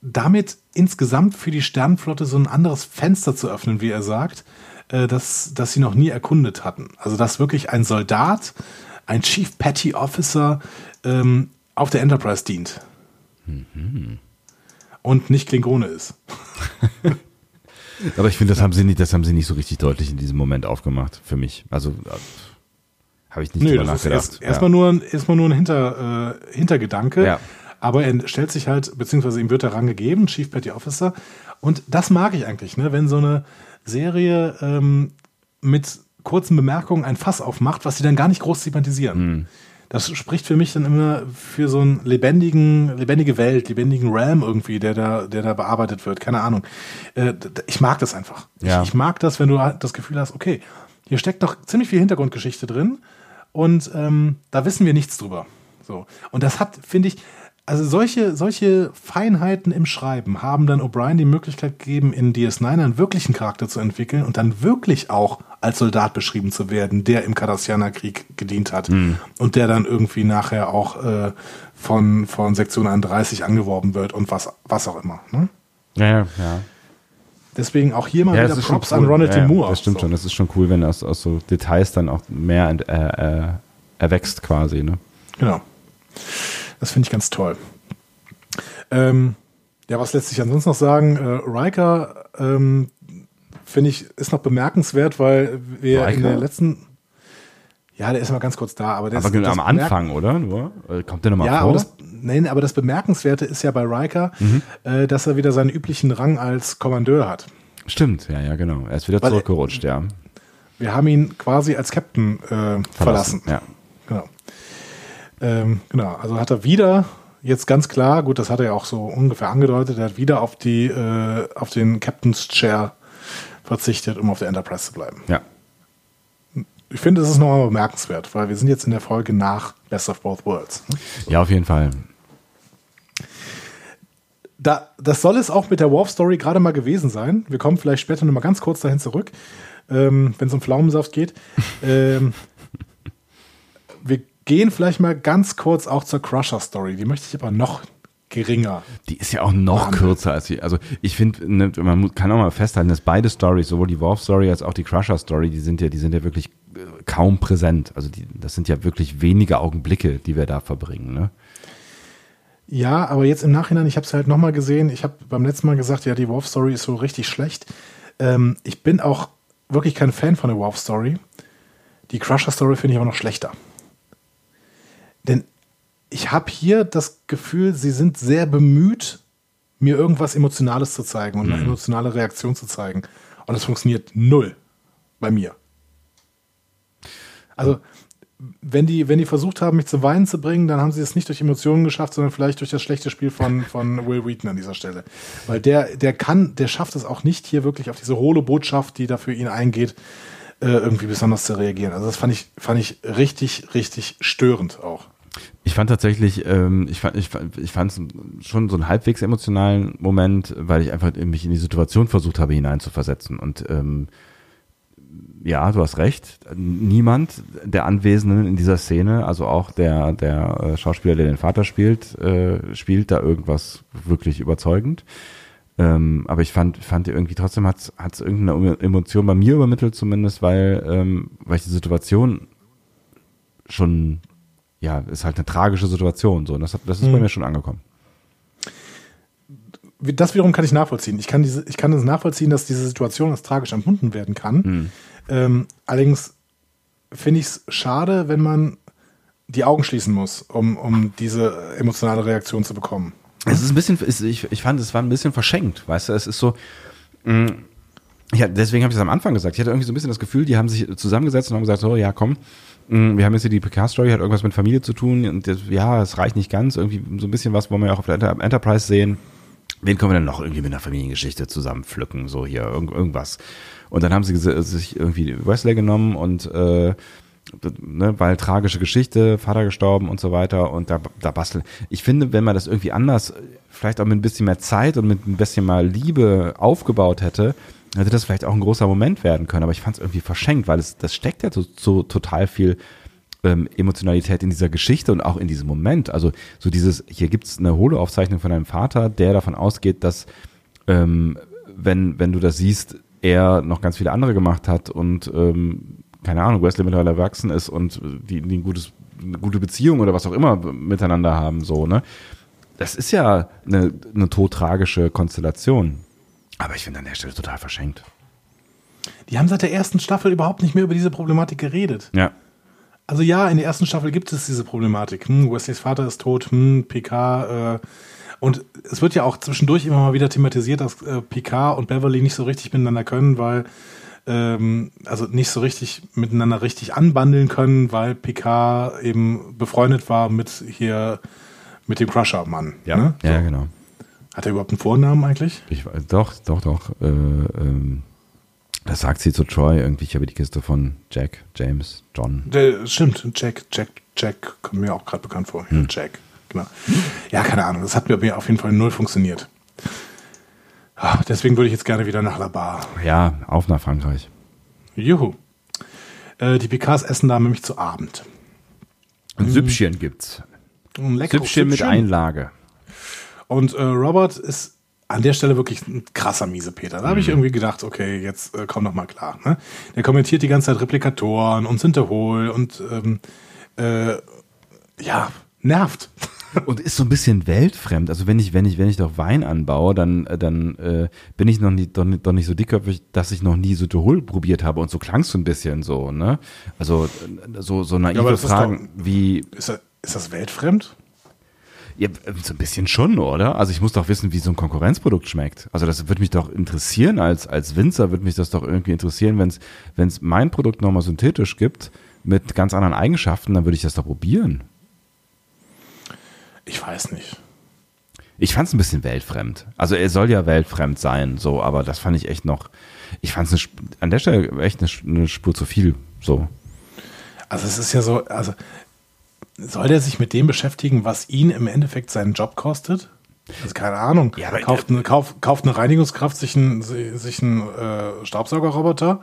[SPEAKER 2] damit insgesamt für die Sternenflotte so ein anderes Fenster zu öffnen, wie er sagt, äh, das, das sie noch nie erkundet hatten. Also dass wirklich ein Soldat, ein Chief Petty Officer ähm, auf der Enterprise dient. Und nicht Klingone ist.
[SPEAKER 1] Aber ich finde, das haben sie nicht, das haben sie nicht so richtig deutlich in diesem Moment aufgemacht für mich. Also äh, habe ich nicht
[SPEAKER 2] Nö,
[SPEAKER 1] drüber nachgedacht.
[SPEAKER 2] erst, erstmal nur, ein- erstmal nur ein Hinter, äh, Hintergedanke.
[SPEAKER 1] Ja.
[SPEAKER 2] Aber er stellt sich halt, beziehungsweise ihm wird der Rang gegeben, Chief Petty Officer. Und das mag ich eigentlich, ne? wenn so eine Serie ähm, mit kurzen Bemerkungen ein Fass aufmacht, was sie dann gar nicht groß thematisieren.
[SPEAKER 1] Hm.
[SPEAKER 2] Das spricht für mich dann immer für so einen lebendigen, lebendige Welt, lebendigen Realm irgendwie, der da, der da bearbeitet wird. Keine Ahnung. Äh, ich mag das einfach.
[SPEAKER 1] Ja.
[SPEAKER 2] Ich, ich mag das, wenn du halt das Gefühl hast, okay, hier steckt doch ziemlich viel Hintergrundgeschichte drin und ähm, da wissen wir nichts drüber. So. Und das hat, finde ich, also solche, solche Feinheiten im Schreiben haben dann O'Brien die Möglichkeit gegeben, in DS9 einen wirklichen Charakter zu entwickeln und dann wirklich auch als Soldat beschrieben zu werden, der im Cardassianer Krieg gedient hat und der dann irgendwie nachher auch äh, von, von Sektion 31 angeworben wird und was, was auch immer. Ne?
[SPEAKER 1] Ja, ja.
[SPEAKER 2] Deswegen auch hier mal
[SPEAKER 1] Ja,
[SPEAKER 2] wieder Props
[SPEAKER 1] cool.
[SPEAKER 2] an Ronald
[SPEAKER 1] ja,
[SPEAKER 2] D. Moore.
[SPEAKER 1] Das stimmt
[SPEAKER 2] So.
[SPEAKER 1] schon. Das ist schon cool, wenn aus, aus so Details dann auch mehr äh, äh, erwächst quasi. Ne?
[SPEAKER 2] Genau. Das finde ich ganz toll. Ähm, ja, was lässt sich ansonsten noch sagen? Äh, Riker, ähm, finde ich, ist noch bemerkenswert, weil wir in
[SPEAKER 1] Riker?
[SPEAKER 2] der letzten. Ja, der ist mal ganz kurz da, aber der
[SPEAKER 1] Aber
[SPEAKER 2] ist
[SPEAKER 1] genau am Anfang, oder? Nur? Äh, Kommt der nochmal
[SPEAKER 2] Ja,
[SPEAKER 1] vor?
[SPEAKER 2] aber das, nein, aber das Bemerkenswerte ist ja bei Riker,
[SPEAKER 1] Mhm.
[SPEAKER 2] äh, dass er wieder seinen üblichen Rang als Kommandeur hat.
[SPEAKER 1] Stimmt, ja, ja, genau. Er ist wieder
[SPEAKER 2] Weil-
[SPEAKER 1] zurückgerutscht, ja.
[SPEAKER 2] Wir haben ihn quasi als Captain äh, verlassen.
[SPEAKER 1] Ja.
[SPEAKER 2] Genau. Ähm, genau, also hat er wieder jetzt ganz klar, gut, das hat er ja auch so ungefähr angedeutet, er hat wieder auf die äh, auf den Captain's Chair verzichtet, um auf der Enterprise zu bleiben.
[SPEAKER 1] ja.
[SPEAKER 2] Ich finde, das ist nochmal bemerkenswert, weil wir sind jetzt in der Folge nach Best of Both Worlds. ne?
[SPEAKER 1] Ja, auf jeden Fall.
[SPEAKER 2] Da, das soll es auch mit der Worf-Story gerade mal gewesen sein. Wir kommen vielleicht später noch mal ganz kurz dahin zurück, ähm, wenn es um Pflaumensaft geht. ähm, wir gehen vielleicht mal ganz kurz auch zur Crusher-Story. Die möchte ich aber noch geringer.
[SPEAKER 1] Die ist ja auch noch
[SPEAKER 2] Wahnsinn.
[SPEAKER 1] kürzer als die. Also ich finde, ne, man kann auch mal festhalten, dass beide Stories, sowohl die Worf-Story als auch die Crusher-Story, die sind ja, die sind ja wirklich äh, kaum präsent. Also die, das sind ja wirklich wenige Augenblicke, die wir da verbringen. Ne?
[SPEAKER 2] Ja, aber jetzt im Nachhinein, ich habe es halt noch mal gesehen. Ich habe beim letzten Mal gesagt, ja, die Worf-Story ist so richtig schlecht. Ähm, ich bin auch wirklich kein Fan von der Worf-Story. Die Crusher-Story finde ich aber noch schlechter. Denn ich habe hier das Gefühl, sie sind sehr bemüht, mir irgendwas Emotionales zu zeigen und eine emotionale Reaktion zu zeigen. Und das funktioniert null bei mir. Also, wenn die, wenn die versucht haben, mich zum Weinen zu bringen, dann haben sie es nicht durch Emotionen geschafft, sondern vielleicht durch das schlechte Spiel von, von Will Wheaton an dieser Stelle. Weil der, der kann, der schafft es auch nicht, hier wirklich auf diese hohle Botschaft, die da für ihn eingeht, äh, irgendwie besonders zu reagieren. Also das fand ich, fand ich richtig, richtig störend auch.
[SPEAKER 1] Ich fand tatsächlich, ähm, ich fand, ich ich fand es schon so einen halbwegs emotionalen Moment, weil ich einfach mich in die Situation versucht habe, hineinzuversetzen. Und ähm, ja, du hast recht. Niemand der Anwesenden in dieser Szene, also auch der, der äh, Schauspieler, der den Vater spielt, äh, spielt da irgendwas wirklich überzeugend. Ähm, aber ich fand, fand irgendwie trotzdem hat es irgendeine Emotion bei mir übermittelt, zumindest, weil, ähm, weil ich die Situation schon, ja, ist halt eine tragische Situation. So, und das, hat, das ist bei
[SPEAKER 2] Mhm.
[SPEAKER 1] mir schon angekommen.
[SPEAKER 2] Das wiederum kann ich nachvollziehen. Ich kann, diese, ich kann es nachvollziehen, dass diese Situation als tragisch empfunden werden kann. Ähm, allerdings finde ich es schade, wenn man die Augen schließen muss, um, um diese emotionale Reaktion zu bekommen.
[SPEAKER 1] Es ist ein bisschen, ich, ich fand, es war ein bisschen verschenkt, weißt du, es ist so, mh, ja, deswegen habe ich es am Anfang gesagt. Ich hatte irgendwie so ein bisschen das Gefühl, die haben sich zusammengesetzt und haben gesagt, so, ja, komm, wir haben jetzt hier die PK-Story, hat irgendwas mit Familie zu tun und das, ja, es reicht nicht ganz, irgendwie so ein bisschen was wollen wir ja auch auf der Enter- Enterprise sehen. Wen können wir denn noch irgendwie mit einer Familiengeschichte zusammenpflücken, so hier, irgend, irgendwas. Und dann haben sie sich irgendwie Wesley genommen und äh, ne, weil tragische Geschichte, Vater gestorben und so weiter und da, da basteln. Ich finde, wenn man das irgendwie anders, vielleicht auch mit ein bisschen mehr Zeit und mit ein bisschen mal Liebe aufgebaut hätte, hätte das vielleicht auch ein großer Moment werden können. Aber ich fand es irgendwie verschenkt, weil es, das steckt ja so, so total viel ähm, Emotionalität in dieser Geschichte und auch in diesem Moment. Also so dieses, hier gibt's eine Holo-Aufzeichnung von einem Vater, der davon ausgeht, dass ähm, wenn, wenn du das siehst, er noch ganz viele andere gemacht hat und ähm, keine Ahnung, Wesley mittlerweile erwachsen ist und die, die ein gutes, eine gute Beziehung oder was auch immer miteinander haben, so, ne? Das ist ja eine, eine todtragische Konstellation. Aber ich finde an der Stelle total verschenkt.
[SPEAKER 2] Die haben seit der ersten Staffel überhaupt nicht mehr über diese Problematik geredet.
[SPEAKER 1] Ja.
[SPEAKER 2] Also ja, in der ersten Staffel gibt es diese Problematik. Hm, Wesleys Vater ist tot, hm, PK. Äh, und es wird ja auch zwischendurch immer mal wieder thematisiert, dass äh, Picard und Beverly nicht so richtig miteinander können, weil ähm, also nicht so richtig miteinander richtig anbandeln können, weil Picard eben befreundet war mit hier mit dem Crusher-Mann.
[SPEAKER 1] Ja,
[SPEAKER 2] ne?
[SPEAKER 1] ja, genau.
[SPEAKER 2] Hat er überhaupt einen Vornamen eigentlich?
[SPEAKER 1] Ich weiß, doch, doch, doch. Äh, ähm, das sagt sie zu Troy irgendwie. Ich habe die Kiste von Jack, James, John.
[SPEAKER 2] Der, stimmt, Jack, Jack, Jack kommt mir auch gerade bekannt vor.
[SPEAKER 1] Hm.
[SPEAKER 2] Jack, genau. Ja, keine Ahnung. Das hat mir auf jeden Fall null funktioniert. Ah, Deswegen würde ich jetzt gerne wieder nach La Bar.
[SPEAKER 1] Ja, auf nach Frankreich.
[SPEAKER 2] Juhu. Äh, die Picards essen da nämlich zu Abend.
[SPEAKER 1] Ein Süppchen gibt's.
[SPEAKER 2] Ein leckeres
[SPEAKER 1] Süppchen mit Einlage.
[SPEAKER 2] Und äh, Robert ist an der Stelle wirklich ein krasser Miesepeter. Da habe ich irgendwie gedacht, okay, jetzt äh, komm doch mal klar. Ne? Der kommentiert die ganze Zeit Replikatoren und Sinterhol und ähm, äh, ja, nervt.
[SPEAKER 1] Und ist so ein bisschen weltfremd. Also wenn ich, wenn ich, wenn ich doch Wein anbaue, dann, äh, dann äh, bin ich noch nie, doch, nicht- doch nicht so dickköpfig, dass ich noch nie Sütehol probiert habe. Und so klang es so ein bisschen so, ne? Also äh, so, so naive
[SPEAKER 2] ist
[SPEAKER 1] Fragen wie,
[SPEAKER 2] Ist, das- ist das weltfremd?
[SPEAKER 1] Ja, so ein bisschen schon, oder? Also ich muss doch wissen, wie so ein Konkurrenzprodukt schmeckt. Also das würde mich doch interessieren als, als Winzer, würde mich das doch irgendwie interessieren, wenn es mein Produkt nochmal synthetisch gibt mit ganz anderen Eigenschaften, dann würde ich das doch probieren.
[SPEAKER 2] Ich weiß nicht.
[SPEAKER 1] Ich fand es ein bisschen weltfremd. Also er soll ja weltfremd sein, so, aber das fand ich echt noch. Ich fand es an der Stelle echt eine, eine Spur zu viel. So.
[SPEAKER 2] Also es ist ja so, also soll der sich mit dem beschäftigen, was ihn im Endeffekt seinen Job kostet? Also keine Ahnung.
[SPEAKER 1] Ja,
[SPEAKER 2] kauft, eine, kauf, kauft eine Reinigungskraft sich einen, sich einen äh, Staubsaugerroboter?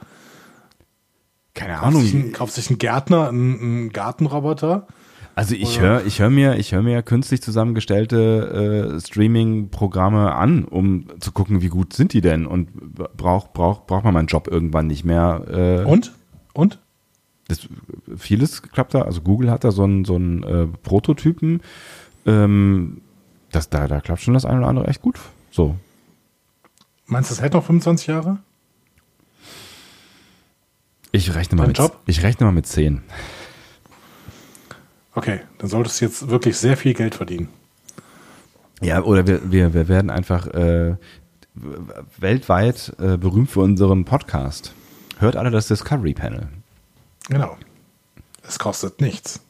[SPEAKER 1] Keine
[SPEAKER 2] Kauft
[SPEAKER 1] Ahnung.
[SPEAKER 2] sich, einen, kauft sich einen Gärtner, einen, einen Gartenroboter?
[SPEAKER 1] Also ich höre ich hör mir, ich hör mir künstlich zusammengestellte äh, Streaming-Programme an, um zu gucken, wie gut sind die denn und braucht braucht braucht man meinen Job irgendwann nicht mehr. Äh,
[SPEAKER 2] Und? Und?
[SPEAKER 1] Das, vieles klappt da. Also Google hat da so einen so einen äh, Prototypen. Ähm, das, da, da klappt schon das eine oder andere echt gut. So.
[SPEAKER 2] Meinst du, das hält noch 25 Jahre?
[SPEAKER 1] Ich rechne mal
[SPEAKER 2] Dein
[SPEAKER 1] mit,
[SPEAKER 2] Job?
[SPEAKER 1] ich rechne mal mit 10.
[SPEAKER 2] Okay, dann solltest du jetzt wirklich sehr viel Geld verdienen.
[SPEAKER 1] Ja, oder wir, wir, wir werden einfach äh, weltweit äh, berühmt für unseren Podcast. Hört alle das Discovery Panel.
[SPEAKER 2] Genau. Es kostet nichts.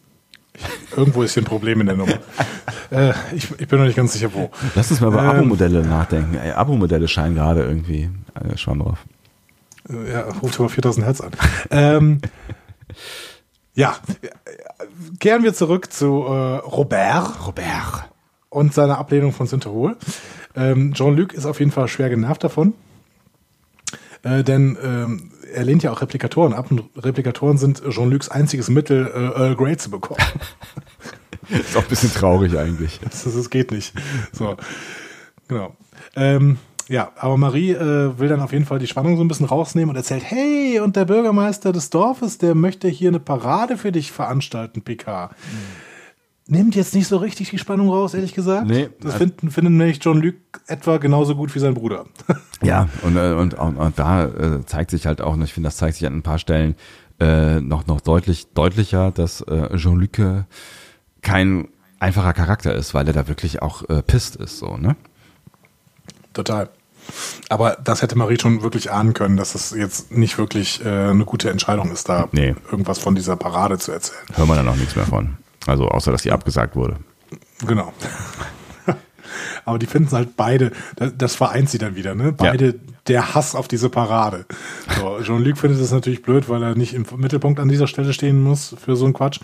[SPEAKER 2] Irgendwo ist hier ein Problem in der Nummer. äh, ich, ich bin noch nicht ganz sicher, wo.
[SPEAKER 1] Lass uns mal über
[SPEAKER 2] Ähm.
[SPEAKER 1] Abo-Modelle nachdenken. Ey, Abo-Modelle scheinen gerade irgendwie äh, schon drauf.
[SPEAKER 2] Äh, Ja, ruft über 4000 Hertz an. ähm, ja, kehren wir zurück zu äh, Robert
[SPEAKER 1] Robert.
[SPEAKER 2] und seiner Ablehnung von Synterhol. Ähm, Jean-Luc ist auf jeden Fall schwer genervt davon. Äh, denn ähm, er lehnt ja auch Replikatoren ab und Replikatoren sind Jean-Lucs einziges Mittel, äh, Earl Grey zu bekommen.
[SPEAKER 1] Ist auch ein bisschen traurig eigentlich.
[SPEAKER 2] Das, das geht nicht. So, genau. Ähm, ja, aber Marie äh, will dann auf jeden Fall die Spannung so ein bisschen rausnehmen und erzählt, hey, und der Bürgermeister des Dorfes, der möchte hier eine Parade für dich veranstalten, PK. Nimmt jetzt nicht so richtig die Spannung raus, ehrlich gesagt.
[SPEAKER 1] Nee.
[SPEAKER 2] Das finden, finden nämlich John Luke etwa genauso gut wie sein Bruder.
[SPEAKER 1] Ja, und, äh, und, und, und da äh, zeigt sich halt auch, und ich finde, das zeigt sich an ein paar Stellen äh, noch, noch deutlich deutlicher, dass äh, Jean-Luc kein einfacher Charakter ist, weil er da wirklich auch äh, pisst ist, so, ne?
[SPEAKER 2] Total. Aber das hätte Marie schon wirklich ahnen können, dass es jetzt nicht wirklich äh, eine gute Entscheidung ist, da
[SPEAKER 1] Nee.
[SPEAKER 2] irgendwas von dieser Parade zu erzählen.
[SPEAKER 1] Hören wir dann auch nichts mehr von. Also außer, dass die abgesagt wurde.
[SPEAKER 2] Genau. Aber die finden es halt beide, das, das vereint sie dann wieder, ne? Beide der Hass auf diese Parade. So, Jean-Luc findet es natürlich blöd, weil er nicht im Mittelpunkt an dieser Stelle stehen muss für so einen Quatsch.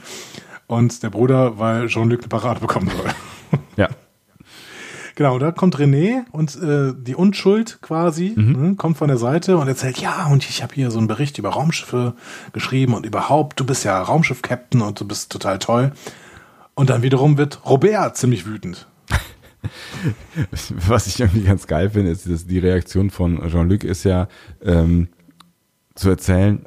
[SPEAKER 2] Und der Bruder, weil Jean-Luc eine Parade bekommen soll.
[SPEAKER 1] Ja.
[SPEAKER 2] Genau, da kommt René und äh, die Unschuld quasi
[SPEAKER 1] Mhm.
[SPEAKER 2] ne, kommt von der Seite und erzählt, ja, und ich habe hier so einen Bericht über Raumschiffe geschrieben und überhaupt, du bist ja Raumschiff-Captain und du bist total toll. Und dann wiederum wird Robert ziemlich wütend.
[SPEAKER 1] Was ich irgendwie ganz geil finde, ist, dass die Reaktion von Jean-Luc ist ja ähm, zu erzählen,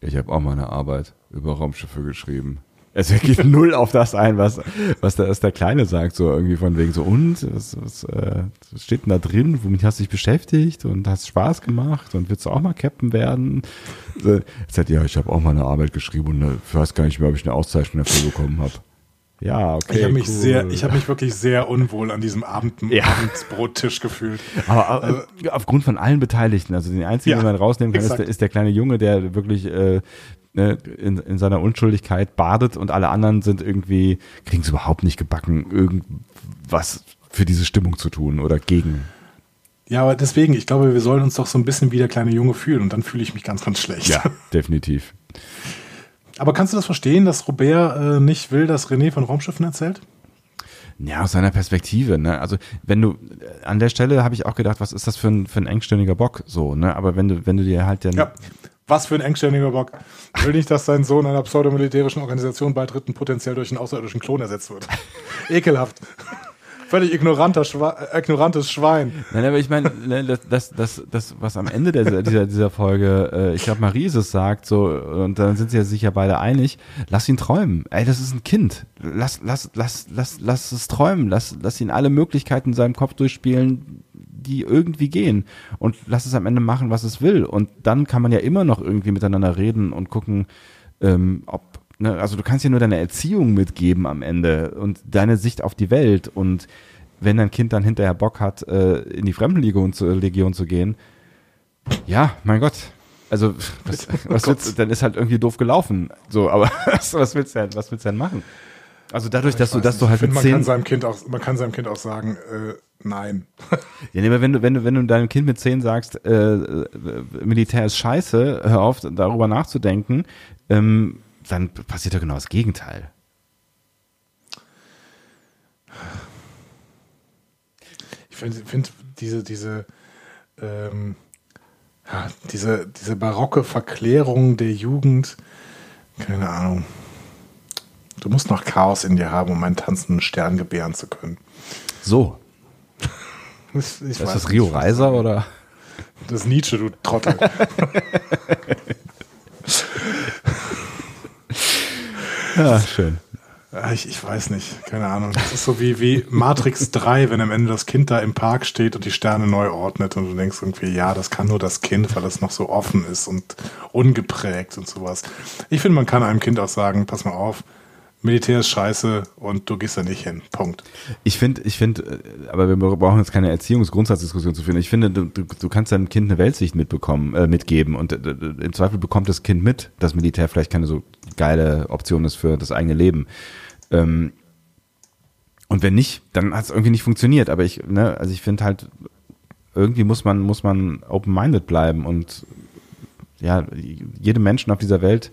[SPEAKER 1] ich habe auch mal eine Arbeit über Raumschiffe geschrieben. Es geht null auf das ein, was, was, der, was der Kleine sagt, so irgendwie von wegen so, und, was, was, äh, steht denn da drin, womit hast du dich beschäftigt und hast Spaß gemacht und willst du auch mal Captain werden? So, er sagt, ja, ich habe auch mal eine Arbeit geschrieben und äh, ich weiß gar nicht mehr, ob ich eine Auszeichnung dafür bekommen habe. Ja, okay.
[SPEAKER 2] ich habe mich
[SPEAKER 1] cool.
[SPEAKER 2] sehr, ich habe mich wirklich sehr unwohl an diesem Abend,
[SPEAKER 1] Ja.
[SPEAKER 2] Abendsbrottisch gefühlt.
[SPEAKER 1] Aber äh, aufgrund von allen Beteiligten, also den einzigen,
[SPEAKER 2] Ja,
[SPEAKER 1] den man rausnehmen kann, ist der, ist der kleine Junge, der wirklich äh, ne, in, in seiner Unschuldigkeit badet und alle anderen sind irgendwie, kriegen es überhaupt nicht gebacken, irgendwas für diese Stimmung zu tun oder gegen.
[SPEAKER 2] Ja, aber deswegen, ich glaube, wir sollen uns doch so ein bisschen wie der kleine Junge fühlen und dann fühle ich mich ganz, ganz schlecht.
[SPEAKER 1] Ja, definitiv.
[SPEAKER 2] Aber kannst du das verstehen, dass Robert äh, nicht will, dass René von Raumschiffen erzählt?
[SPEAKER 1] Ja, aus seiner Perspektive, ne? Also wenn du äh, an der Stelle habe ich auch gedacht, was ist das für ein, für ein engstirniger Bock so, ne? Aber wenn du, wenn du dir halt dann
[SPEAKER 2] Ja. Was für ein engständiger Bock. Will nicht, dass sein Sohn einer pseudomilitärischen Organisation beitritt und potenziell durch einen außerirdischen Klon ersetzt wird. Ekelhaft. Völlig ignoranter Schwe äh, ignorantes Schwein.
[SPEAKER 1] Nein, aber ich meine, ne, das, das, das, was am Ende der, dieser, dieser Folge, äh, ich glaube, Marises sagt, so, und dann sind sie ja sicher beide einig, lass ihn träumen. Ey, das ist ein Kind. Lass, lass, lass, lass, lass es träumen. Lass, lass ihn alle Möglichkeiten in seinem Kopf durchspielen, die irgendwie gehen. Und lass es am Ende machen, was es will. Und dann kann man ja immer noch irgendwie miteinander reden und gucken, ähm, ob, ne, also du kannst ja nur deine Erziehung mitgeben am Ende und deine Sicht auf die Welt und wenn dein Kind dann hinterher Bock hat, äh, in die Fremdenlegion zu, Legion zu gehen, ja, mein Gott. Also, was, was
[SPEAKER 2] Gott.
[SPEAKER 1] willst, dann ist halt irgendwie doof gelaufen. So, aber was, was willst du denn, was willst du denn machen? Also dadurch, dass du, dass
[SPEAKER 2] weiß
[SPEAKER 1] du
[SPEAKER 2] nicht.
[SPEAKER 1] halt
[SPEAKER 2] Ich
[SPEAKER 1] mit
[SPEAKER 2] man
[SPEAKER 1] zehn,
[SPEAKER 2] kann seinem Kind auch, man kann seinem Kind auch sagen, äh, nein.
[SPEAKER 1] ja, nee, aber wenn du, wenn du, wenn du deinem Kind mit zehn sagst, äh, äh, Militär ist scheiße, hör auf, darüber nachzudenken, ähm, dann passiert ja genau das Gegenteil.
[SPEAKER 2] Ich finde find diese, diese, ähm, ja, diese, diese barocke Verklärung der Jugend, keine Ahnung. Du musst noch Chaos in dir haben, um einen tanzenden Stern gebären zu können.
[SPEAKER 1] So,
[SPEAKER 2] Ich, ich
[SPEAKER 1] ist das
[SPEAKER 2] nicht,
[SPEAKER 1] Rio Reiser oder?
[SPEAKER 2] Das ist Nietzsche, du Trottel.
[SPEAKER 1] Ja, schön.
[SPEAKER 2] Ah, Ich, ich weiß nicht, keine Ahnung. Das ist so wie, wie Matrix 3, wenn am Ende das Kind da im Park steht und die Sterne neu ordnet und du denkst irgendwie, ja, das kann nur das Kind, weil es noch so offen ist und ungeprägt und sowas. Ich finde, man kann einem Kind auch sagen, pass mal auf, Militär ist scheiße und du gehst da nicht hin. Punkt.
[SPEAKER 1] Ich finde, ich finde, äh, aber wir brauchen jetzt keine Erziehungsgrundsatzdiskussion zu führen. Ich finde, du, du, kannst deinem Kind eine Weltsicht mitbekommen, äh, mitgeben und äh, im Zweifel bekommt das Kind mit, dass Militär vielleicht keine so geile Option ist für das eigene Leben. Ähm, und wenn nicht, dann hat es irgendwie nicht funktioniert. Aber ich, ne, also ich finde halt, irgendwie muss man, muss man open-minded bleiben und ja, jedem Menschen auf dieser Welt,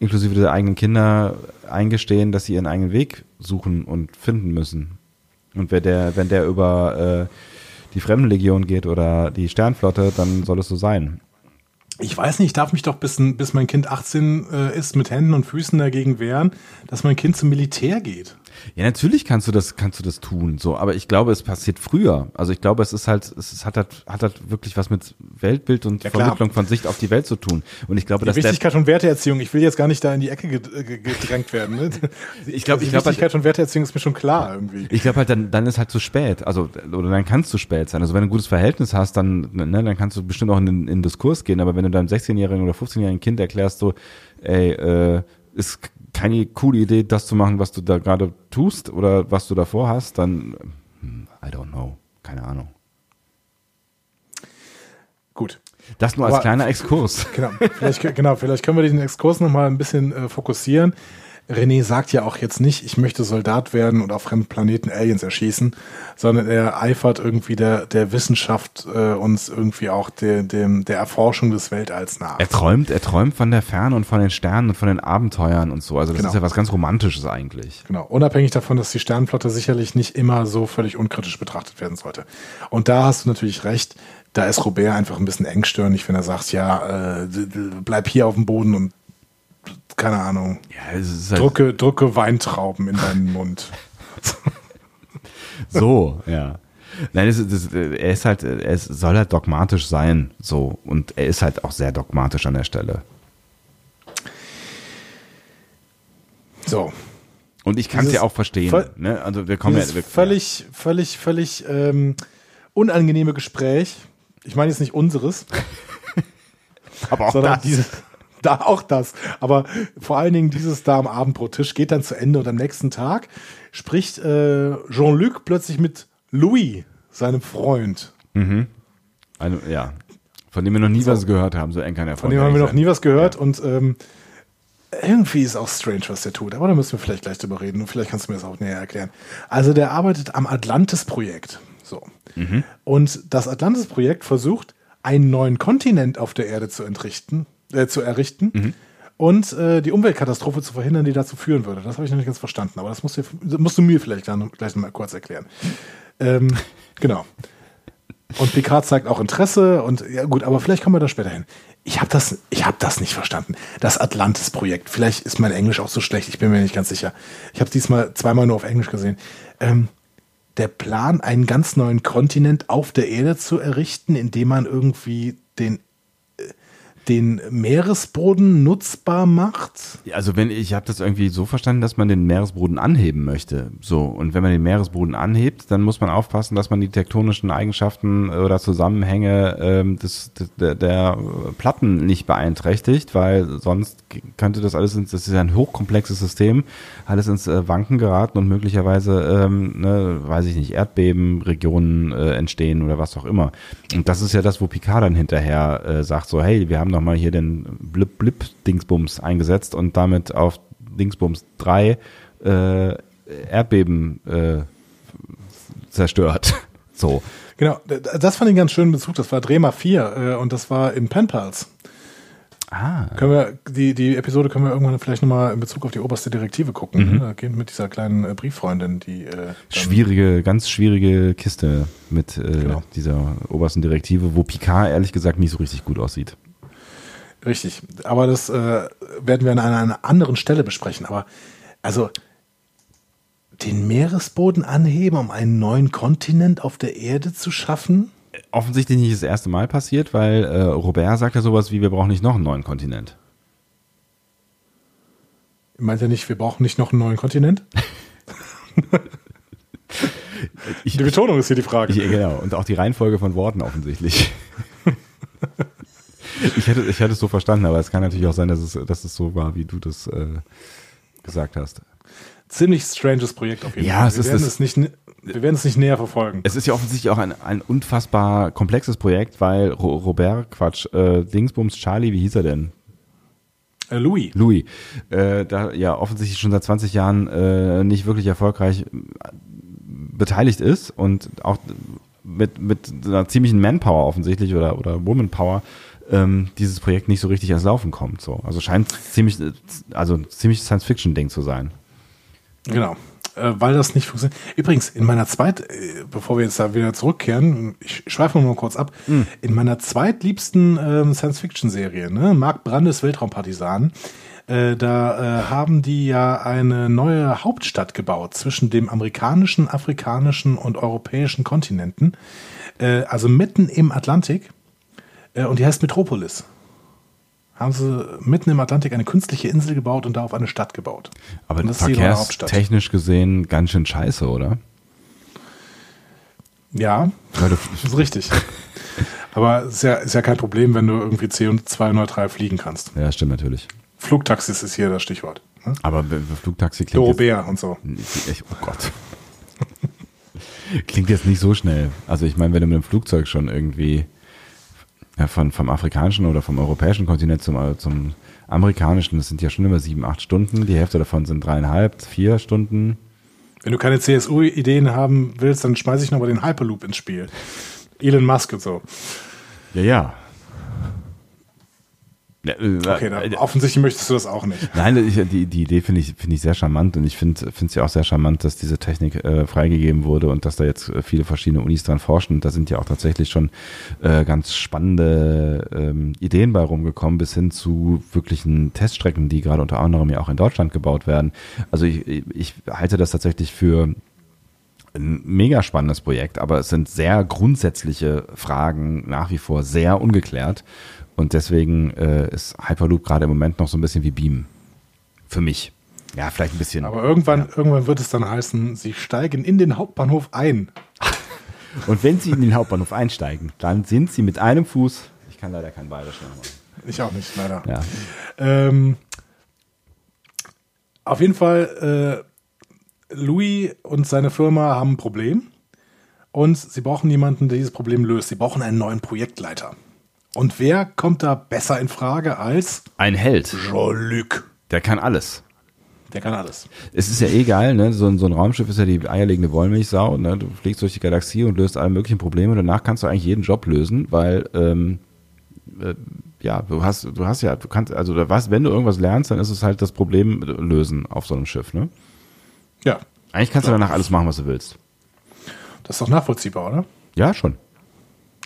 [SPEAKER 1] inklusive der eigenen Kinder, eingestehen, dass sie ihren eigenen Weg suchen und finden müssen. Und wenn der, wenn der über äh, die Fremdenlegion geht oder die Sternflotte, dann soll es so sein.
[SPEAKER 2] Ich weiß nicht, ich darf mich doch bis, bis mein Kind 18 äh, ist mit Händen und Füßen dagegen wehren, dass mein Kind zum Militär geht.
[SPEAKER 1] Ja, natürlich kannst du das, kannst du das tun, so, aber ich glaube, es passiert früher. Also ich glaube, es ist halt, es ist, hat halt, hat halt wirklich was mit Weltbild und
[SPEAKER 2] Ja.
[SPEAKER 1] Vermittlung von Sicht auf die Welt zu tun. Und ich glaube,
[SPEAKER 2] Die
[SPEAKER 1] dass der,
[SPEAKER 2] Wichtigkeit von Werteerziehung, ich will jetzt gar nicht da in die Ecke ged- ge- gedrängt werden. Ne?
[SPEAKER 1] Ich glaub-
[SPEAKER 2] die
[SPEAKER 1] ich glaub,
[SPEAKER 2] Wichtigkeit von Werteerziehung ist mir schon klar irgendwie.
[SPEAKER 1] Ich glaube halt, dann, dann ist halt zu spät. Also, oder dann kann es zu spät sein. Also, wenn du ein gutes Verhältnis hast, dann, ne, dann kannst du bestimmt auch in, den- in den Diskurs gehen. Aber wenn du deinem 16-jährigen oder 15-jährigen Kind erklärst, so, ey, äh, ist keine coole Idee, das zu machen, was du da gerade tust oder was du davor hast, dann, hm, I don't know. Keine Ahnung.
[SPEAKER 2] Gut.
[SPEAKER 1] Das nur als
[SPEAKER 2] Aber-
[SPEAKER 1] kleiner Exkurs.
[SPEAKER 2] Genau, vielleicht, genau, vielleicht können wir diesen Exkurs nochmal ein bisschen äh, fokussieren. René sagt ja auch jetzt nicht, ich möchte Soldat werden und auf fremden Planeten Aliens erschießen, sondern er eifert irgendwie der, der Wissenschaft äh, uns irgendwie auch der, dem, der Erforschung des Weltalls nach.
[SPEAKER 1] Er träumt, er träumt von der Ferne und von den Sternen und von den Abenteuern und so. Also das
[SPEAKER 2] Genau.
[SPEAKER 1] ist ja was ganz Romantisches eigentlich.
[SPEAKER 2] Genau, unabhängig davon, dass die Sternenflotte sicherlich nicht immer so völlig unkritisch betrachtet werden sollte. Und da hast du natürlich recht, da ist Robert einfach ein bisschen engstirnig, wenn er sagt, ja, äh, bleib hier auf dem Boden und keine Ahnung,
[SPEAKER 1] Ja, halt
[SPEAKER 2] drücke, drücke Weintrauben in deinen Mund.
[SPEAKER 1] so, ja. Nein, das, das, er ist halt, er ist, soll halt dogmatisch sein, so. Und er ist halt auch sehr dogmatisch an der Stelle.
[SPEAKER 2] So,
[SPEAKER 1] Und ich kann es ja auch verstehen. ne? Also wir kommen ja, wir,
[SPEAKER 2] völlig, völlig, völlig ähm, unangenehme Gespräch, ich meine jetzt nicht unseres,
[SPEAKER 1] aber auch
[SPEAKER 2] sondern
[SPEAKER 1] das.
[SPEAKER 2] dieses, da auch das, aber vor allen Dingen dieses da am Abendbrottisch geht dann zu Ende und am nächsten Tag spricht äh, Jean-Luc plötzlich mit Louis, seinem Freund.
[SPEAKER 1] Eine, ja. Von dem wir noch nie was gehört haben, so eng kann er
[SPEAKER 2] Von dem haben wir noch nie was gehört und ähm, irgendwie ist auch strange, was der tut. Aber da müssen wir vielleicht gleich drüber reden und vielleicht kannst du mir das auch näher erklären. Also der arbeitet am Atlantis-Projekt. So. Und das Atlantis-Projekt versucht, einen neuen Kontinent auf der Erde zu entrichten, äh, zu errichten und äh, die Umweltkatastrophe zu verhindern, die dazu führen würde. Das habe ich noch nicht ganz verstanden, aber das musst du, musst du mir vielleicht dann gleich mal kurz erklären. Ähm, genau. Und Picard zeigt auch Interesse und ja gut, aber vielleicht kommen wir da später hin. Ich habe das, ich habe das nicht verstanden. Das Atlantis-Projekt. Vielleicht ist mein Englisch auch so schlecht. Ich bin mir nicht ganz sicher. Ich habe diesmal zweimal nur auf Englisch gesehen. Ähm, der Plan, einen ganz neuen Kontinent auf der Erde zu errichten, indem man irgendwie den den Meeresboden nutzbar macht.
[SPEAKER 1] Also wenn ich habe das irgendwie so verstanden, dass man den Meeresboden anheben möchte. So und wenn man den Meeresboden anhebt, dann muss man aufpassen, dass man die tektonischen Eigenschaften oder Zusammenhänge ähm, des, der, der Platten nicht beeinträchtigt, weil sonst könnte das alles ins, das ist ja ein hochkomplexes System, alles ins äh, Wanken geraten und möglicherweise, ähm, ne, weiß ich nicht, Erdbebenregionen äh, entstehen oder was auch immer. Und das ist ja das, wo Picard dann hinterher äh, sagt, so hey, wir haben doch mal hier den Blip Blip Dingsbums eingesetzt und damit auf Dingsbums 3 äh, Erdbeben äh, zerstört. So.
[SPEAKER 2] Genau, das fand ich einen ganz schönen Bezug. Das war Drema 4 äh, und das war in Pen Pals.
[SPEAKER 1] Ah.
[SPEAKER 2] Können wir, die, die Episode können wir irgendwann vielleicht nochmal in Bezug auf die oberste Direktive gucken. Ne? Da geht mit dieser kleinen äh, Brieffreundin, die äh,
[SPEAKER 1] Schwierige, ganz schwierige Kiste mit äh,
[SPEAKER 2] Genau.
[SPEAKER 1] dieser obersten Direktive, wo Picard ehrlich gesagt nicht so richtig gut aussieht.
[SPEAKER 2] Richtig. Aber das äh, werden wir an einer, anderen Stelle besprechen. Aber also den Meeresboden anheben, um einen neuen Kontinent auf der Erde zu schaffen?
[SPEAKER 1] Offensichtlich nicht das erste Mal passiert, weil äh, Robert sagt ja sowas wie, wir brauchen nicht noch einen neuen Kontinent.
[SPEAKER 2] Meint er nicht, wir brauchen nicht noch einen neuen Kontinent?
[SPEAKER 1] Ich,
[SPEAKER 2] Die Betonung ist hier die Frage.
[SPEAKER 1] ich, genau, und auch die Reihenfolge von Worten offensichtlich. ich, hätte, ich hätte es so verstanden, aber es kann natürlich auch sein, dass es, dass es so war, wie du das äh, gesagt hast.
[SPEAKER 2] Ziemlich stranges Projekt auf jeden
[SPEAKER 1] Ja,
[SPEAKER 2] Fall.
[SPEAKER 1] es
[SPEAKER 2] wir,
[SPEAKER 1] ist
[SPEAKER 2] werden es nicht, wir werden es nicht näher verfolgen.
[SPEAKER 1] Es ist ja offensichtlich auch ein, ein unfassbar komplexes Projekt, weil Ro Robert, Quatsch, äh, Dingsbums Charlie, wie hieß er denn?
[SPEAKER 2] Äh, Louis.
[SPEAKER 1] Louis, äh, da ja offensichtlich schon seit 20 Jahren äh, nicht wirklich erfolgreich äh, beteiligt ist und auch mit, mit einer ziemlichen Manpower offensichtlich oder, oder Womanpower ähm, dieses Projekt nicht so richtig ans Laufen kommt. So. Also scheint ziemlich, also ziemlich Science-Fiction-Ding zu sein.
[SPEAKER 2] Genau. Äh, weil das nicht funktioniert. Übrigens, in meiner zweit, äh, bevor wir jetzt da wieder zurückkehren, ich schweife nur mal kurz ab, in meiner zweitliebsten ähm, Science-Fiction-Serie, ne, Mark Brandes Weltraumpartisan, äh, da äh, haben die ja eine neue Hauptstadt gebaut zwischen dem amerikanischen, afrikanischen und europäischen Kontinenten, äh, also mitten im Atlantik, und die heißt Metropolis. Haben sie mitten im Atlantik eine künstliche Insel gebaut und darauf eine Stadt gebaut.
[SPEAKER 1] Aber
[SPEAKER 2] das ist
[SPEAKER 1] verkehrstechnisch gesehen ganz schön scheiße, oder?
[SPEAKER 2] Ja, das ist richtig. Aber ist ja, ist ja kein Problem, wenn du irgendwie CO2-neutral fliegen kannst.
[SPEAKER 1] ja, stimmt natürlich.
[SPEAKER 2] Flugtaxis ist hier das Stichwort. Ne?
[SPEAKER 1] Aber Flugtaxi klingt jetzt,
[SPEAKER 2] Robert und so.
[SPEAKER 1] Ich, oh Gott. Klingt jetzt nicht so schnell. Also ich meine, wenn du mit dem Flugzeug schon irgendwie ja, von, vom afrikanischen oder vom europäischen Kontinent zum, zum amerikanischen, das sind ja schon immer sieben, acht Stunden. Die Hälfte davon sind dreieinhalb, vier Stunden.
[SPEAKER 2] Wenn du keine CSU-Ideen haben willst, dann schmeiße ich noch mal den Hyperloop ins Spiel. Elon Musk und so.
[SPEAKER 1] Ja, ja.
[SPEAKER 2] Äh, okay, dann, offensichtlich möchtest du das auch nicht.
[SPEAKER 1] Nein, ich, die, die Idee finde ich, finde ich sehr charmant und ich finde es ja auch sehr charmant, dass diese Technik äh, freigegeben wurde und dass da jetzt äh, viele verschiedene Unis dran forschen. Da sind ja auch tatsächlich schon äh, ganz spannende ähm, Ideen bei rumgekommen, bis hin zu wirklichen Teststrecken, die gerade unter anderem ja auch in Deutschland gebaut werden. Also ich, ich halte das tatsächlich für ein mega spannendes Projekt, aber es sind sehr grundsätzliche Fragen nach wie vor sehr ungeklärt. Und deswegen äh, ist Hyperloop gerade im Moment noch so ein bisschen wie Beam. Für mich. Ja, vielleicht ein bisschen.
[SPEAKER 2] Aber irgendwann, ja. irgendwann wird es dann heißen, sie steigen in den Hauptbahnhof ein.
[SPEAKER 1] Und wenn sie in den Hauptbahnhof einsteigen, dann sind sie mit einem Fuß. Ich kann leider kein Bayerisch mehr machen.
[SPEAKER 2] Ich auch nicht, leider. Ja. Ähm, auf jeden Fall, äh, Louis und seine Firma haben ein Problem. Und sie brauchen jemanden, der dieses Problem löst. Sie brauchen einen neuen Projektleiter. Und wer kommt da besser in Frage als
[SPEAKER 1] ein Held?
[SPEAKER 2] Jean-Luc.
[SPEAKER 1] Der kann alles.
[SPEAKER 2] Der kann alles.
[SPEAKER 1] Es ist ja eh geil, ne? So, ein, so ein Raumschiff ist ja die eierlegende Wollmilchsau. Ne? Du fliegst durch die Galaxie und löst alle möglichen Probleme. Danach kannst du eigentlich jeden Job lösen, weil ähm, äh, ja, du hast, du hast ja, du kannst, also was, wenn du irgendwas lernst, dann ist es halt das Problem lösen auf so einem Schiff, ne?
[SPEAKER 2] Ja.
[SPEAKER 1] Eigentlich kannst ja. du danach alles machen, was du willst.
[SPEAKER 2] Das ist doch nachvollziehbar, oder?
[SPEAKER 1] Ja, schon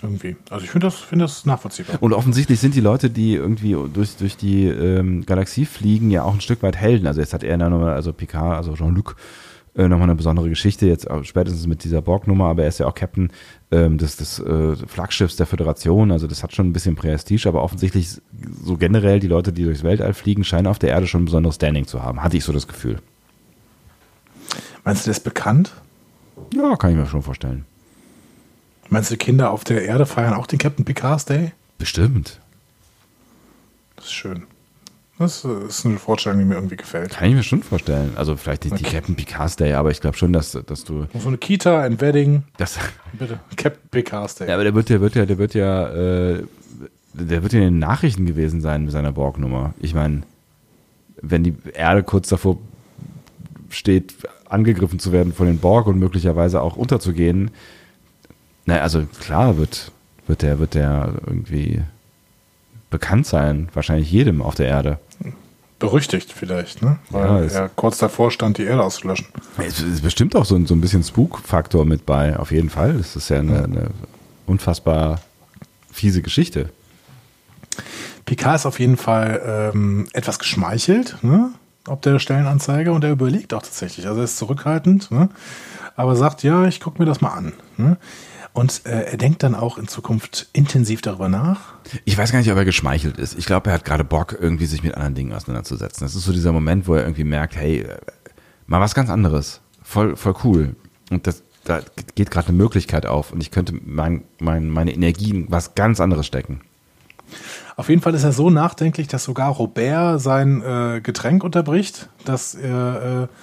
[SPEAKER 2] irgendwie. Also ich finde das, find das nachvollziehbar.
[SPEAKER 1] Und offensichtlich sind die Leute, die irgendwie durch, durch die ähm, Galaxie fliegen, ja auch ein Stück weit Helden. Also jetzt hat er nochmal, also Picard, also Jean-Luc, äh, nochmal eine besondere Geschichte, jetzt spätestens mit dieser Borg-Nummer, aber er ist ja auch Captain ähm, des, des äh, Flaggschiffs der Föderation, also das hat schon ein bisschen Prestige, aber offensichtlich so generell die Leute, die durchs Weltall fliegen, scheinen auf der Erde schon ein besonderes Standing zu haben, hatte ich so das Gefühl.
[SPEAKER 2] Meinst du, das ist bekannt?
[SPEAKER 1] Ja, kann ich mir schon vorstellen.
[SPEAKER 2] Meinst du, Kinder auf der Erde feiern auch den Captain Picard's Day?
[SPEAKER 1] Bestimmt.
[SPEAKER 2] Das ist schön. Das ist eine Vorstellung, die mir irgendwie gefällt.
[SPEAKER 1] Kann ich mir schon vorstellen. Also vielleicht nicht okay. die Captain Picard's Day, aber ich glaube schon, dass, dass du.
[SPEAKER 2] So eine Kita, ein Wedding. Das, Bitte. Captain Picard's Day.
[SPEAKER 1] Ja, aber der wird ja, wird ja, der wird ja, äh, der wird ja in den Nachrichten gewesen sein mit seiner Borg-Nummer. Ich meine, wenn die Erde kurz davor steht, angegriffen zu werden von den Borg und möglicherweise auch unterzugehen, naja, also klar wird, wird der, wird der irgendwie bekannt sein, wahrscheinlich jedem auf der Erde.
[SPEAKER 2] Berüchtigt vielleicht, ne? Weil ja, er kurz davor stand, die Erde auszulöschen.
[SPEAKER 1] Es ist bestimmt auch so, so ein bisschen Spuk-Faktor mit bei, auf jeden Fall. Das ist ja eine, eine unfassbar fiese Geschichte.
[SPEAKER 2] Picard ist auf jeden Fall ähm, etwas geschmeichelt, ne? ob der Stellenanzeige und er überlegt auch tatsächlich. Also er ist zurückhaltend, ne? aber sagt, ja, ich gucke mir das mal an. Ne? Und äh, er denkt dann auch in Zukunft intensiv darüber nach.
[SPEAKER 1] Ich weiß gar nicht, ob er geschmeichelt ist. Ich glaube, er hat gerade Bock, irgendwie sich mit anderen Dingen auseinanderzusetzen. Das ist so dieser Moment, wo er irgendwie merkt, hey, äh, mal was ganz anderes. Voll, voll cool. Und das, da geht gerade eine Möglichkeit auf und ich könnte mein, mein, meine Energien was ganz anderes stecken.
[SPEAKER 2] Auf jeden Fall ist er so nachdenklich, dass sogar Robert sein äh, Getränk unterbricht, das er äh,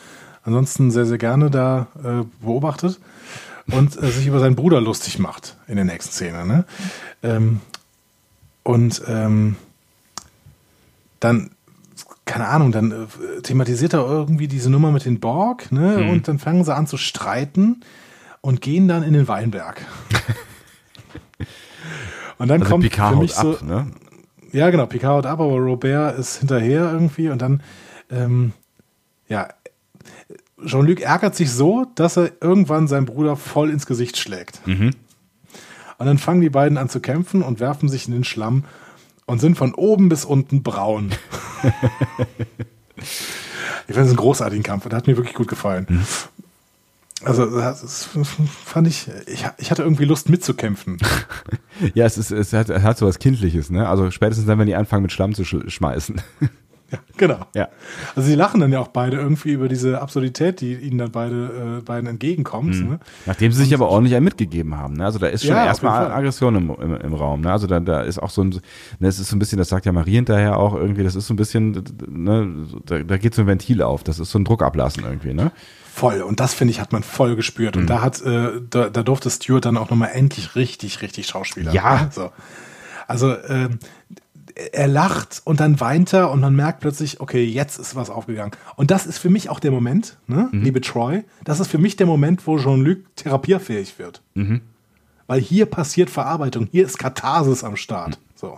[SPEAKER 2] ansonsten sehr, sehr gerne da äh, beobachtet und äh, sich über seinen Bruder lustig macht in der nächsten Szene. Ne? Ähm, und ähm, dann, keine Ahnung, dann äh, thematisiert er irgendwie diese Nummer mit den Borg ne? Mhm. und dann fangen sie an zu streiten und gehen dann in den Weinberg. und dann also kommt
[SPEAKER 1] Picard für mich so, ab, ne?
[SPEAKER 2] Ja, genau, Picard haut ab, aber Robert ist hinterher irgendwie und dann, ähm, ja, Jean-Luc ärgert sich so, dass er irgendwann seinen Bruder voll ins Gesicht schlägt. Mhm. Und dann fangen die beiden an zu kämpfen und werfen sich in den Schlamm und sind von oben bis unten braun. ich finde es einen großartigen Kampf. Der hat mir wirklich gut gefallen. Mhm. Also das fand ich, ich, ich hatte irgendwie Lust mitzukämpfen.
[SPEAKER 1] ja, es, ist, es, hat, es hat so was Kindliches, ne? Also spätestens dann, wenn die anfangen mit Schlamm zu schmeißen.
[SPEAKER 2] Ja, genau. Ja. Also sie lachen dann ja auch beide irgendwie über diese Absurdität, die ihnen dann beide äh, beiden entgegenkommt. Mhm. Ne?
[SPEAKER 1] Nachdem sie sich aber ordentlich einen mitgegeben haben. Ne? Also da ist schon ja, erstmal Aggression im, im, im, Raum. Ne? Also da, da ist auch so ein, ne, es ist so ein bisschen, das sagt ja Marie hinterher auch irgendwie, das ist so ein bisschen, ne, da, da geht so ein Ventil auf, das ist so ein Druckablassen irgendwie, ne?
[SPEAKER 2] Voll. Und das, finde ich, hat man voll gespürt. Mhm. Und da hat, äh, da, da durfte Stuart dann auch nochmal endlich richtig, richtig Schauspieler.
[SPEAKER 1] Ja.
[SPEAKER 2] Ne? So. Also, äh, er lacht und dann weint er und man merkt plötzlich, okay, jetzt ist was aufgegangen. Und das ist für mich auch der Moment, ne, mhm. liebe Troy, das ist für mich der Moment, wo Jean-Luc therapierfähig wird. Mhm. Weil hier passiert Verarbeitung, hier ist Katharsis am Start. Mhm. So.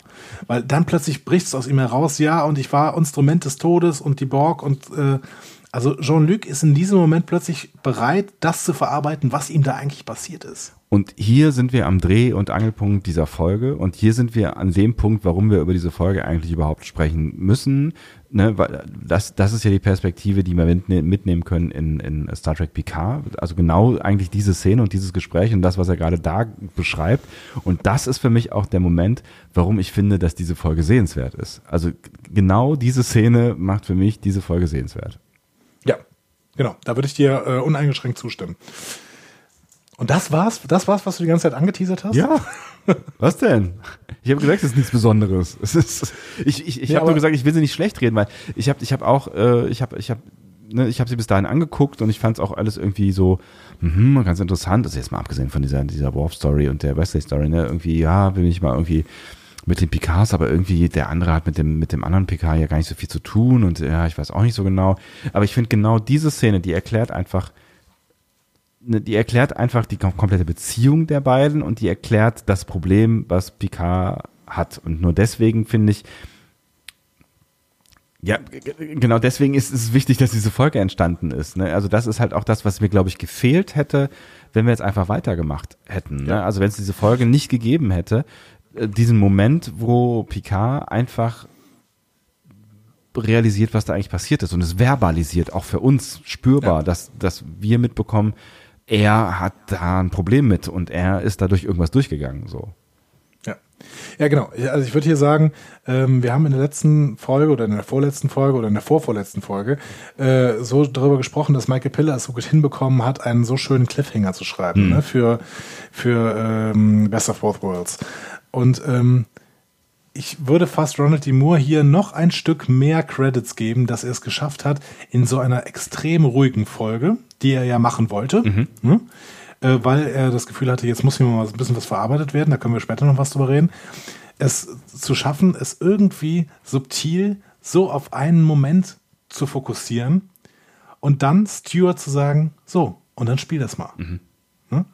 [SPEAKER 2] Weil dann plötzlich bricht es aus ihm heraus, ja, und ich war Instrument des Todes und die Borg und äh, also Jean-Luc ist in diesem Moment plötzlich bereit, das zu verarbeiten, was ihm da eigentlich passiert ist.
[SPEAKER 1] Und hier sind wir am Dreh- und Angelpunkt dieser Folge. Und hier sind wir an dem Punkt, warum wir über diese Folge eigentlich überhaupt sprechen müssen. Ne, weil das, das ist ja die Perspektive, die wir mitnehmen können in, in Star Trek Picard. Also genau eigentlich diese Szene und dieses Gespräch und das, was er gerade da beschreibt. Und das ist für mich auch der Moment, warum ich finde, dass diese Folge sehenswert ist. Also genau diese Szene macht für mich diese Folge sehenswert.
[SPEAKER 2] Ja, genau. Da würde ich dir äh, uneingeschränkt zustimmen. Und das war's? Das war's, was du die ganze Zeit angeteasert hast?
[SPEAKER 1] Ja. Was denn? Ich habe gesagt, es ist nichts Besonderes. Es ist, ich ich, ich ja, habe nur gesagt, ich will sie nicht schlecht reden, weil ich habe ich hab auch, äh, ich habe ich hab, ne, ich habe sie bis dahin angeguckt und ich fand es auch alles irgendwie so mh, ganz interessant. Also jetzt mal abgesehen von dieser, dieser Worf-Story und der Wesley-Story, ne? Irgendwie, ja, will ich mal irgendwie mit den Picards, aber irgendwie der andere hat mit dem, mit dem anderen Picard ja gar nicht so viel zu tun und ja, ich weiß auch nicht so genau. Aber ich finde genau diese Szene, die erklärt einfach, die erklärt einfach die komplette Beziehung der beiden und die erklärt das Problem, was Picard hat. Und nur deswegen finde ich, ja, genau deswegen ist es wichtig, dass diese Folge entstanden ist. Ne? Also das ist halt auch das, was mir, glaube ich, gefehlt hätte, wenn wir jetzt einfach weitergemacht hätten. Ne? Ja. Also wenn es diese Folge nicht gegeben hätte, äh, diesen Moment, wo Picard einfach realisiert, was da eigentlich passiert ist und es verbalisiert, auch für uns spürbar, ja. dass, dass wir mitbekommen, er hat da ein Problem mit und er ist dadurch irgendwas durchgegangen. So.
[SPEAKER 2] Ja. Ja, genau. Also ich würde hier sagen, ähm, wir haben in der letzten Folge oder in der vorletzten Folge oder in der vorvorletzten Folge äh, so darüber gesprochen, dass Michael Piller es so gut hinbekommen hat, einen so schönen Cliffhanger zu schreiben mhm. ne, für, für ähm, Best of Both Worlds. Und ähm, ich würde fast Ronald D. Moore hier noch ein Stück mehr Credits geben, dass er es geschafft hat, in so einer extrem ruhigen Folge, die er ja machen wollte, mhm. ne? äh, weil er das Gefühl hatte, jetzt muss hier mal ein bisschen was verarbeitet werden, da können wir später noch was drüber reden, es zu schaffen, es irgendwie subtil so auf einen Moment zu fokussieren und dann Stuart zu sagen, so, und dann spiel das mal. Mhm. Ne?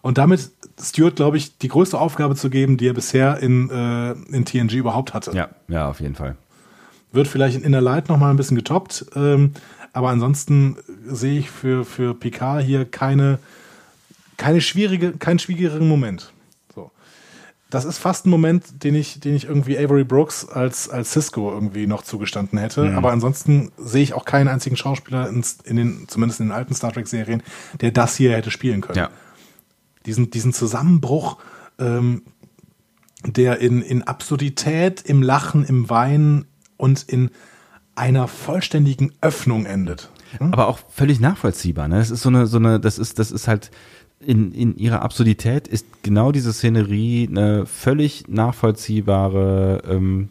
[SPEAKER 2] Und damit Stuart, glaube ich, die größte Aufgabe zu geben, die er bisher in, äh, in TNG überhaupt hatte.
[SPEAKER 1] Ja, ja, auf jeden Fall.
[SPEAKER 2] Wird vielleicht in Inner Light noch mal ein bisschen getoppt, ähm, aber ansonsten sehe ich für, für Picard hier keine, keine schwierige, keinen schwierigeren Moment. So. Das ist fast ein Moment, den ich, den ich irgendwie Avery Brooks als, als Cisco irgendwie noch zugestanden hätte. Mhm. Aber ansonsten sehe ich auch keinen einzigen Schauspieler in, in den, zumindest in den alten Star Trek-Serien, der das hier hätte spielen können. Ja diesen, diesen Zusammenbruch, ähm, der in, in Absurdität, im Lachen, im Weinen und in einer vollständigen Öffnung endet.
[SPEAKER 1] Hm? Aber auch völlig nachvollziehbar. Ne? Das ist so eine, so eine, das ist, das ist halt in, in ihrer Absurdität ist genau diese Szenerie eine völlig nachvollziehbare ähm,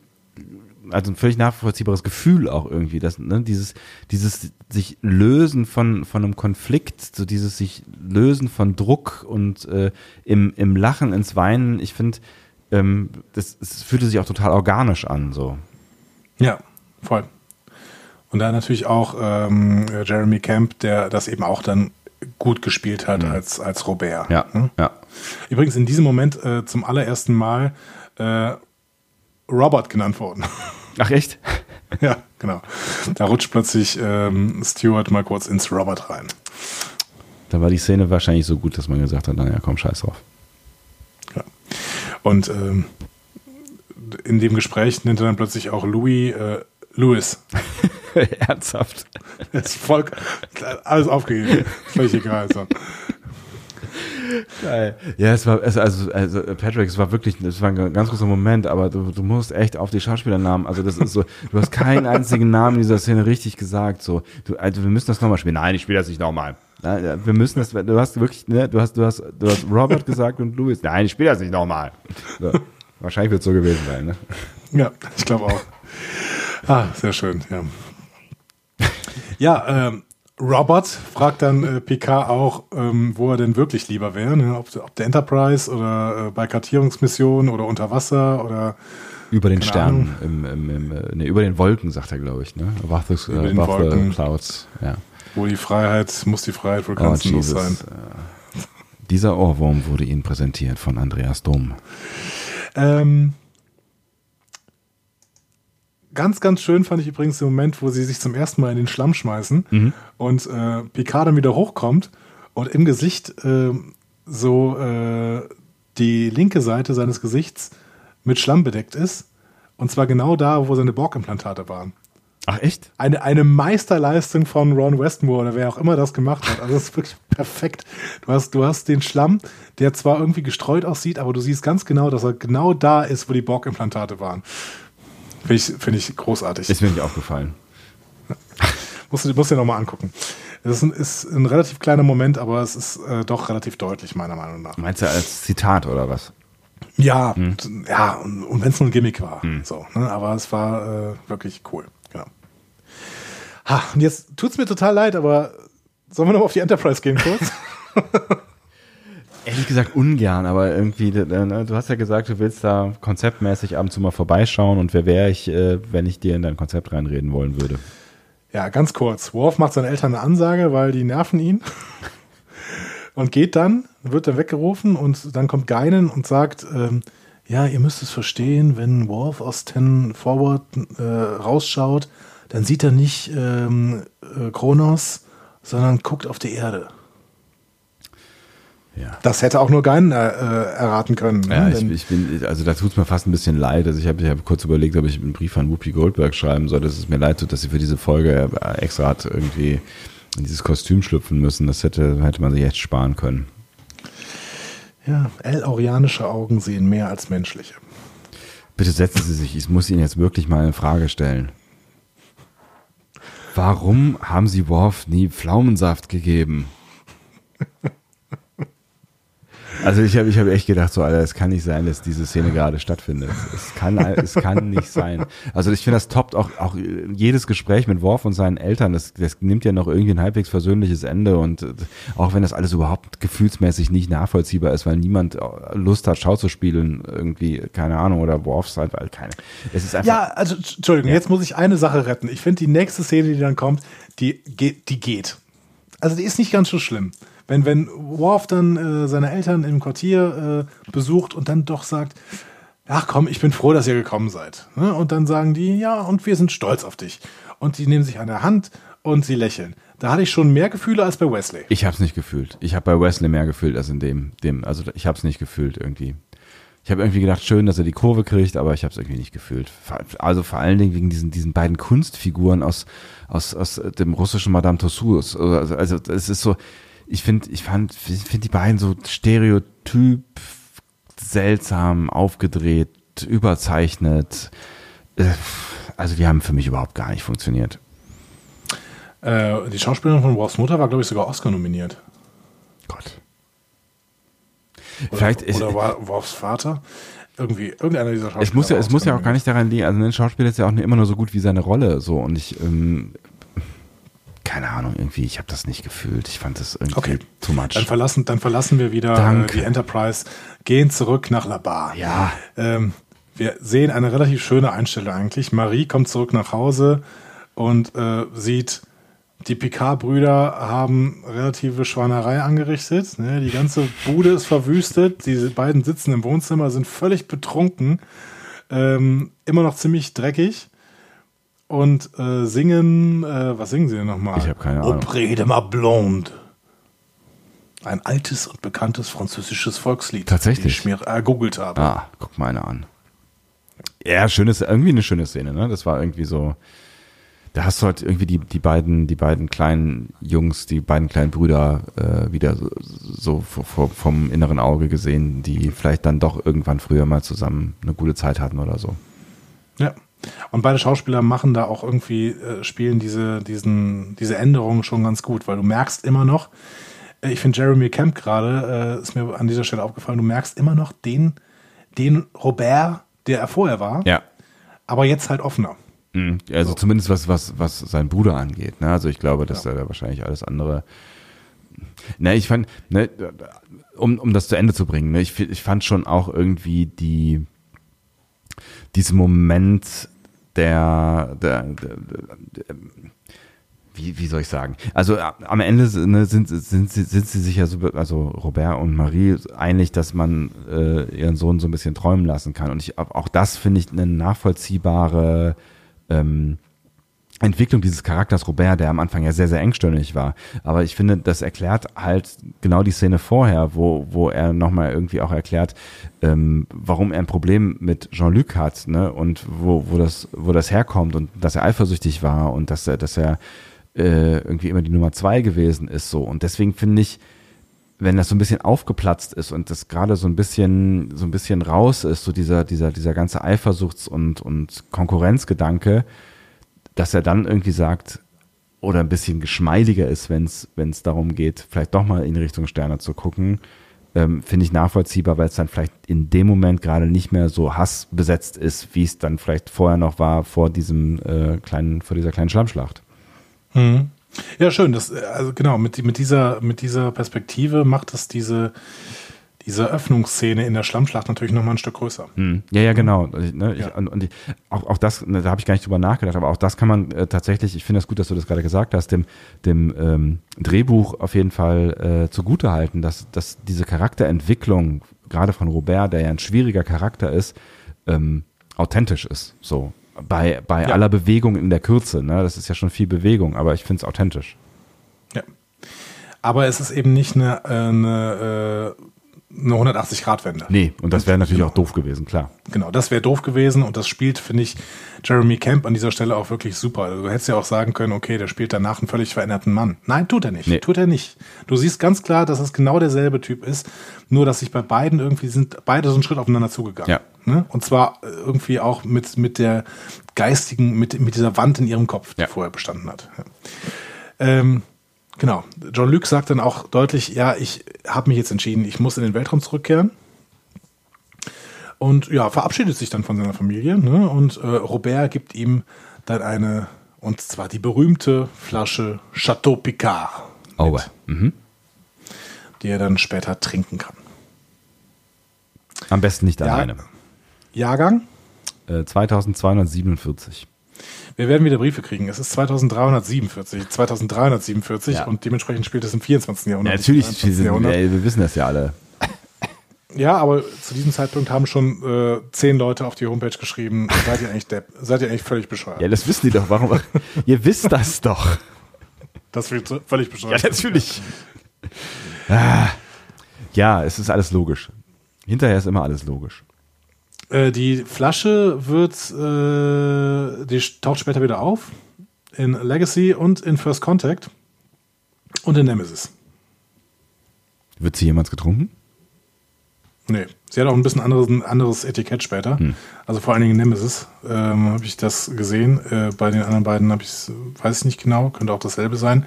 [SPEAKER 1] also ein völlig nachvollziehbares Gefühl auch irgendwie, dass ne, dieses dieses sich lösen von von einem Konflikt, so dieses sich lösen von Druck und äh, im im Lachen ins Weinen. Ich finde, ähm, das, das fühlte sich auch total organisch an, so.
[SPEAKER 2] Ja, voll. Und da natürlich auch ähm, Jeremy Camp, der das eben auch dann gut gespielt hat mhm. als als Robert.
[SPEAKER 1] Ja, hm? ja.
[SPEAKER 2] Übrigens in diesem Moment äh, zum allerersten Mal äh, Robert genannt worden.
[SPEAKER 1] Ach echt?
[SPEAKER 2] Ja, genau. Da rutscht plötzlich ähm, Stuart mal kurz ins Robert rein.
[SPEAKER 1] Da war die Szene wahrscheinlich so gut, dass man gesagt hat, naja, komm, scheiß drauf.
[SPEAKER 2] Ja. Und ähm, in dem Gespräch nennt er dann plötzlich auch Louis äh, Louis.
[SPEAKER 1] Ernsthaft.
[SPEAKER 2] ist voll, alles aufgegeben. Völlig egal. So.
[SPEAKER 1] Geil. Ja, es war, also, also Patrick, es war wirklich, es war ein ganz großer Moment, aber du, du musst echt auf die Schauspielernamen, also das ist so, du hast keinen einzigen Namen in dieser Szene richtig gesagt, so, du, also wir müssen das nochmal spielen. Nein, ich spiele das nicht nochmal. Wir müssen das, du hast wirklich, ne, du hast, du hast, du hast Robert gesagt und Louis. Nein, ich spiele das nicht nochmal. So. Wahrscheinlich wird es so gewesen sein, ne?
[SPEAKER 2] Ja, ich glaube auch. Ah, sehr schön, ja. Ja, ähm, Robert fragt dann äh, Picard auch, ähm, wo er denn wirklich lieber wäre, ne? ob, ob der Enterprise oder äh, bei Kartierungsmissionen oder unter Wasser oder
[SPEAKER 1] Über den Sternen, im, im, im, nee, über den Wolken, sagt er, glaube ich, ne? Above the,
[SPEAKER 2] Über den
[SPEAKER 1] above the
[SPEAKER 2] Wolken.
[SPEAKER 1] clouds, ja.
[SPEAKER 2] Wo die Freiheit, muss die Freiheit wohl
[SPEAKER 1] Oh,
[SPEAKER 2] grenzenlos sein.
[SPEAKER 1] Jesus. Äh, Dieser Ohrwurm wurde Ihnen präsentiert von Andreas Dom.
[SPEAKER 2] Ähm, ganz, ganz schön fand ich übrigens den Moment, wo sie sich zum ersten Mal in den Schlamm schmeißen
[SPEAKER 1] Mhm.
[SPEAKER 2] und äh, Picard dann wieder hochkommt und im Gesicht äh, so äh, die linke Seite seines Gesichts mit Schlamm bedeckt ist. Und zwar genau da, wo seine Borg-Implantate waren.
[SPEAKER 1] Ach, echt?
[SPEAKER 2] Eine, eine Meisterleistung von Ron Westmore oder wer auch immer das gemacht hat. Also das ist wirklich perfekt. Du hast, du hast den Schlamm, der zwar irgendwie gestreut aussieht, aber du siehst ganz genau, dass er genau da ist, wo die Borg-Implantate waren. Finde ich, finde ich großartig.
[SPEAKER 1] Ist mir nicht aufgefallen.
[SPEAKER 2] musst du musst dir nochmal angucken. Das ist ein, ist ein relativ kleiner Moment, aber es ist äh, doch relativ deutlich, meiner Meinung nach.
[SPEAKER 1] Meinst du als Zitat oder was?
[SPEAKER 2] Ja, ja, und, und wenn es nur ein Gimmick war. So, ne? Aber es war äh, wirklich cool. Genau. Ha, und jetzt tut's mir total leid, aber sollen wir noch auf die Enterprise gehen kurz?
[SPEAKER 1] Ehrlich gesagt ungern, aber irgendwie, ne, du hast ja gesagt, du willst da konzeptmäßig ab und zu mal vorbeischauen und wer wäre ich, äh, wenn ich dir in dein Konzept reinreden wollen würde?
[SPEAKER 2] ja, ganz kurz. Worf macht seinen Eltern eine Ansage, weil die nerven ihn. und geht dann, wird dann weggerufen und dann kommt Geinen und sagt, ähm, ja, ihr müsst es verstehen, wenn Worf aus Ten Forward äh, rausschaut, dann sieht er nicht ähm, äh, Kronos, sondern guckt auf die Erde.
[SPEAKER 1] Ja.
[SPEAKER 2] Das hätte auch nur Geinen äh, äh, erraten können. ne?
[SPEAKER 1] Ja, ich, ich bin, also da tut es mir fast ein bisschen leid. Also ich habe hab kurz überlegt, ob ich einen Brief an Whoopi Goldberg schreiben soll, dass es mir leid tut, dass sie für diese Folge äh, extra hat irgendwie in dieses Kostüm schlüpfen müssen. Das hätte, hätte man sich echt sparen können.
[SPEAKER 2] ja, El-Aurianische Augen sehen mehr als menschliche.
[SPEAKER 1] Bitte setzen Sie sich, ich muss Ihnen jetzt wirklich mal eine Frage stellen. Warum haben Sie Worf nie Pflaumensaft gegeben? Also ich habe ich hab echt gedacht, so Alter, es kann nicht sein, dass diese Szene gerade stattfindet. Es kann, es kann nicht sein. Also ich finde, das toppt auch, auch jedes Gespräch mit Worf und seinen Eltern. Das, das nimmt ja noch irgendwie ein halbwegs versöhnliches Ende und äh, auch wenn das alles überhaupt gefühlsmäßig nicht nachvollziehbar ist, weil niemand äh, Lust hat, Schau zu spielen, irgendwie, keine Ahnung, oder Worfs halt, weil keine. Es ist einfach.
[SPEAKER 2] Ja, also Entschuldigung, jetzt muss ich eine Sache retten. Ich finde die nächste Szene, die dann kommt, die die geht. Also die ist nicht ganz so schlimm. Wenn, wenn Worf dann äh, seine Eltern im Quartier äh, besucht und dann doch sagt, ach komm, ich bin froh, dass ihr gekommen seid. Ne? Und dann sagen die, ja, und wir sind stolz auf dich. Und die nehmen sich an der Hand und sie lächeln. Da hatte ich schon mehr Gefühle als bei Wesley.
[SPEAKER 1] Ich habe es nicht gefühlt. Ich habe bei Wesley mehr gefühlt als in dem, dem also ich habe es nicht gefühlt irgendwie. Ich habe irgendwie gedacht, schön, dass er die Kurve kriegt, aber ich habe es irgendwie nicht gefühlt. Also vor allen Dingen wegen diesen, diesen beiden Kunstfiguren aus, aus, aus dem russischen Madame Tussauds. Also, also es ist so, ich finde, ich fand, ich finde die beiden so stereotyp, seltsam, aufgedreht, überzeichnet. Äh, Also die haben für mich überhaupt gar nicht funktioniert.
[SPEAKER 2] Äh, die Schauspielerin von Worfs Mutter war, glaube ich, sogar Oscar nominiert.
[SPEAKER 1] Gott.
[SPEAKER 2] Oder,
[SPEAKER 1] Vielleicht ist,
[SPEAKER 2] oder war Worfs Vater? Irgendwie, irgendeiner dieser Schauspieler.
[SPEAKER 1] Es muss ja, es muss ja auch gar nicht daran liegen, also ein Schauspieler ist ja auch nicht immer nur so gut wie seine Rolle, so und ich, ähm, keine Ahnung, irgendwie, ich habe das nicht gefühlt. Ich fand das irgendwie
[SPEAKER 2] Okay.
[SPEAKER 1] too much.
[SPEAKER 2] Dann verlassen, dann verlassen wir wieder äh,
[SPEAKER 1] Danke.
[SPEAKER 2] die Enterprise, gehen zurück nach La Bar.
[SPEAKER 1] Ja.
[SPEAKER 2] Ähm, wir sehen eine relativ schöne Einstellung eigentlich. Marie kommt zurück nach Hause und äh, sieht, die Picard-Brüder haben relative Schweinerei angerichtet. Ne? Die ganze Bude ist verwüstet. Diese beiden sitzen im Wohnzimmer, sind völlig betrunken, ähm, immer noch ziemlich dreckig und äh, singen, äh, was singen sie denn nochmal?
[SPEAKER 1] Ich hab keine Ahnung.
[SPEAKER 2] Auprès de ma blonde. Ein altes und bekanntes französisches Volkslied.
[SPEAKER 1] Tatsächlich?
[SPEAKER 2] Ich mir ergoogelt habe.
[SPEAKER 1] ah, guck mal eine an. Ja, schönes, irgendwie eine schöne Szene, ne? Das war irgendwie so, da hast du halt irgendwie die, die beiden, die beiden kleinen Jungs, die beiden kleinen Brüder äh, wieder so, so v- v- vom inneren Auge gesehen, die vielleicht dann doch irgendwann früher mal zusammen eine gute Zeit hatten oder so.
[SPEAKER 2] Ja. Und beide Schauspieler machen da auch irgendwie, äh, spielen diese, diesen, diese Änderungen schon ganz gut, weil du merkst immer noch, äh, ich finde Jeremy Camp gerade, äh, ist mir an dieser Stelle aufgefallen, du merkst immer noch den, den Robert, der er vorher war,
[SPEAKER 1] Ja,
[SPEAKER 2] aber jetzt halt offener.
[SPEAKER 1] Mhm. Also zumindest was, was, was sein Bruder angeht. Ne? Also ich glaube, dass er da wahrscheinlich alles andere. Ne, ich fand, ne, um, um das zu Ende zu bringen, ne, ich, ich fand schon auch irgendwie die, diesen Moment der, der, der, der wie, wie soll ich sagen? Also am Ende ne, sind, sind, sie, sind sie sich ja so, also Robert und Marie, einig, dass man äh, ihren Sohn so ein bisschen träumen lassen kann. Und ich, auch das finde ich eine nachvollziehbare ähm, Entwicklung dieses Charakters Robert, der am Anfang ja sehr, sehr engstirnig war. Aber ich finde, das erklärt halt genau die Szene vorher, wo, wo er nochmal irgendwie auch erklärt, ähm, warum er ein Problem mit Jean-Luc hat, ne? Und wo, wo das, wo das herkommt und dass er eifersüchtig war und dass er, dass er äh, irgendwie immer die Nummer zwei gewesen ist, so. Und deswegen finde ich, wenn das so ein bisschen aufgeplatzt ist und das gerade so ein bisschen, so ein bisschen raus ist, so dieser, dieser, dieser ganze Eifersuchts- und, und Konkurrenzgedanke, dass er dann irgendwie sagt, oder ein bisschen geschmeidiger ist, wenn es darum geht, vielleicht doch mal in Richtung Sterne zu gucken, ähm, finde ich nachvollziehbar, weil es dann vielleicht in dem Moment gerade nicht mehr so hassbesetzt ist, wie es dann vielleicht vorher noch war vor diesem äh, kleinen, vor dieser kleinen Schlammschlacht.
[SPEAKER 2] Mhm. Ja, schön. Das, also genau, mit, mit, dieser, mit dieser Perspektive macht es diese, diese Öffnungsszene in der Schlammschlacht natürlich nochmal ein Stück größer.
[SPEAKER 1] Hm. Ja, ja, genau. Ne, ich, und, und ich, auch, auch das, ne, da habe ich gar nicht drüber nachgedacht, aber auch das kann man äh, tatsächlich, ich finde es das gut, dass du das gerade gesagt hast, dem, dem ähm, Drehbuch auf jeden Fall äh, zugute halten, dass, dass diese Charakterentwicklung, gerade von Robert, der ja ein schwieriger Charakter ist, ähm, authentisch ist. So. Bei, bei ja. aller Bewegung in der Kürze, ne? Das ist ja schon viel Bewegung, aber ich finde es authentisch.
[SPEAKER 2] Ja. Aber es ist eben nicht eine, äh, eine äh, eine 180-Grad-Wende.
[SPEAKER 1] Nee, und das wäre natürlich genau. auch doof gewesen, klar.
[SPEAKER 2] Genau, das wäre doof gewesen und das spielt, finde ich, Jeremy Camp an dieser Stelle auch wirklich super. Also, du hättest ja auch sagen können, okay, der spielt danach einen völlig veränderten Mann. Nein, tut er nicht. Nee. Tut er nicht. Du siehst ganz klar, dass es genau derselbe Typ ist, nur dass sich bei beiden irgendwie sind, beide so einen Schritt aufeinander zugegangen. Ja. Ne? Und zwar äh, irgendwie auch mit, mit der geistigen, mit, mit dieser Wand in ihrem Kopf, die ja. vorher bestanden hat. Ja. Ähm, Genau. John Luke sagt dann auch deutlich, ja, ich habe mich jetzt entschieden, ich muss in den Weltraum zurückkehren. Und ja, verabschiedet sich dann von seiner Familie. Ne? Und äh, Robert gibt ihm dann eine, und zwar die berühmte Flasche Chateau Picard.
[SPEAKER 1] Oh, mhm.
[SPEAKER 2] Die er dann später trinken kann.
[SPEAKER 1] Am besten nicht alleine.
[SPEAKER 2] Jahrgang?
[SPEAKER 1] Äh, 2247.
[SPEAKER 2] Wir werden wieder Briefe kriegen. Es ist 2347, 2347 ja. und dementsprechend spielt es im 24. Jahrhundert.
[SPEAKER 1] Ja, natürlich, sind, Jahrhundert. Ja, wir wissen das ja alle.
[SPEAKER 2] Ja, aber zu diesem Zeitpunkt haben schon äh, zehn Leute auf die Homepage geschrieben, seid ihr eigentlich Depp, seid ihr eigentlich völlig bescheuert.
[SPEAKER 1] Ja, das wissen die doch. Warum? ihr wisst das doch.
[SPEAKER 2] Das wird völlig bescheuert.
[SPEAKER 1] Ja, natürlich. Ah. Ja, es ist alles logisch. Hinterher ist immer alles logisch.
[SPEAKER 2] Äh, die Flasche wird, äh, die taucht später wieder auf in Legacy und in First Contact und in Nemesis.
[SPEAKER 1] Wird sie jemals getrunken?
[SPEAKER 2] Nee, sie hat auch ein bisschen anderes, ein anderes Etikett später. Hm. Also vor allen Dingen in Nemesis ähm, habe ich das gesehen. Äh, bei den anderen beiden habe ich weiß ich nicht genau, könnte auch dasselbe sein.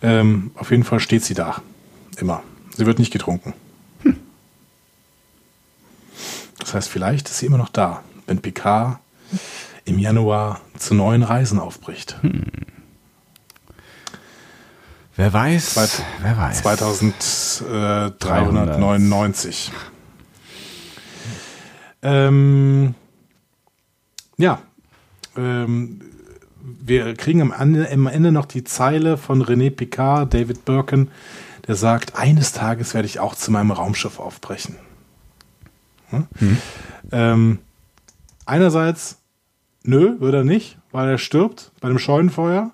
[SPEAKER 2] Ähm, auf jeden Fall steht sie da. Immer. Sie wird nicht getrunken. Das heißt, vielleicht ist sie immer noch da, wenn Picard im Januar zu neuen Reisen aufbricht. Hm.
[SPEAKER 1] Wer weiß,
[SPEAKER 2] Zweit, wer weiß. 2399. Ähm, ja, ähm, wir kriegen am Ende, am Ende noch die Zeile von René Picard, David Birkin, der sagt, eines Tages werde ich auch zu meinem Raumschiff aufbrechen. Hm? Mhm. Ähm, einerseits, nö, würde er nicht, weil er stirbt bei dem Scheunenfeuer,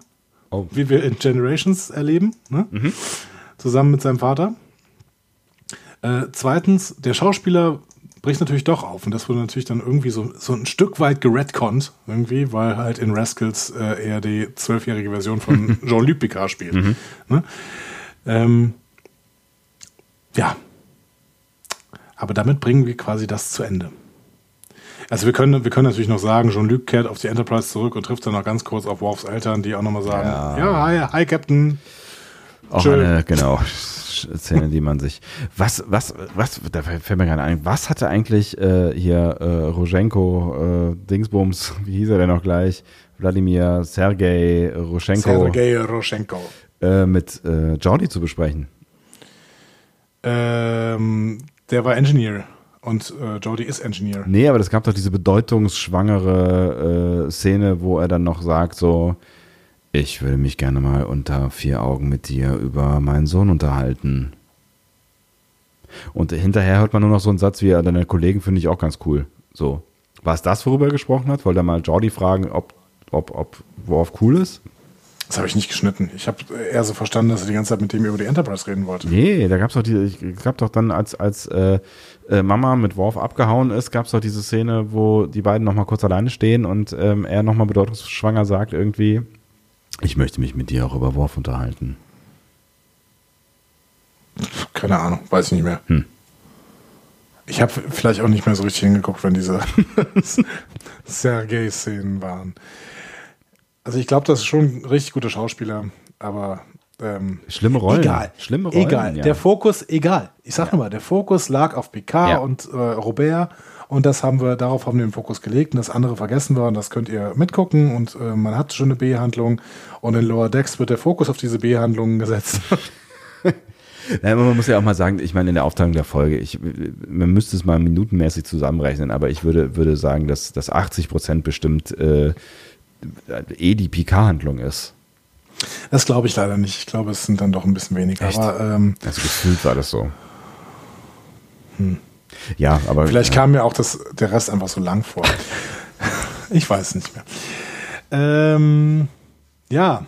[SPEAKER 2] oh. wie wir in Generations erleben, ne? mhm. zusammen mit seinem Vater. Äh, zweitens, der Schauspieler bricht natürlich doch auf und das wurde natürlich dann irgendwie so, so ein Stück weit geredconnt, irgendwie, weil halt in Rascals äh, eher die zwölfjährige Version von Jean-Luc Picard spielt. Mhm. Ne? Ähm, ja, aber damit bringen wir quasi das zu Ende. Also wir können, wir können natürlich noch sagen, Jean-Luc kehrt auf die Enterprise zurück und trifft dann noch ganz kurz auf Worfs Eltern, die auch nochmal sagen, ja, ja hi, hi, Captain.
[SPEAKER 1] Auch Schön. eine, genau, Szene, die man sich. Was, was, was, da fällt mir gerade ein, was hatte eigentlich äh, hier äh, Roschenko, äh, Dingsbums, wie hieß er denn noch gleich? Wladimir Sergei Roschenko.
[SPEAKER 2] Sergei Roschenko.
[SPEAKER 1] Äh, mit äh, Jordi zu besprechen?
[SPEAKER 2] Ähm, der war Engineer Und äh, Jodie ist Engineer.
[SPEAKER 1] Nee, aber es gab doch diese bedeutungsschwangere äh, Szene, wo er dann noch sagt so, ich würde mich gerne mal unter vier Augen mit dir über meinen Sohn unterhalten. Und hinterher hört man nur noch so einen Satz wie, deine Kollegen finde ich auch ganz cool. So. War es das, worüber er gesprochen hat? Wollte er mal Jordi fragen, ob, ob, ob Worf cool ist?
[SPEAKER 2] Das habe ich nicht geschnitten. Ich habe eher so verstanden, dass er die ganze Zeit mit dem über die Enterprise reden wollte.
[SPEAKER 1] Nee, da gab es doch die, gab doch dann, als, als äh, äh, Mama mit Worf abgehauen ist, gab es doch diese Szene, wo die beiden nochmal kurz alleine stehen und ähm, er nochmal bedeutungsschwanger sagt irgendwie, ich möchte mich mit dir auch über Worf unterhalten.
[SPEAKER 2] Keine Ahnung, weiß ich nicht mehr. Hm. Ich habe vielleicht auch nicht mehr so richtig hingeguckt, wenn diese Sergei-Szenen waren. Also ich glaube, das ist schon ein richtig guter Schauspieler, aber ähm,
[SPEAKER 1] schlimme Rollen.
[SPEAKER 2] Egal.
[SPEAKER 1] Schlimme Rollen.
[SPEAKER 2] Egal. Ja. Der Fokus, egal. Ich sag ja. nochmal, der Fokus lag auf Picard ja. und äh, Robert und das haben wir, darauf haben wir den Fokus gelegt und das andere vergessen wir und das könnt ihr mitgucken und äh, man hat schon eine B-Handlung und in Lower Decks wird der Fokus auf diese B-Handlungen gesetzt.
[SPEAKER 1] Ja, man muss ja auch mal sagen, ich meine, in der Aufteilung der Folge, ich, man müsste es mal minutenmäßig zusammenrechnen, aber ich würde, würde sagen, dass, dass 80 Prozent bestimmt äh, eh die PK-Handlung ist.
[SPEAKER 2] Das glaube ich leider nicht. Ich glaube, es sind dann doch ein bisschen weniger. Echt? Aber, ähm,
[SPEAKER 1] also gefühlt war das so. Hm. Ja, aber.
[SPEAKER 2] Vielleicht kam mir auch das, der Rest einfach so lang vor. ich weiß nicht mehr. Ähm, ja,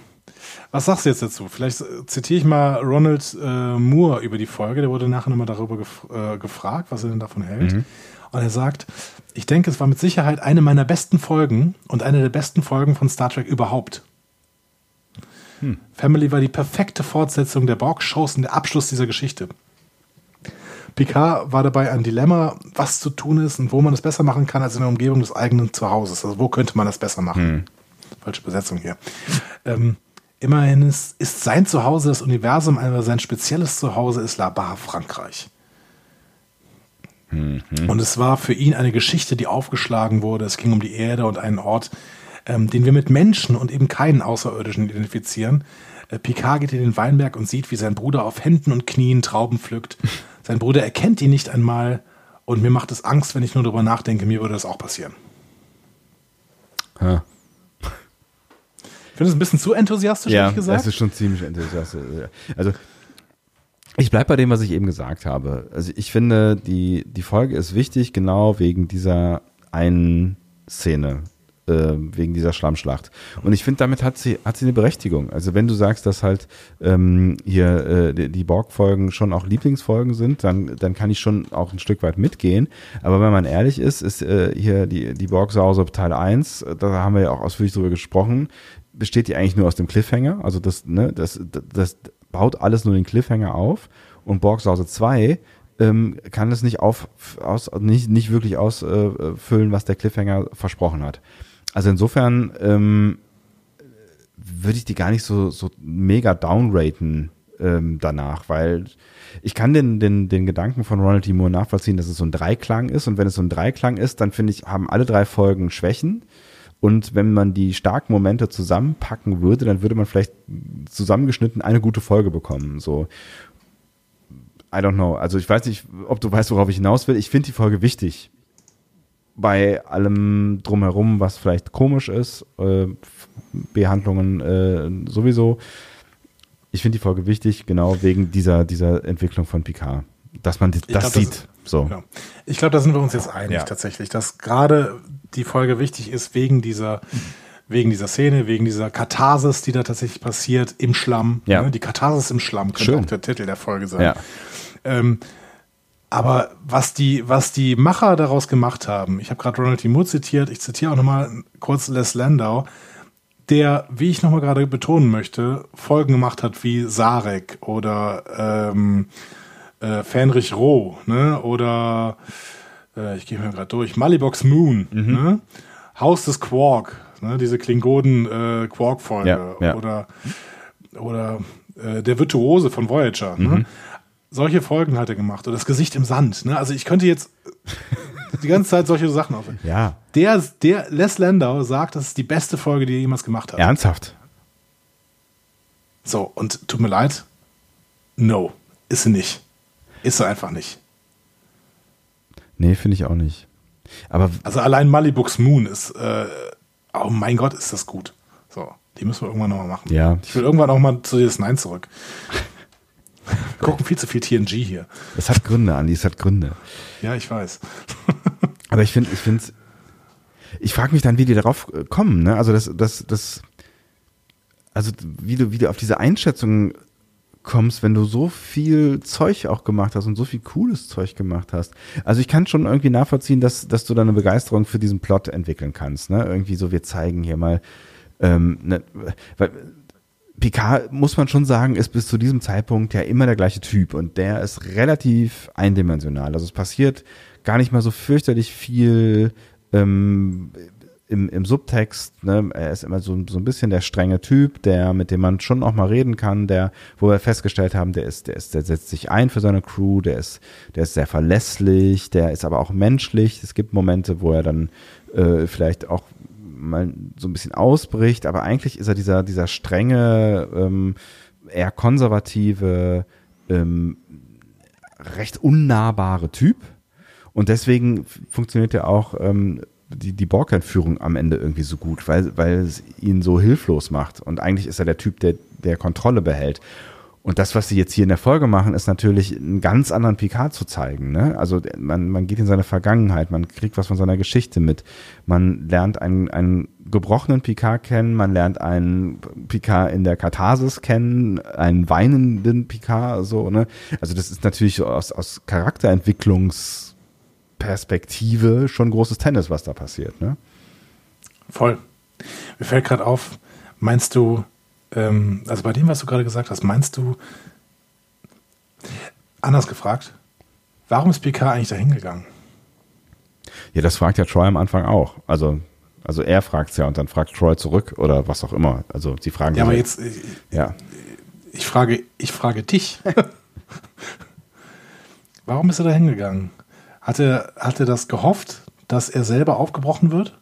[SPEAKER 2] was sagst du jetzt dazu? Vielleicht äh, zitiere ich mal Ronald äh, Moore über die Folge. Der wurde nachher nochmal darüber gef äh, gefragt, was er denn davon hält. Mhm. Und er sagt, ich denke, es war mit Sicherheit eine meiner besten Folgen und eine der besten Folgen von Star Trek überhaupt. Hm. Family war die perfekte Fortsetzung der Borg-Shows und der Abschluss dieser Geschichte. Picard war dabei ein Dilemma, was zu tun ist und wo man es besser machen kann als in der Umgebung des eigenen Zuhauses. Also wo könnte man das besser machen? Hm. Falsche Besetzung hier. Ähm, Immerhin ist, ist sein Zuhause das Universum, aber sein spezielles Zuhause ist La Barre, Frankreich. Mhm. Und es war für ihn eine Geschichte, die aufgeschlagen wurde. Es ging um die Erde und einen Ort, ähm, den wir mit Menschen und eben keinen Außerirdischen identifizieren. Äh, Picard geht in den Weinberg und sieht, wie sein Bruder auf Händen und Knien Trauben pflückt. Sein Bruder erkennt ihn nicht einmal und mir macht es Angst, wenn ich nur darüber nachdenke, mir würde das auch passieren.
[SPEAKER 1] Ha.
[SPEAKER 2] Ich finde es ein bisschen zu enthusiastisch,
[SPEAKER 1] ja,
[SPEAKER 2] ehrlich gesagt.
[SPEAKER 1] das ist schon ziemlich enthusiastisch. Also, ich bleibe bei dem, was ich eben gesagt habe. Also, ich finde, die, die Folge ist wichtig, genau wegen dieser einen Szene, äh, wegen dieser Schlammschlacht. Und ich finde, damit hat sie, hat sie eine Berechtigung. Also wenn du sagst, dass halt ähm, hier äh, die, Borg-Folgen schon auch Lieblingsfolgen sind, dann, dann kann ich schon auch ein Stück weit mitgehen. Aber wenn man ehrlich ist, ist äh, hier die, die Borg-Sause Teil 1, da haben wir ja auch ausführlich drüber gesprochen, besteht die eigentlich nur aus dem Cliffhanger. Also das, ne, das, das baut alles nur den Cliffhanger auf. Und Borgsause 2 ähm, kann es nicht auf, aus, nicht, nicht wirklich ausfüllen, äh, was der Cliffhanger versprochen hat. Also insofern ähm, würde ich die gar nicht so, so mega downraten ähm, danach, weil ich kann den, den, den Gedanken von Ronald D. Moore nachvollziehen, dass es so ein Dreiklang ist. Und wenn es so ein Dreiklang ist, dann finde ich, haben alle drei Folgen Schwächen. Und wenn man die starken Momente zusammenpacken würde, dann würde man vielleicht zusammengeschnitten eine gute Folge bekommen. So, I don't know. Also ich weiß nicht, ob du weißt, worauf ich hinaus will. Ich finde die Folge wichtig. Bei allem drumherum, was vielleicht komisch ist, äh, Behandlungen äh, sowieso. Ich finde die Folge wichtig, genau wegen dieser, dieser Entwicklung von Picard. Dass man das glaub, sieht. Das, so.
[SPEAKER 2] Ja. Ich glaube, da sind wir uns jetzt einig ja. tatsächlich, dass gerade die Folge wichtig ist wegen dieser, wegen dieser Szene, wegen dieser Katharsis, die da tatsächlich passiert im Schlamm.
[SPEAKER 1] Ja.
[SPEAKER 2] Ne? Die Katharsis im Schlamm könnte
[SPEAKER 1] Schön.
[SPEAKER 2] auch der Titel der Folge sein.
[SPEAKER 1] Ja.
[SPEAKER 2] Ähm, aber was die, was die Macher daraus gemacht haben, ich habe gerade Ronald D. Moore zitiert, ich zitiere auch nochmal kurz Les Landau, der, wie ich nochmal gerade betonen möchte, Folgen gemacht hat wie Sarek oder ähm, äh, Fähnrich Roh, ne? Oder äh, ich gehe mir gerade durch, Malibox Moon, mhm. ne? Haus des Quark, ne? diese Klingonen-Quark-Folge.
[SPEAKER 1] Äh, ja, ja.
[SPEAKER 2] Oder, oder äh, Der Virtuose von Voyager. Ne? Mhm. Ne? Solche Folgen hat er gemacht. Oder das Gesicht im Sand. Ne? Also ich könnte jetzt die ganze Zeit solche Sachen aufhören.
[SPEAKER 1] Ja.
[SPEAKER 2] Der, der Les Landau sagt, das ist die beste Folge, die er jemals gemacht hat.
[SPEAKER 1] Ernsthaft?
[SPEAKER 2] So, und tut mir leid. No, ist sie nicht. Ist sie einfach nicht.
[SPEAKER 1] Nee, finde ich auch nicht. Aber
[SPEAKER 2] Also allein Malibu's Moon ist, äh, oh mein Gott, ist das gut. So, die müssen wir irgendwann nochmal machen.
[SPEAKER 1] ja,
[SPEAKER 2] Ich will irgendwann auch mal zu DS9 zurück. Wir gucken viel zu viel TNG hier.
[SPEAKER 1] es hat Gründe, Andi, es hat Gründe.
[SPEAKER 2] Ja, ich weiß.
[SPEAKER 1] Aber ich finde, ich finde, ich frage mich dann, wie die darauf äh, kommen. Ne? Also das, das, das, also wie du, wie du auf diese Einschätzung kommst, wenn du so viel Zeug auch gemacht hast und so viel cooles Zeug gemacht hast. Also ich kann schon irgendwie nachvollziehen, dass, dass du da eine Begeisterung für diesen Plot entwickeln kannst. Ne? Irgendwie so, wir zeigen hier mal, ähm, ne, weil Picard, muss man schon sagen, ist bis zu diesem Zeitpunkt ja immer der gleiche Typ und der ist relativ eindimensional. Also es passiert gar nicht mal so fürchterlich viel ähm, im, im Subtext. Ne? Er ist immer so, so ein bisschen der strenge Typ, der, mit dem man schon auch mal reden kann, der, wo wir festgestellt haben, der ist, der ist, der setzt sich ein für seine Crew, der ist, der ist sehr verlässlich, der ist aber auch menschlich. Es gibt Momente, wo er dann äh, vielleicht auch mal so ein bisschen ausbricht, aber eigentlich ist er dieser, dieser strenge, ähm, eher konservative, ähm, recht unnahbare Typ. Und deswegen funktioniert ja auch ähm, die, die Borg-Entführung am Ende irgendwie so gut, weil, weil es ihn so hilflos macht. Und eigentlich ist er der Typ, der, der Kontrolle behält. Und das, was sie jetzt hier in der Folge machen, ist natürlich einen ganz anderen Picard zu zeigen. Ne? Also man, man geht in seine Vergangenheit, man kriegt was von seiner Geschichte mit. Man lernt einen, einen gebrochenen Picard kennen, man lernt einen Picard in der Katharsis kennen, einen weinenden Picard, so, ne? Also das ist natürlich aus, aus Charakterentwicklungsperspektive schon großes Tennis, was da passiert, ne?
[SPEAKER 2] Voll. Mir fällt gerade auf, meinst du, ähm, also bei dem, was du gerade gesagt hast, meinst du, anders gefragt, warum ist Picard eigentlich da hingegangen?
[SPEAKER 1] Ja, das fragt ja Troy am Anfang auch. Also, also er fragt's ja und dann fragt Troy zurück oder was auch immer. Also sie fragen
[SPEAKER 2] Ja, aber
[SPEAKER 1] ja-
[SPEAKER 2] jetzt, ich,
[SPEAKER 1] Ja.
[SPEAKER 2] ich frage, ich frage dich. warum ist er da hingegangen? Hat er, hat er das gehofft, dass er selber aufgebrochen wird?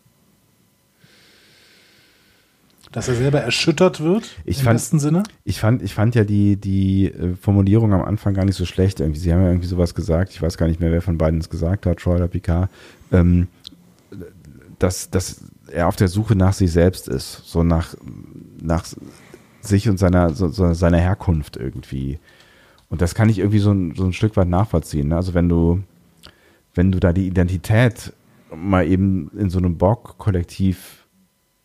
[SPEAKER 2] Dass er selber erschüttert wird,
[SPEAKER 1] Ich
[SPEAKER 2] im
[SPEAKER 1] fand-
[SPEAKER 2] besten Sinne?
[SPEAKER 1] Ich fand, ich fand ja die, die äh, Formulierung am Anfang gar nicht so schlecht. Irgendwie, sie haben ja irgendwie sowas gesagt, ich weiß gar nicht mehr, wer von beiden es gesagt hat, Troy oder Picard, ähm, dass, dass er auf der Suche nach sich selbst ist, so nach, nach sich und seiner, so, so seiner Herkunft irgendwie. Und das kann ich irgendwie so ein, so ein Stück weit nachvollziehen. Ne? Also wenn du, wenn du da die Identität mal eben in so einem Borg-Kollektiv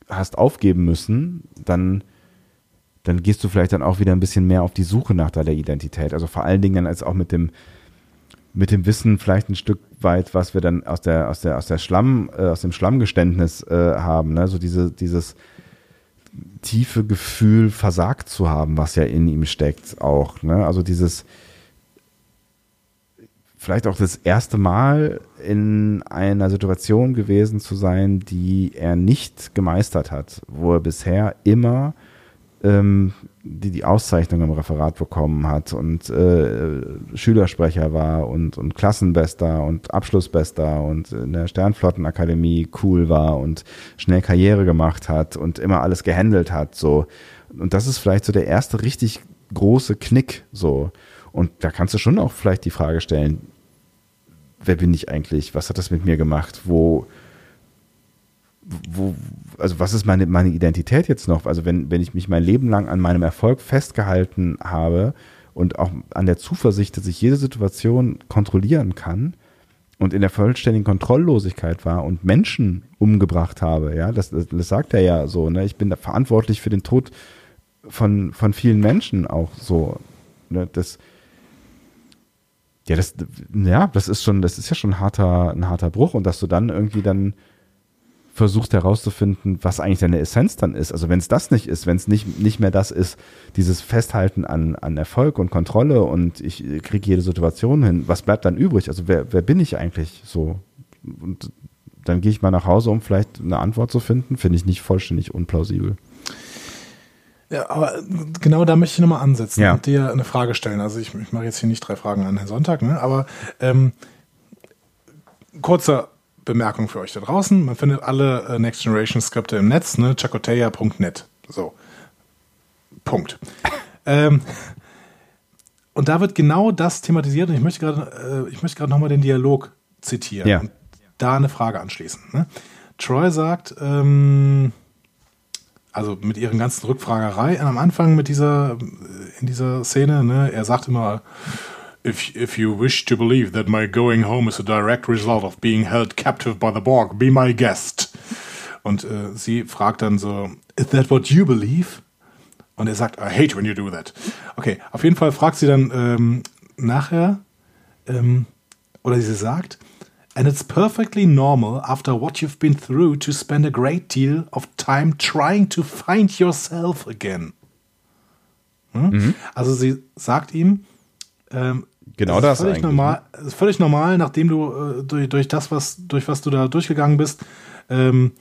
[SPEAKER 1] hast aufgeben müssen, dann dann gehst du vielleicht dann auch wieder ein bisschen mehr auf die Suche nach deiner Identität. Also vor allen Dingen dann als auch mit dem, mit dem Wissen vielleicht ein Stück weit, was wir dann aus der, aus der, aus der Schlamm, äh, aus dem Schlammgeständnis äh, haben, ne? So diese, dieses tiefe Gefühl, versagt zu haben, was ja in ihm steckt auch, ne? Also dieses, vielleicht auch das erste Mal in einer Situation gewesen zu sein, die er nicht gemeistert hat, wo er bisher immer ähm, die die Auszeichnung im Referat bekommen hat und äh, Schülersprecher war und, und Klassenbester und Abschlussbester und in der Sternflottenakademie cool war und schnell Karriere gemacht hat und immer alles gehandelt hat so. Und das ist vielleicht so der erste richtig große Knick so. Und da kannst du schon auch vielleicht die Frage stellen wer bin ich eigentlich was hat das mit mir gemacht wo wo, also was ist meine, meine Identität jetzt noch? Also wenn, wenn ich mich mein Leben lang an meinem Erfolg festgehalten habe und auch an der Zuversicht, dass ich jede Situation kontrollieren kann und in der vollständigen Kontrolllosigkeit war und Menschen umgebracht habe, ja, das, das, das sagt er ja so, ne? Ich bin da verantwortlich für den Tod von, von vielen Menschen auch so. Ne? Das, ja, das, ja, das ist schon, das ist ja schon ein harter, ein harter Bruch und dass du dann irgendwie dann versuchst herauszufinden, was eigentlich deine Essenz dann ist. Also wenn es das nicht ist, wenn es nicht, nicht mehr das ist, dieses Festhalten an, an Erfolg und Kontrolle und ich kriege jede Situation hin, was bleibt dann übrig? Also wer, wer bin ich eigentlich so? Und dann gehe ich mal nach Hause, um vielleicht eine Antwort zu finden, finde ich nicht vollständig unplausibel.
[SPEAKER 2] Ja, aber genau da möchte ich nochmal ansetzen
[SPEAKER 1] Ja.
[SPEAKER 2] und dir eine Frage stellen. Also ich, ich mache jetzt hier nicht drei Fragen an Herrn Sonntag, ne? aber ähm, kurze Bemerkung für euch da draußen. Man findet alle äh, Next Generation Skripte im Netz, ne? chakoteya.net. So. Punkt. ähm, und da wird genau das thematisiert und ich möchte gerade, äh, ich möchte gerade nochmal den Dialog zitieren
[SPEAKER 1] Ja.
[SPEAKER 2] und da eine Frage anschließen. Ne? Troy sagt, ähm, also mit ihren ganzen Rückfragerei am Anfang mit dieser, in dieser Szene, ne, er sagt immer, if, if you wish to believe that my going home is a direct result of being held captive by the Borg, be my guest. Und äh, sie fragt dann so, is that what you believe? Und er sagt, I hate when you do that. Okay, auf jeden Fall fragt sie dann ähm, nachher, ähm, oder sie sagt, and it's perfectly normal after what you've been through to spend a great deal of time trying to find yourself again. Hm? Also sie sagt ihm, ähm,
[SPEAKER 1] Genau
[SPEAKER 2] es
[SPEAKER 1] das
[SPEAKER 2] ist völlig
[SPEAKER 1] ne?
[SPEAKER 2] normal, es ist völlig normal, nachdem du äh, durch, durch das, was durch was du da durchgegangen bist, ähm,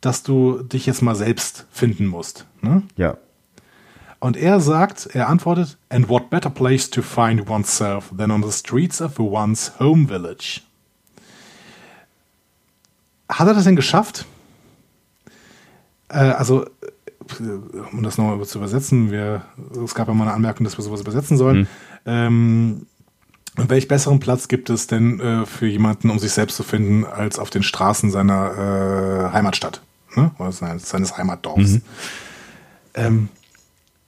[SPEAKER 2] dass du dich jetzt mal selbst finden musst. Ne?
[SPEAKER 1] Ja.
[SPEAKER 2] Und er sagt, er antwortet, and what better place to find oneself than on the streets of one's home village? Hat er das denn geschafft? Äh, also, äh, um das nochmal zu übersetzen, wir, es gab ja mal eine Anmerkung, dass wir sowas übersetzen sollen. Ähm, welch besseren Platz gibt es denn äh, für jemanden, um sich selbst zu finden, als auf den Straßen seiner äh, Heimatstadt? Ne? Oder seines, seines Heimatdorfs. Ähm,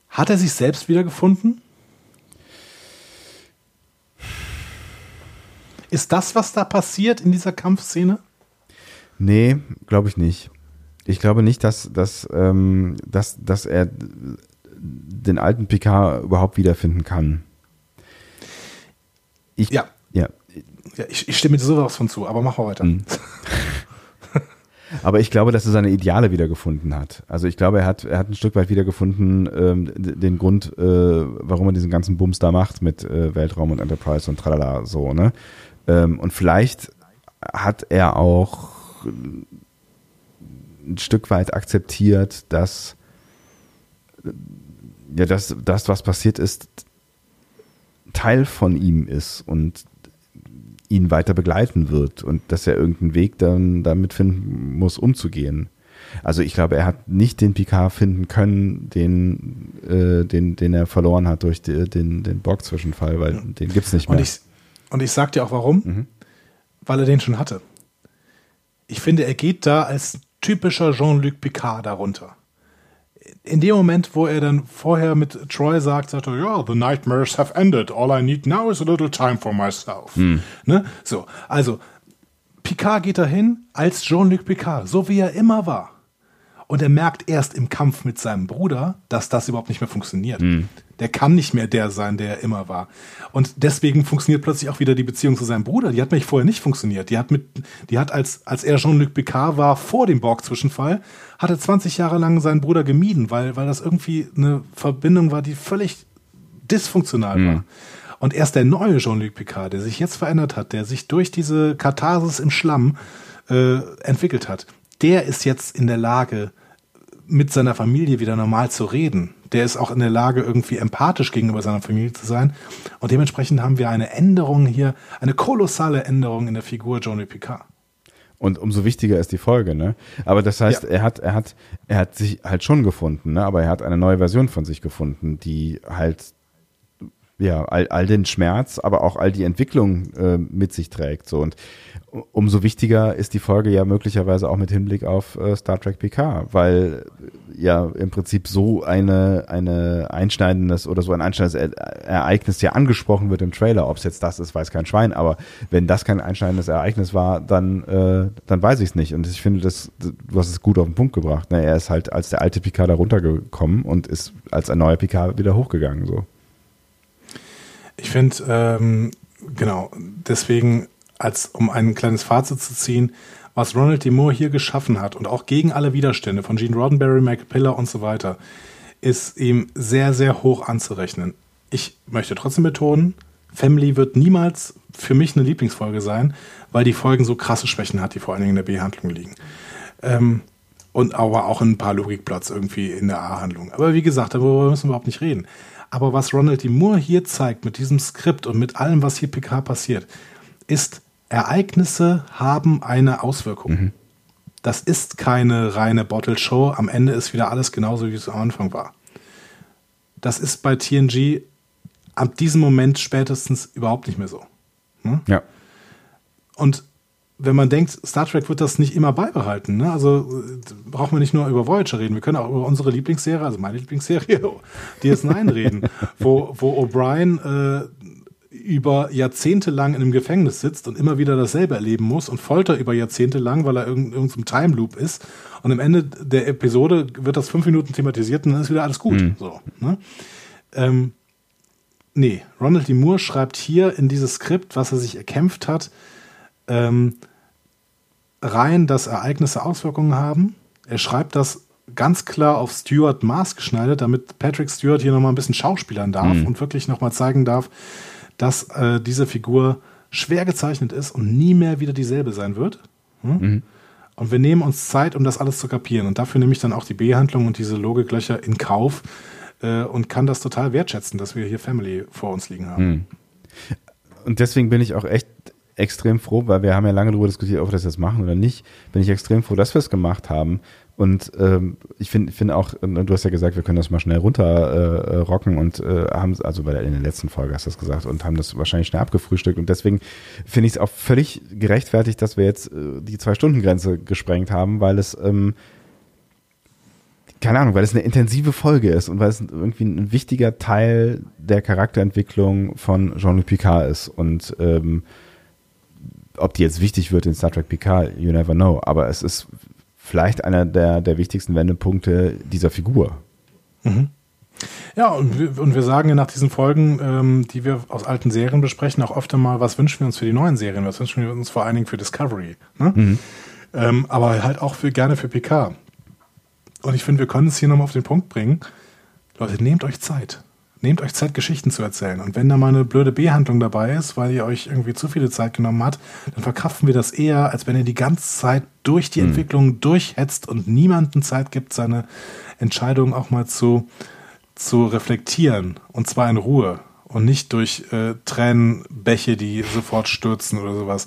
[SPEAKER 2] hat er sich selbst wiedergefunden? Ist das, was da passiert in dieser Kampfszene?
[SPEAKER 1] Nee, glaube ich nicht. Ich glaube nicht, dass, dass, ähm, dass, dass er den alten Picard überhaupt wiederfinden kann. Ich,
[SPEAKER 2] Ja.
[SPEAKER 1] ja.
[SPEAKER 2] Ja, ich, ich stimme dir sowas von zu, aber machen wir weiter.
[SPEAKER 1] Mhm. Aber ich glaube, dass er seine Ideale wiedergefunden hat. Also ich glaube, er hat, er hat ein Stück weit wiedergefunden, ähm, den Grund, äh, warum er diesen ganzen Bums da macht mit äh, Weltraum und Enterprise und tralala, so, ne? Ähm, und vielleicht hat er auch ein Stück weit akzeptiert, dass ja, dass das, was passiert ist, Teil von ihm ist und ihn weiter begleiten wird und dass er irgendeinen Weg dann damit finden muss, umzugehen. Also ich glaube, er hat nicht den Picard finden können, den, äh, den, den er verloren hat durch die, den, den Borg-Zwischenfall, weil den gibt's nicht mehr.
[SPEAKER 2] Und ich, und ich sag dir auch warum. Weil er den schon hatte. Ich finde, er geht da als typischer Jean-Luc Picard darunter. In dem Moment, wo er dann vorher mit Troy sagt, sagt er, ja, the nightmares have ended. All I need now is a little time for myself. Ne? So, also, Picard geht dahin als Jean-Luc Picard, so wie er immer war. Und er merkt erst im Kampf mit seinem Bruder, dass das überhaupt nicht mehr funktioniert. Der kann nicht mehr der sein, der er immer war. Und deswegen funktioniert plötzlich auch wieder die Beziehung zu seinem Bruder. Die hat nämlich vorher nicht funktioniert. Die hat mit, die hat als, als er Jean-Luc Picard war vor dem Borg-Zwischenfall, hatte 20 Jahre lang seinen Bruder gemieden, weil, weil das irgendwie eine Verbindung war, die völlig dysfunktional war. Und erst der neue Jean-Luc Picard, der sich jetzt verändert hat, der sich durch diese Katharsis im Schlamm äh, entwickelt hat, der ist jetzt in der Lage, mit seiner Familie wieder normal zu reden. Der ist auch in der Lage, irgendwie empathisch gegenüber seiner Familie zu sein. Und dementsprechend haben wir eine Änderung hier, eine kolossale Änderung in der Figur Jean-Luc Picard.
[SPEAKER 1] Und umso wichtiger ist die Folge, ne? Aber das heißt,
[SPEAKER 2] Ja.
[SPEAKER 1] er hat, er hat, er hat sich halt schon gefunden, ne? Aber er hat eine neue Version von sich gefunden, die halt ja all, all den Schmerz, aber auch all die Entwicklung äh, mit sich trägt. So und umso wichtiger ist die Folge ja möglicherweise auch mit Hinblick auf äh, Star Trek PK, weil äh, ja im Prinzip so eine eine einschneidendes oder so ein einschneidendes Ereignis ja angesprochen wird im Trailer. Ob es jetzt das ist, weiß kein Schwein. Aber wenn das kein einschneidendes Ereignis war, dann äh, dann weiß ich es nicht. Und ich finde, das du hast es gut auf den Punkt gebracht. Ne? Er ist halt als der alte Picard da runtergekommen und ist als ein neuer Picard wieder hochgegangen. So.
[SPEAKER 2] Ich finde, ähm, genau, deswegen, als um ein kleines Fazit zu ziehen, was Ronald D. Moore hier geschaffen hat und auch gegen alle Widerstände von Gene Roddenberry, Michael Piller und so weiter, ist ihm sehr, sehr hoch anzurechnen. Ich möchte trotzdem betonen, Family wird niemals für mich eine Lieblingsfolge sein, weil die Folgen so krasse Schwächen hat, die vor allen Dingen in der B-Handlung liegen. Ähm, und aber auch ein paar Logikplatz irgendwie in der A-Handlung. Aber wie gesagt, darüber müssen wir überhaupt nicht reden. Aber was Ronald D. Moore hier zeigt mit diesem Skript und mit allem, was hier PK passiert, ist, Ereignisse haben eine Auswirkung. Das ist keine reine Bottle-Show. Am Ende ist wieder alles genauso, wie es am Anfang war. Das ist bei TNG ab diesem Moment spätestens überhaupt nicht mehr so.
[SPEAKER 1] Ja.
[SPEAKER 2] Und wenn man denkt, Star Trek wird das nicht immer beibehalten. Ne? Also äh, brauchen wir nicht nur über Voyager reden, wir können auch über unsere Lieblingsserie, also meine Lieblingsserie, DS9 reden, wo, wo O'Brien äh, über Jahrzehnte lang in einem Gefängnis sitzt und immer wieder dasselbe erleben muss und Folter über Jahrzehnte lang, weil er in irgendeinem Time Loop ist. Und am Ende der Episode wird das fünf Minuten thematisiert und dann ist wieder alles gut. Mhm. So, ne? ähm, nee, Ronald D. Moore schreibt hier in dieses Skript, was er sich erkämpft hat, ähm, rein, dass Ereignisse Auswirkungen haben. Er schreibt das ganz klar auf Stuart Maß geschneidert, damit Patrick Stewart hier nochmal ein bisschen schauspielern darf mhm. und wirklich nochmal zeigen darf, dass äh, diese Figur schwer gezeichnet ist und nie mehr wieder dieselbe sein wird. Hm? Mhm. Und wir nehmen uns Zeit, um das alles zu kapieren. Und dafür nehme ich dann auch die Behandlung und diese Logiklöcher in Kauf äh, und kann das total wertschätzen, dass wir hier Family vor uns liegen haben. Mhm.
[SPEAKER 1] Und deswegen bin ich auch echt extrem froh, weil wir haben ja lange darüber diskutiert, ob wir das jetzt machen oder nicht. Bin ich extrem froh, dass wir es gemacht haben. Und ähm, ich finde find auch, du hast ja gesagt, wir können das mal schnell runter äh, rocken und äh, haben, also bei der, in der letzten Folge hast du das gesagt, und haben das wahrscheinlich schnell abgefrühstückt. Und deswegen finde ich es auch völlig gerechtfertigt, dass wir jetzt äh, die Zwei-Stunden-Grenze gesprengt haben, weil es, ähm, keine Ahnung, weil es eine intensive Folge ist und weil es irgendwie ein wichtiger Teil der Charakterentwicklung von Jean-Luc Picard ist. Und ähm, ob die jetzt wichtig wird in Star Trek Picard, you never know. Aber es ist vielleicht einer der, der wichtigsten Wendepunkte dieser Figur.
[SPEAKER 2] Mhm. Ja, und wir, und wir sagen ja nach diesen Folgen, ähm, die wir aus alten Serien besprechen, auch öfter mal, was wünschen wir uns für die neuen Serien, was wünschen wir uns vor allen Dingen für Discovery. Ne? Mhm. Ähm, aber halt auch für, gerne für PK. Und ich finde, wir können es hier nochmal auf den Punkt bringen. Leute, nehmt euch Zeit nehmt euch Zeit, Geschichten zu erzählen. Und wenn da mal eine blöde Behandlung dabei ist, weil ihr euch irgendwie zu viele Zeit genommen habt, dann verkraften wir das eher, als wenn ihr die ganze Zeit durch die mhm. Entwicklung durchhetzt und niemanden Zeit gibt, seine Entscheidung auch mal zu, zu reflektieren. Und zwar in Ruhe und nicht durch äh, Tränenbäche, die sofort stürzen oder sowas.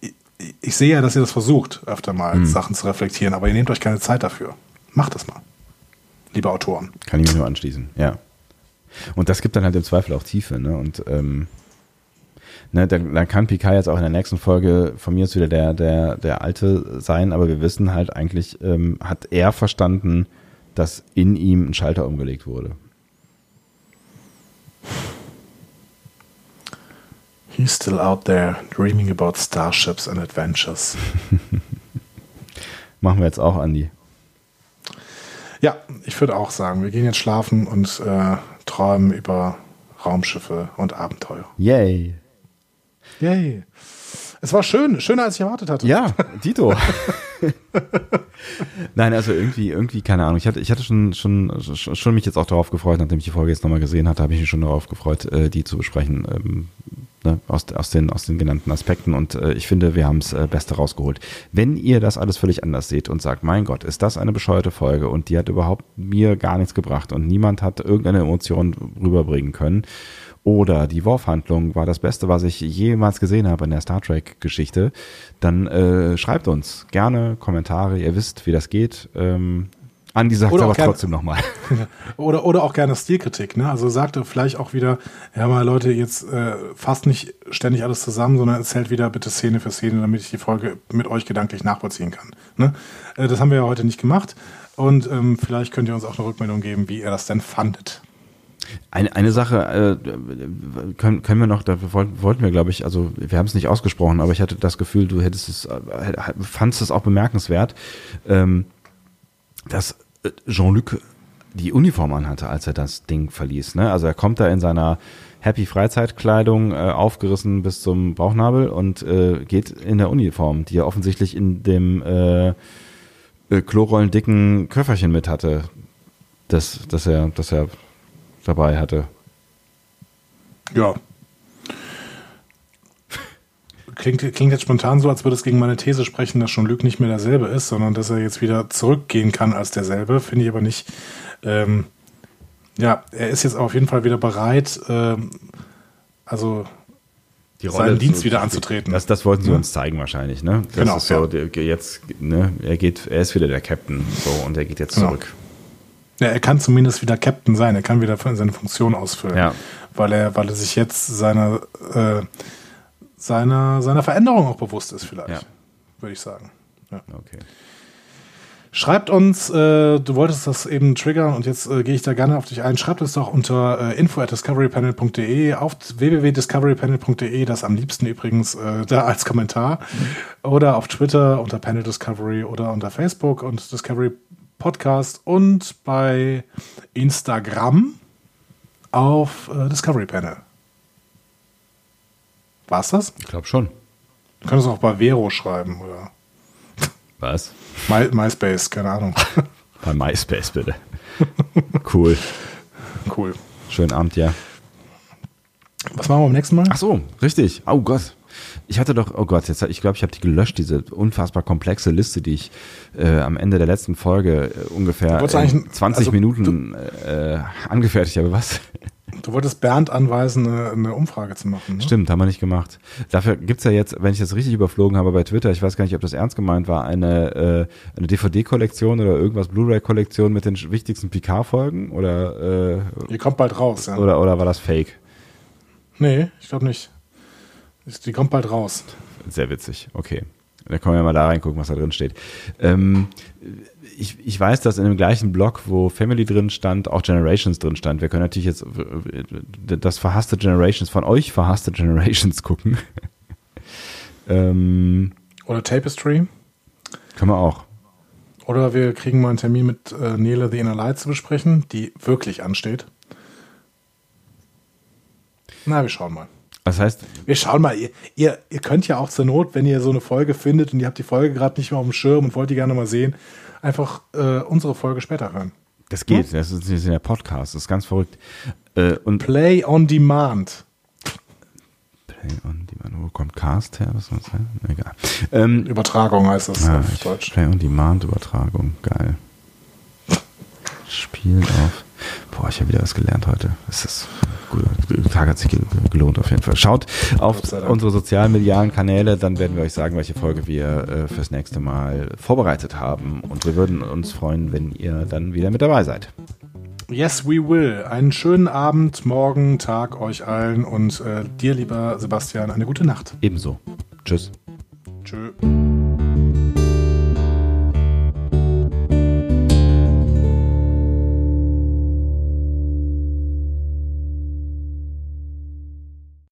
[SPEAKER 2] Ich, ich, sehe ja, dass ihr das versucht, öfter mal mhm. Sachen zu reflektieren, aber ihr nehmt euch keine Zeit dafür. Macht das mal, liebe Autoren.
[SPEAKER 1] Kann ich mich nur anschließen, ja. Und das gibt dann halt im Zweifel auch Tiefe, ne? Und ähm, ne, dann, dann kann Picard jetzt auch in der nächsten Folge von mir ist wieder der, der, der Alte sein, aber wir wissen halt eigentlich, ähm, hat er verstanden, dass in ihm ein Schalter umgelegt wurde.
[SPEAKER 2] He's still out there dreaming about starships and adventures.
[SPEAKER 1] Machen wir jetzt auch, Andi.
[SPEAKER 2] Ja, ich würde auch sagen, wir gehen jetzt schlafen und äh, träumen über Raumschiffe und Abenteuer.
[SPEAKER 1] Yay.
[SPEAKER 2] Yay. Es war schön, schöner als ich erwartet hatte.
[SPEAKER 1] Ja, Dito. Nein, also irgendwie, irgendwie, keine Ahnung. Ich hatte, ich hatte schon, schon, schon mich jetzt auch darauf gefreut, nachdem ich die Folge jetzt nochmal gesehen hatte, habe ich mich schon darauf gefreut, äh, die zu besprechen. Ne, aus, aus, den, aus den genannten Aspekten. Und äh, ich finde, wir haben das äh, Beste rausgeholt. Wenn ihr das alles völlig anders seht und sagt, mein Gott, ist das eine bescheuerte Folge und die hat überhaupt mir gar nichts gebracht und niemand hat irgendeine Emotion rüberbringen können. Oder die Worfhandlung war das Beste, was ich jemals gesehen habe in der Star Trek-Geschichte, dann äh, schreibt uns gerne Kommentare. Ihr wisst, wie das geht. Ähm, Andi sagt oder aber gerne, trotzdem nochmal.
[SPEAKER 2] Oder, oder auch gerne Stilkritik. Ne? Also sagt vielleicht auch wieder, ja mal Leute, jetzt äh, fasst nicht ständig alles zusammen, sondern erzählt wieder bitte Szene für Szene, damit ich die Folge mit euch gedanklich nachvollziehen kann. Ne? Äh, das haben wir ja heute nicht gemacht. Und ähm, vielleicht könnt ihr uns auch eine Rückmeldung geben, wie ihr das denn fandet.
[SPEAKER 1] Eine, eine Sache äh, können, können wir noch, da wollten, wollten wir, glaube ich, also wir haben es nicht ausgesprochen, aber ich hatte das Gefühl, du hättest es, äh, fandest es auch bemerkenswert. Ähm, dass äh, Jean-Luc die Uniform anhatte, als er das Ding verließ. Ne? Also er kommt da in seiner Happy Freizeitkleidung äh, aufgerissen bis zum Bauchnabel und äh, geht in der Uniform, die er offensichtlich in dem äh, äh, Klorollendicken Köfferchen mit hatte, das, das, er, das er dabei hatte.
[SPEAKER 2] Ja, klingt, klingt jetzt spontan so, als würde es gegen meine These sprechen, dass schon Luke nicht mehr derselbe ist, sondern dass er jetzt wieder zurückgehen kann als derselbe. Finde ich aber nicht. Ähm, ja, er ist jetzt auf jeden Fall wieder bereit, ähm, also seinen Dienst wieder anzutreten.
[SPEAKER 1] Das, das wollten sie ja. uns zeigen wahrscheinlich, ne? Das genau, so, ja. der, jetzt, ne, er geht, er ist wieder der Captain, so, und er geht jetzt genau. zurück.
[SPEAKER 2] Ja, er kann zumindest wieder Captain sein, er kann wieder seine Funktion ausfüllen. Ja. Weil er, weil er sich jetzt seiner, äh, seiner, seiner Veränderung auch bewusst ist vielleicht. Ja. würde ich sagen. Ja.
[SPEAKER 1] Okay.
[SPEAKER 2] Schreibt uns, äh, du wolltest das eben triggern und jetzt äh, gehe ich da gerne auf dich ein. Schreibt es doch unter äh, info at discoverypanel.de auf www.discoverypanel.de, das am liebsten übrigens äh, da als Kommentar. Oder auf Twitter unter Panel Discovery oder unter Facebook und Discovery Podcast und bei Instagram auf äh, Discovery Panel. War's das?
[SPEAKER 1] Ich glaube schon.
[SPEAKER 2] Du könntest auch bei Vero schreiben oder
[SPEAKER 1] Was?
[SPEAKER 2] My, MySpace, keine Ahnung.
[SPEAKER 1] Bei MySpace, bitte. cool.
[SPEAKER 2] cool.
[SPEAKER 1] Schönen Abend, ja.
[SPEAKER 2] Was machen wir beim nächsten Mal?
[SPEAKER 1] Ach so, richtig. Oh Gott. Ich hatte doch, oh Gott, jetzt, ich glaube, ich habe die gelöscht, diese unfassbar komplexe Liste, die ich äh, am Ende der letzten Folge äh, ungefähr
[SPEAKER 2] wolltest
[SPEAKER 1] in
[SPEAKER 2] eigentlich-
[SPEAKER 1] 20
[SPEAKER 2] also,
[SPEAKER 1] Minuten äh, angefertigt habe. Was?
[SPEAKER 2] Du wolltest Bernd anweisen, eine, eine Umfrage zu machen. Ne?
[SPEAKER 1] Stimmt, haben wir nicht gemacht. Dafür gibt's ja jetzt, wenn ich das richtig überflogen habe bei Twitter, ich weiß gar nicht, ob das ernst gemeint war, eine, äh, eine DVD-Kollektion oder irgendwas Blu-ray-Kollektion mit den wichtigsten Picard-Folgen oder, äh,
[SPEAKER 2] Die kommt bald raus, ja.
[SPEAKER 1] oder, oder war das Fake?
[SPEAKER 2] Nee, ich glaube nicht. Die kommt bald raus.
[SPEAKER 1] Sehr witzig, okay. Da können wir mal da reingucken, was da drin steht. Ähm, ich, ich weiß, dass in dem gleichen Blog, wo Family drin stand, auch Generations drin stand. Wir können natürlich jetzt das verhasste Generations von euch verhasste Generations gucken. ähm,
[SPEAKER 2] Oder Tapestry.
[SPEAKER 1] können wir auch.
[SPEAKER 2] Oder wir kriegen mal einen Termin mit äh, Nele The Inner Light zu besprechen, die wirklich ansteht. Na, wir schauen mal.
[SPEAKER 1] Das heißt,
[SPEAKER 2] Wir schauen mal. Ihr, ihr, ihr könnt ja auch zur Not, wenn ihr so eine Folge findet und ihr habt die Folge gerade nicht mehr auf dem Schirm und wollt die gerne mal sehen, einfach äh, unsere Folge später hören.
[SPEAKER 1] das geht. Das ist, das ist ja Podcast. Das ist ganz verrückt. Äh, und
[SPEAKER 2] Play on Demand.
[SPEAKER 1] Play on Demand. Wo kommt Cast her? Was soll das sein? Egal. Ähm,
[SPEAKER 2] Übertragung heißt das
[SPEAKER 1] Ah,
[SPEAKER 2] auf Deutsch.
[SPEAKER 1] Play on Demand Übertragung, geil. Spiel auf. Boah, ich habe wieder was gelernt heute. Es ist gut. Der Tag hat sich gel- gelohnt auf jeden Fall. Schaut auf unsere sozialen medialen Kanäle, dann werden wir euch sagen, welche Folge wir äh, fürs nächste Mal vorbereitet haben. Und wir würden uns freuen, wenn ihr dann wieder mit dabei seid.
[SPEAKER 2] Yes, we will. Einen schönen Abend, morgen, Tag euch allen und äh, dir, lieber Sebastian, eine gute Nacht.
[SPEAKER 1] Ebenso. Tschüss.
[SPEAKER 2] Tschö.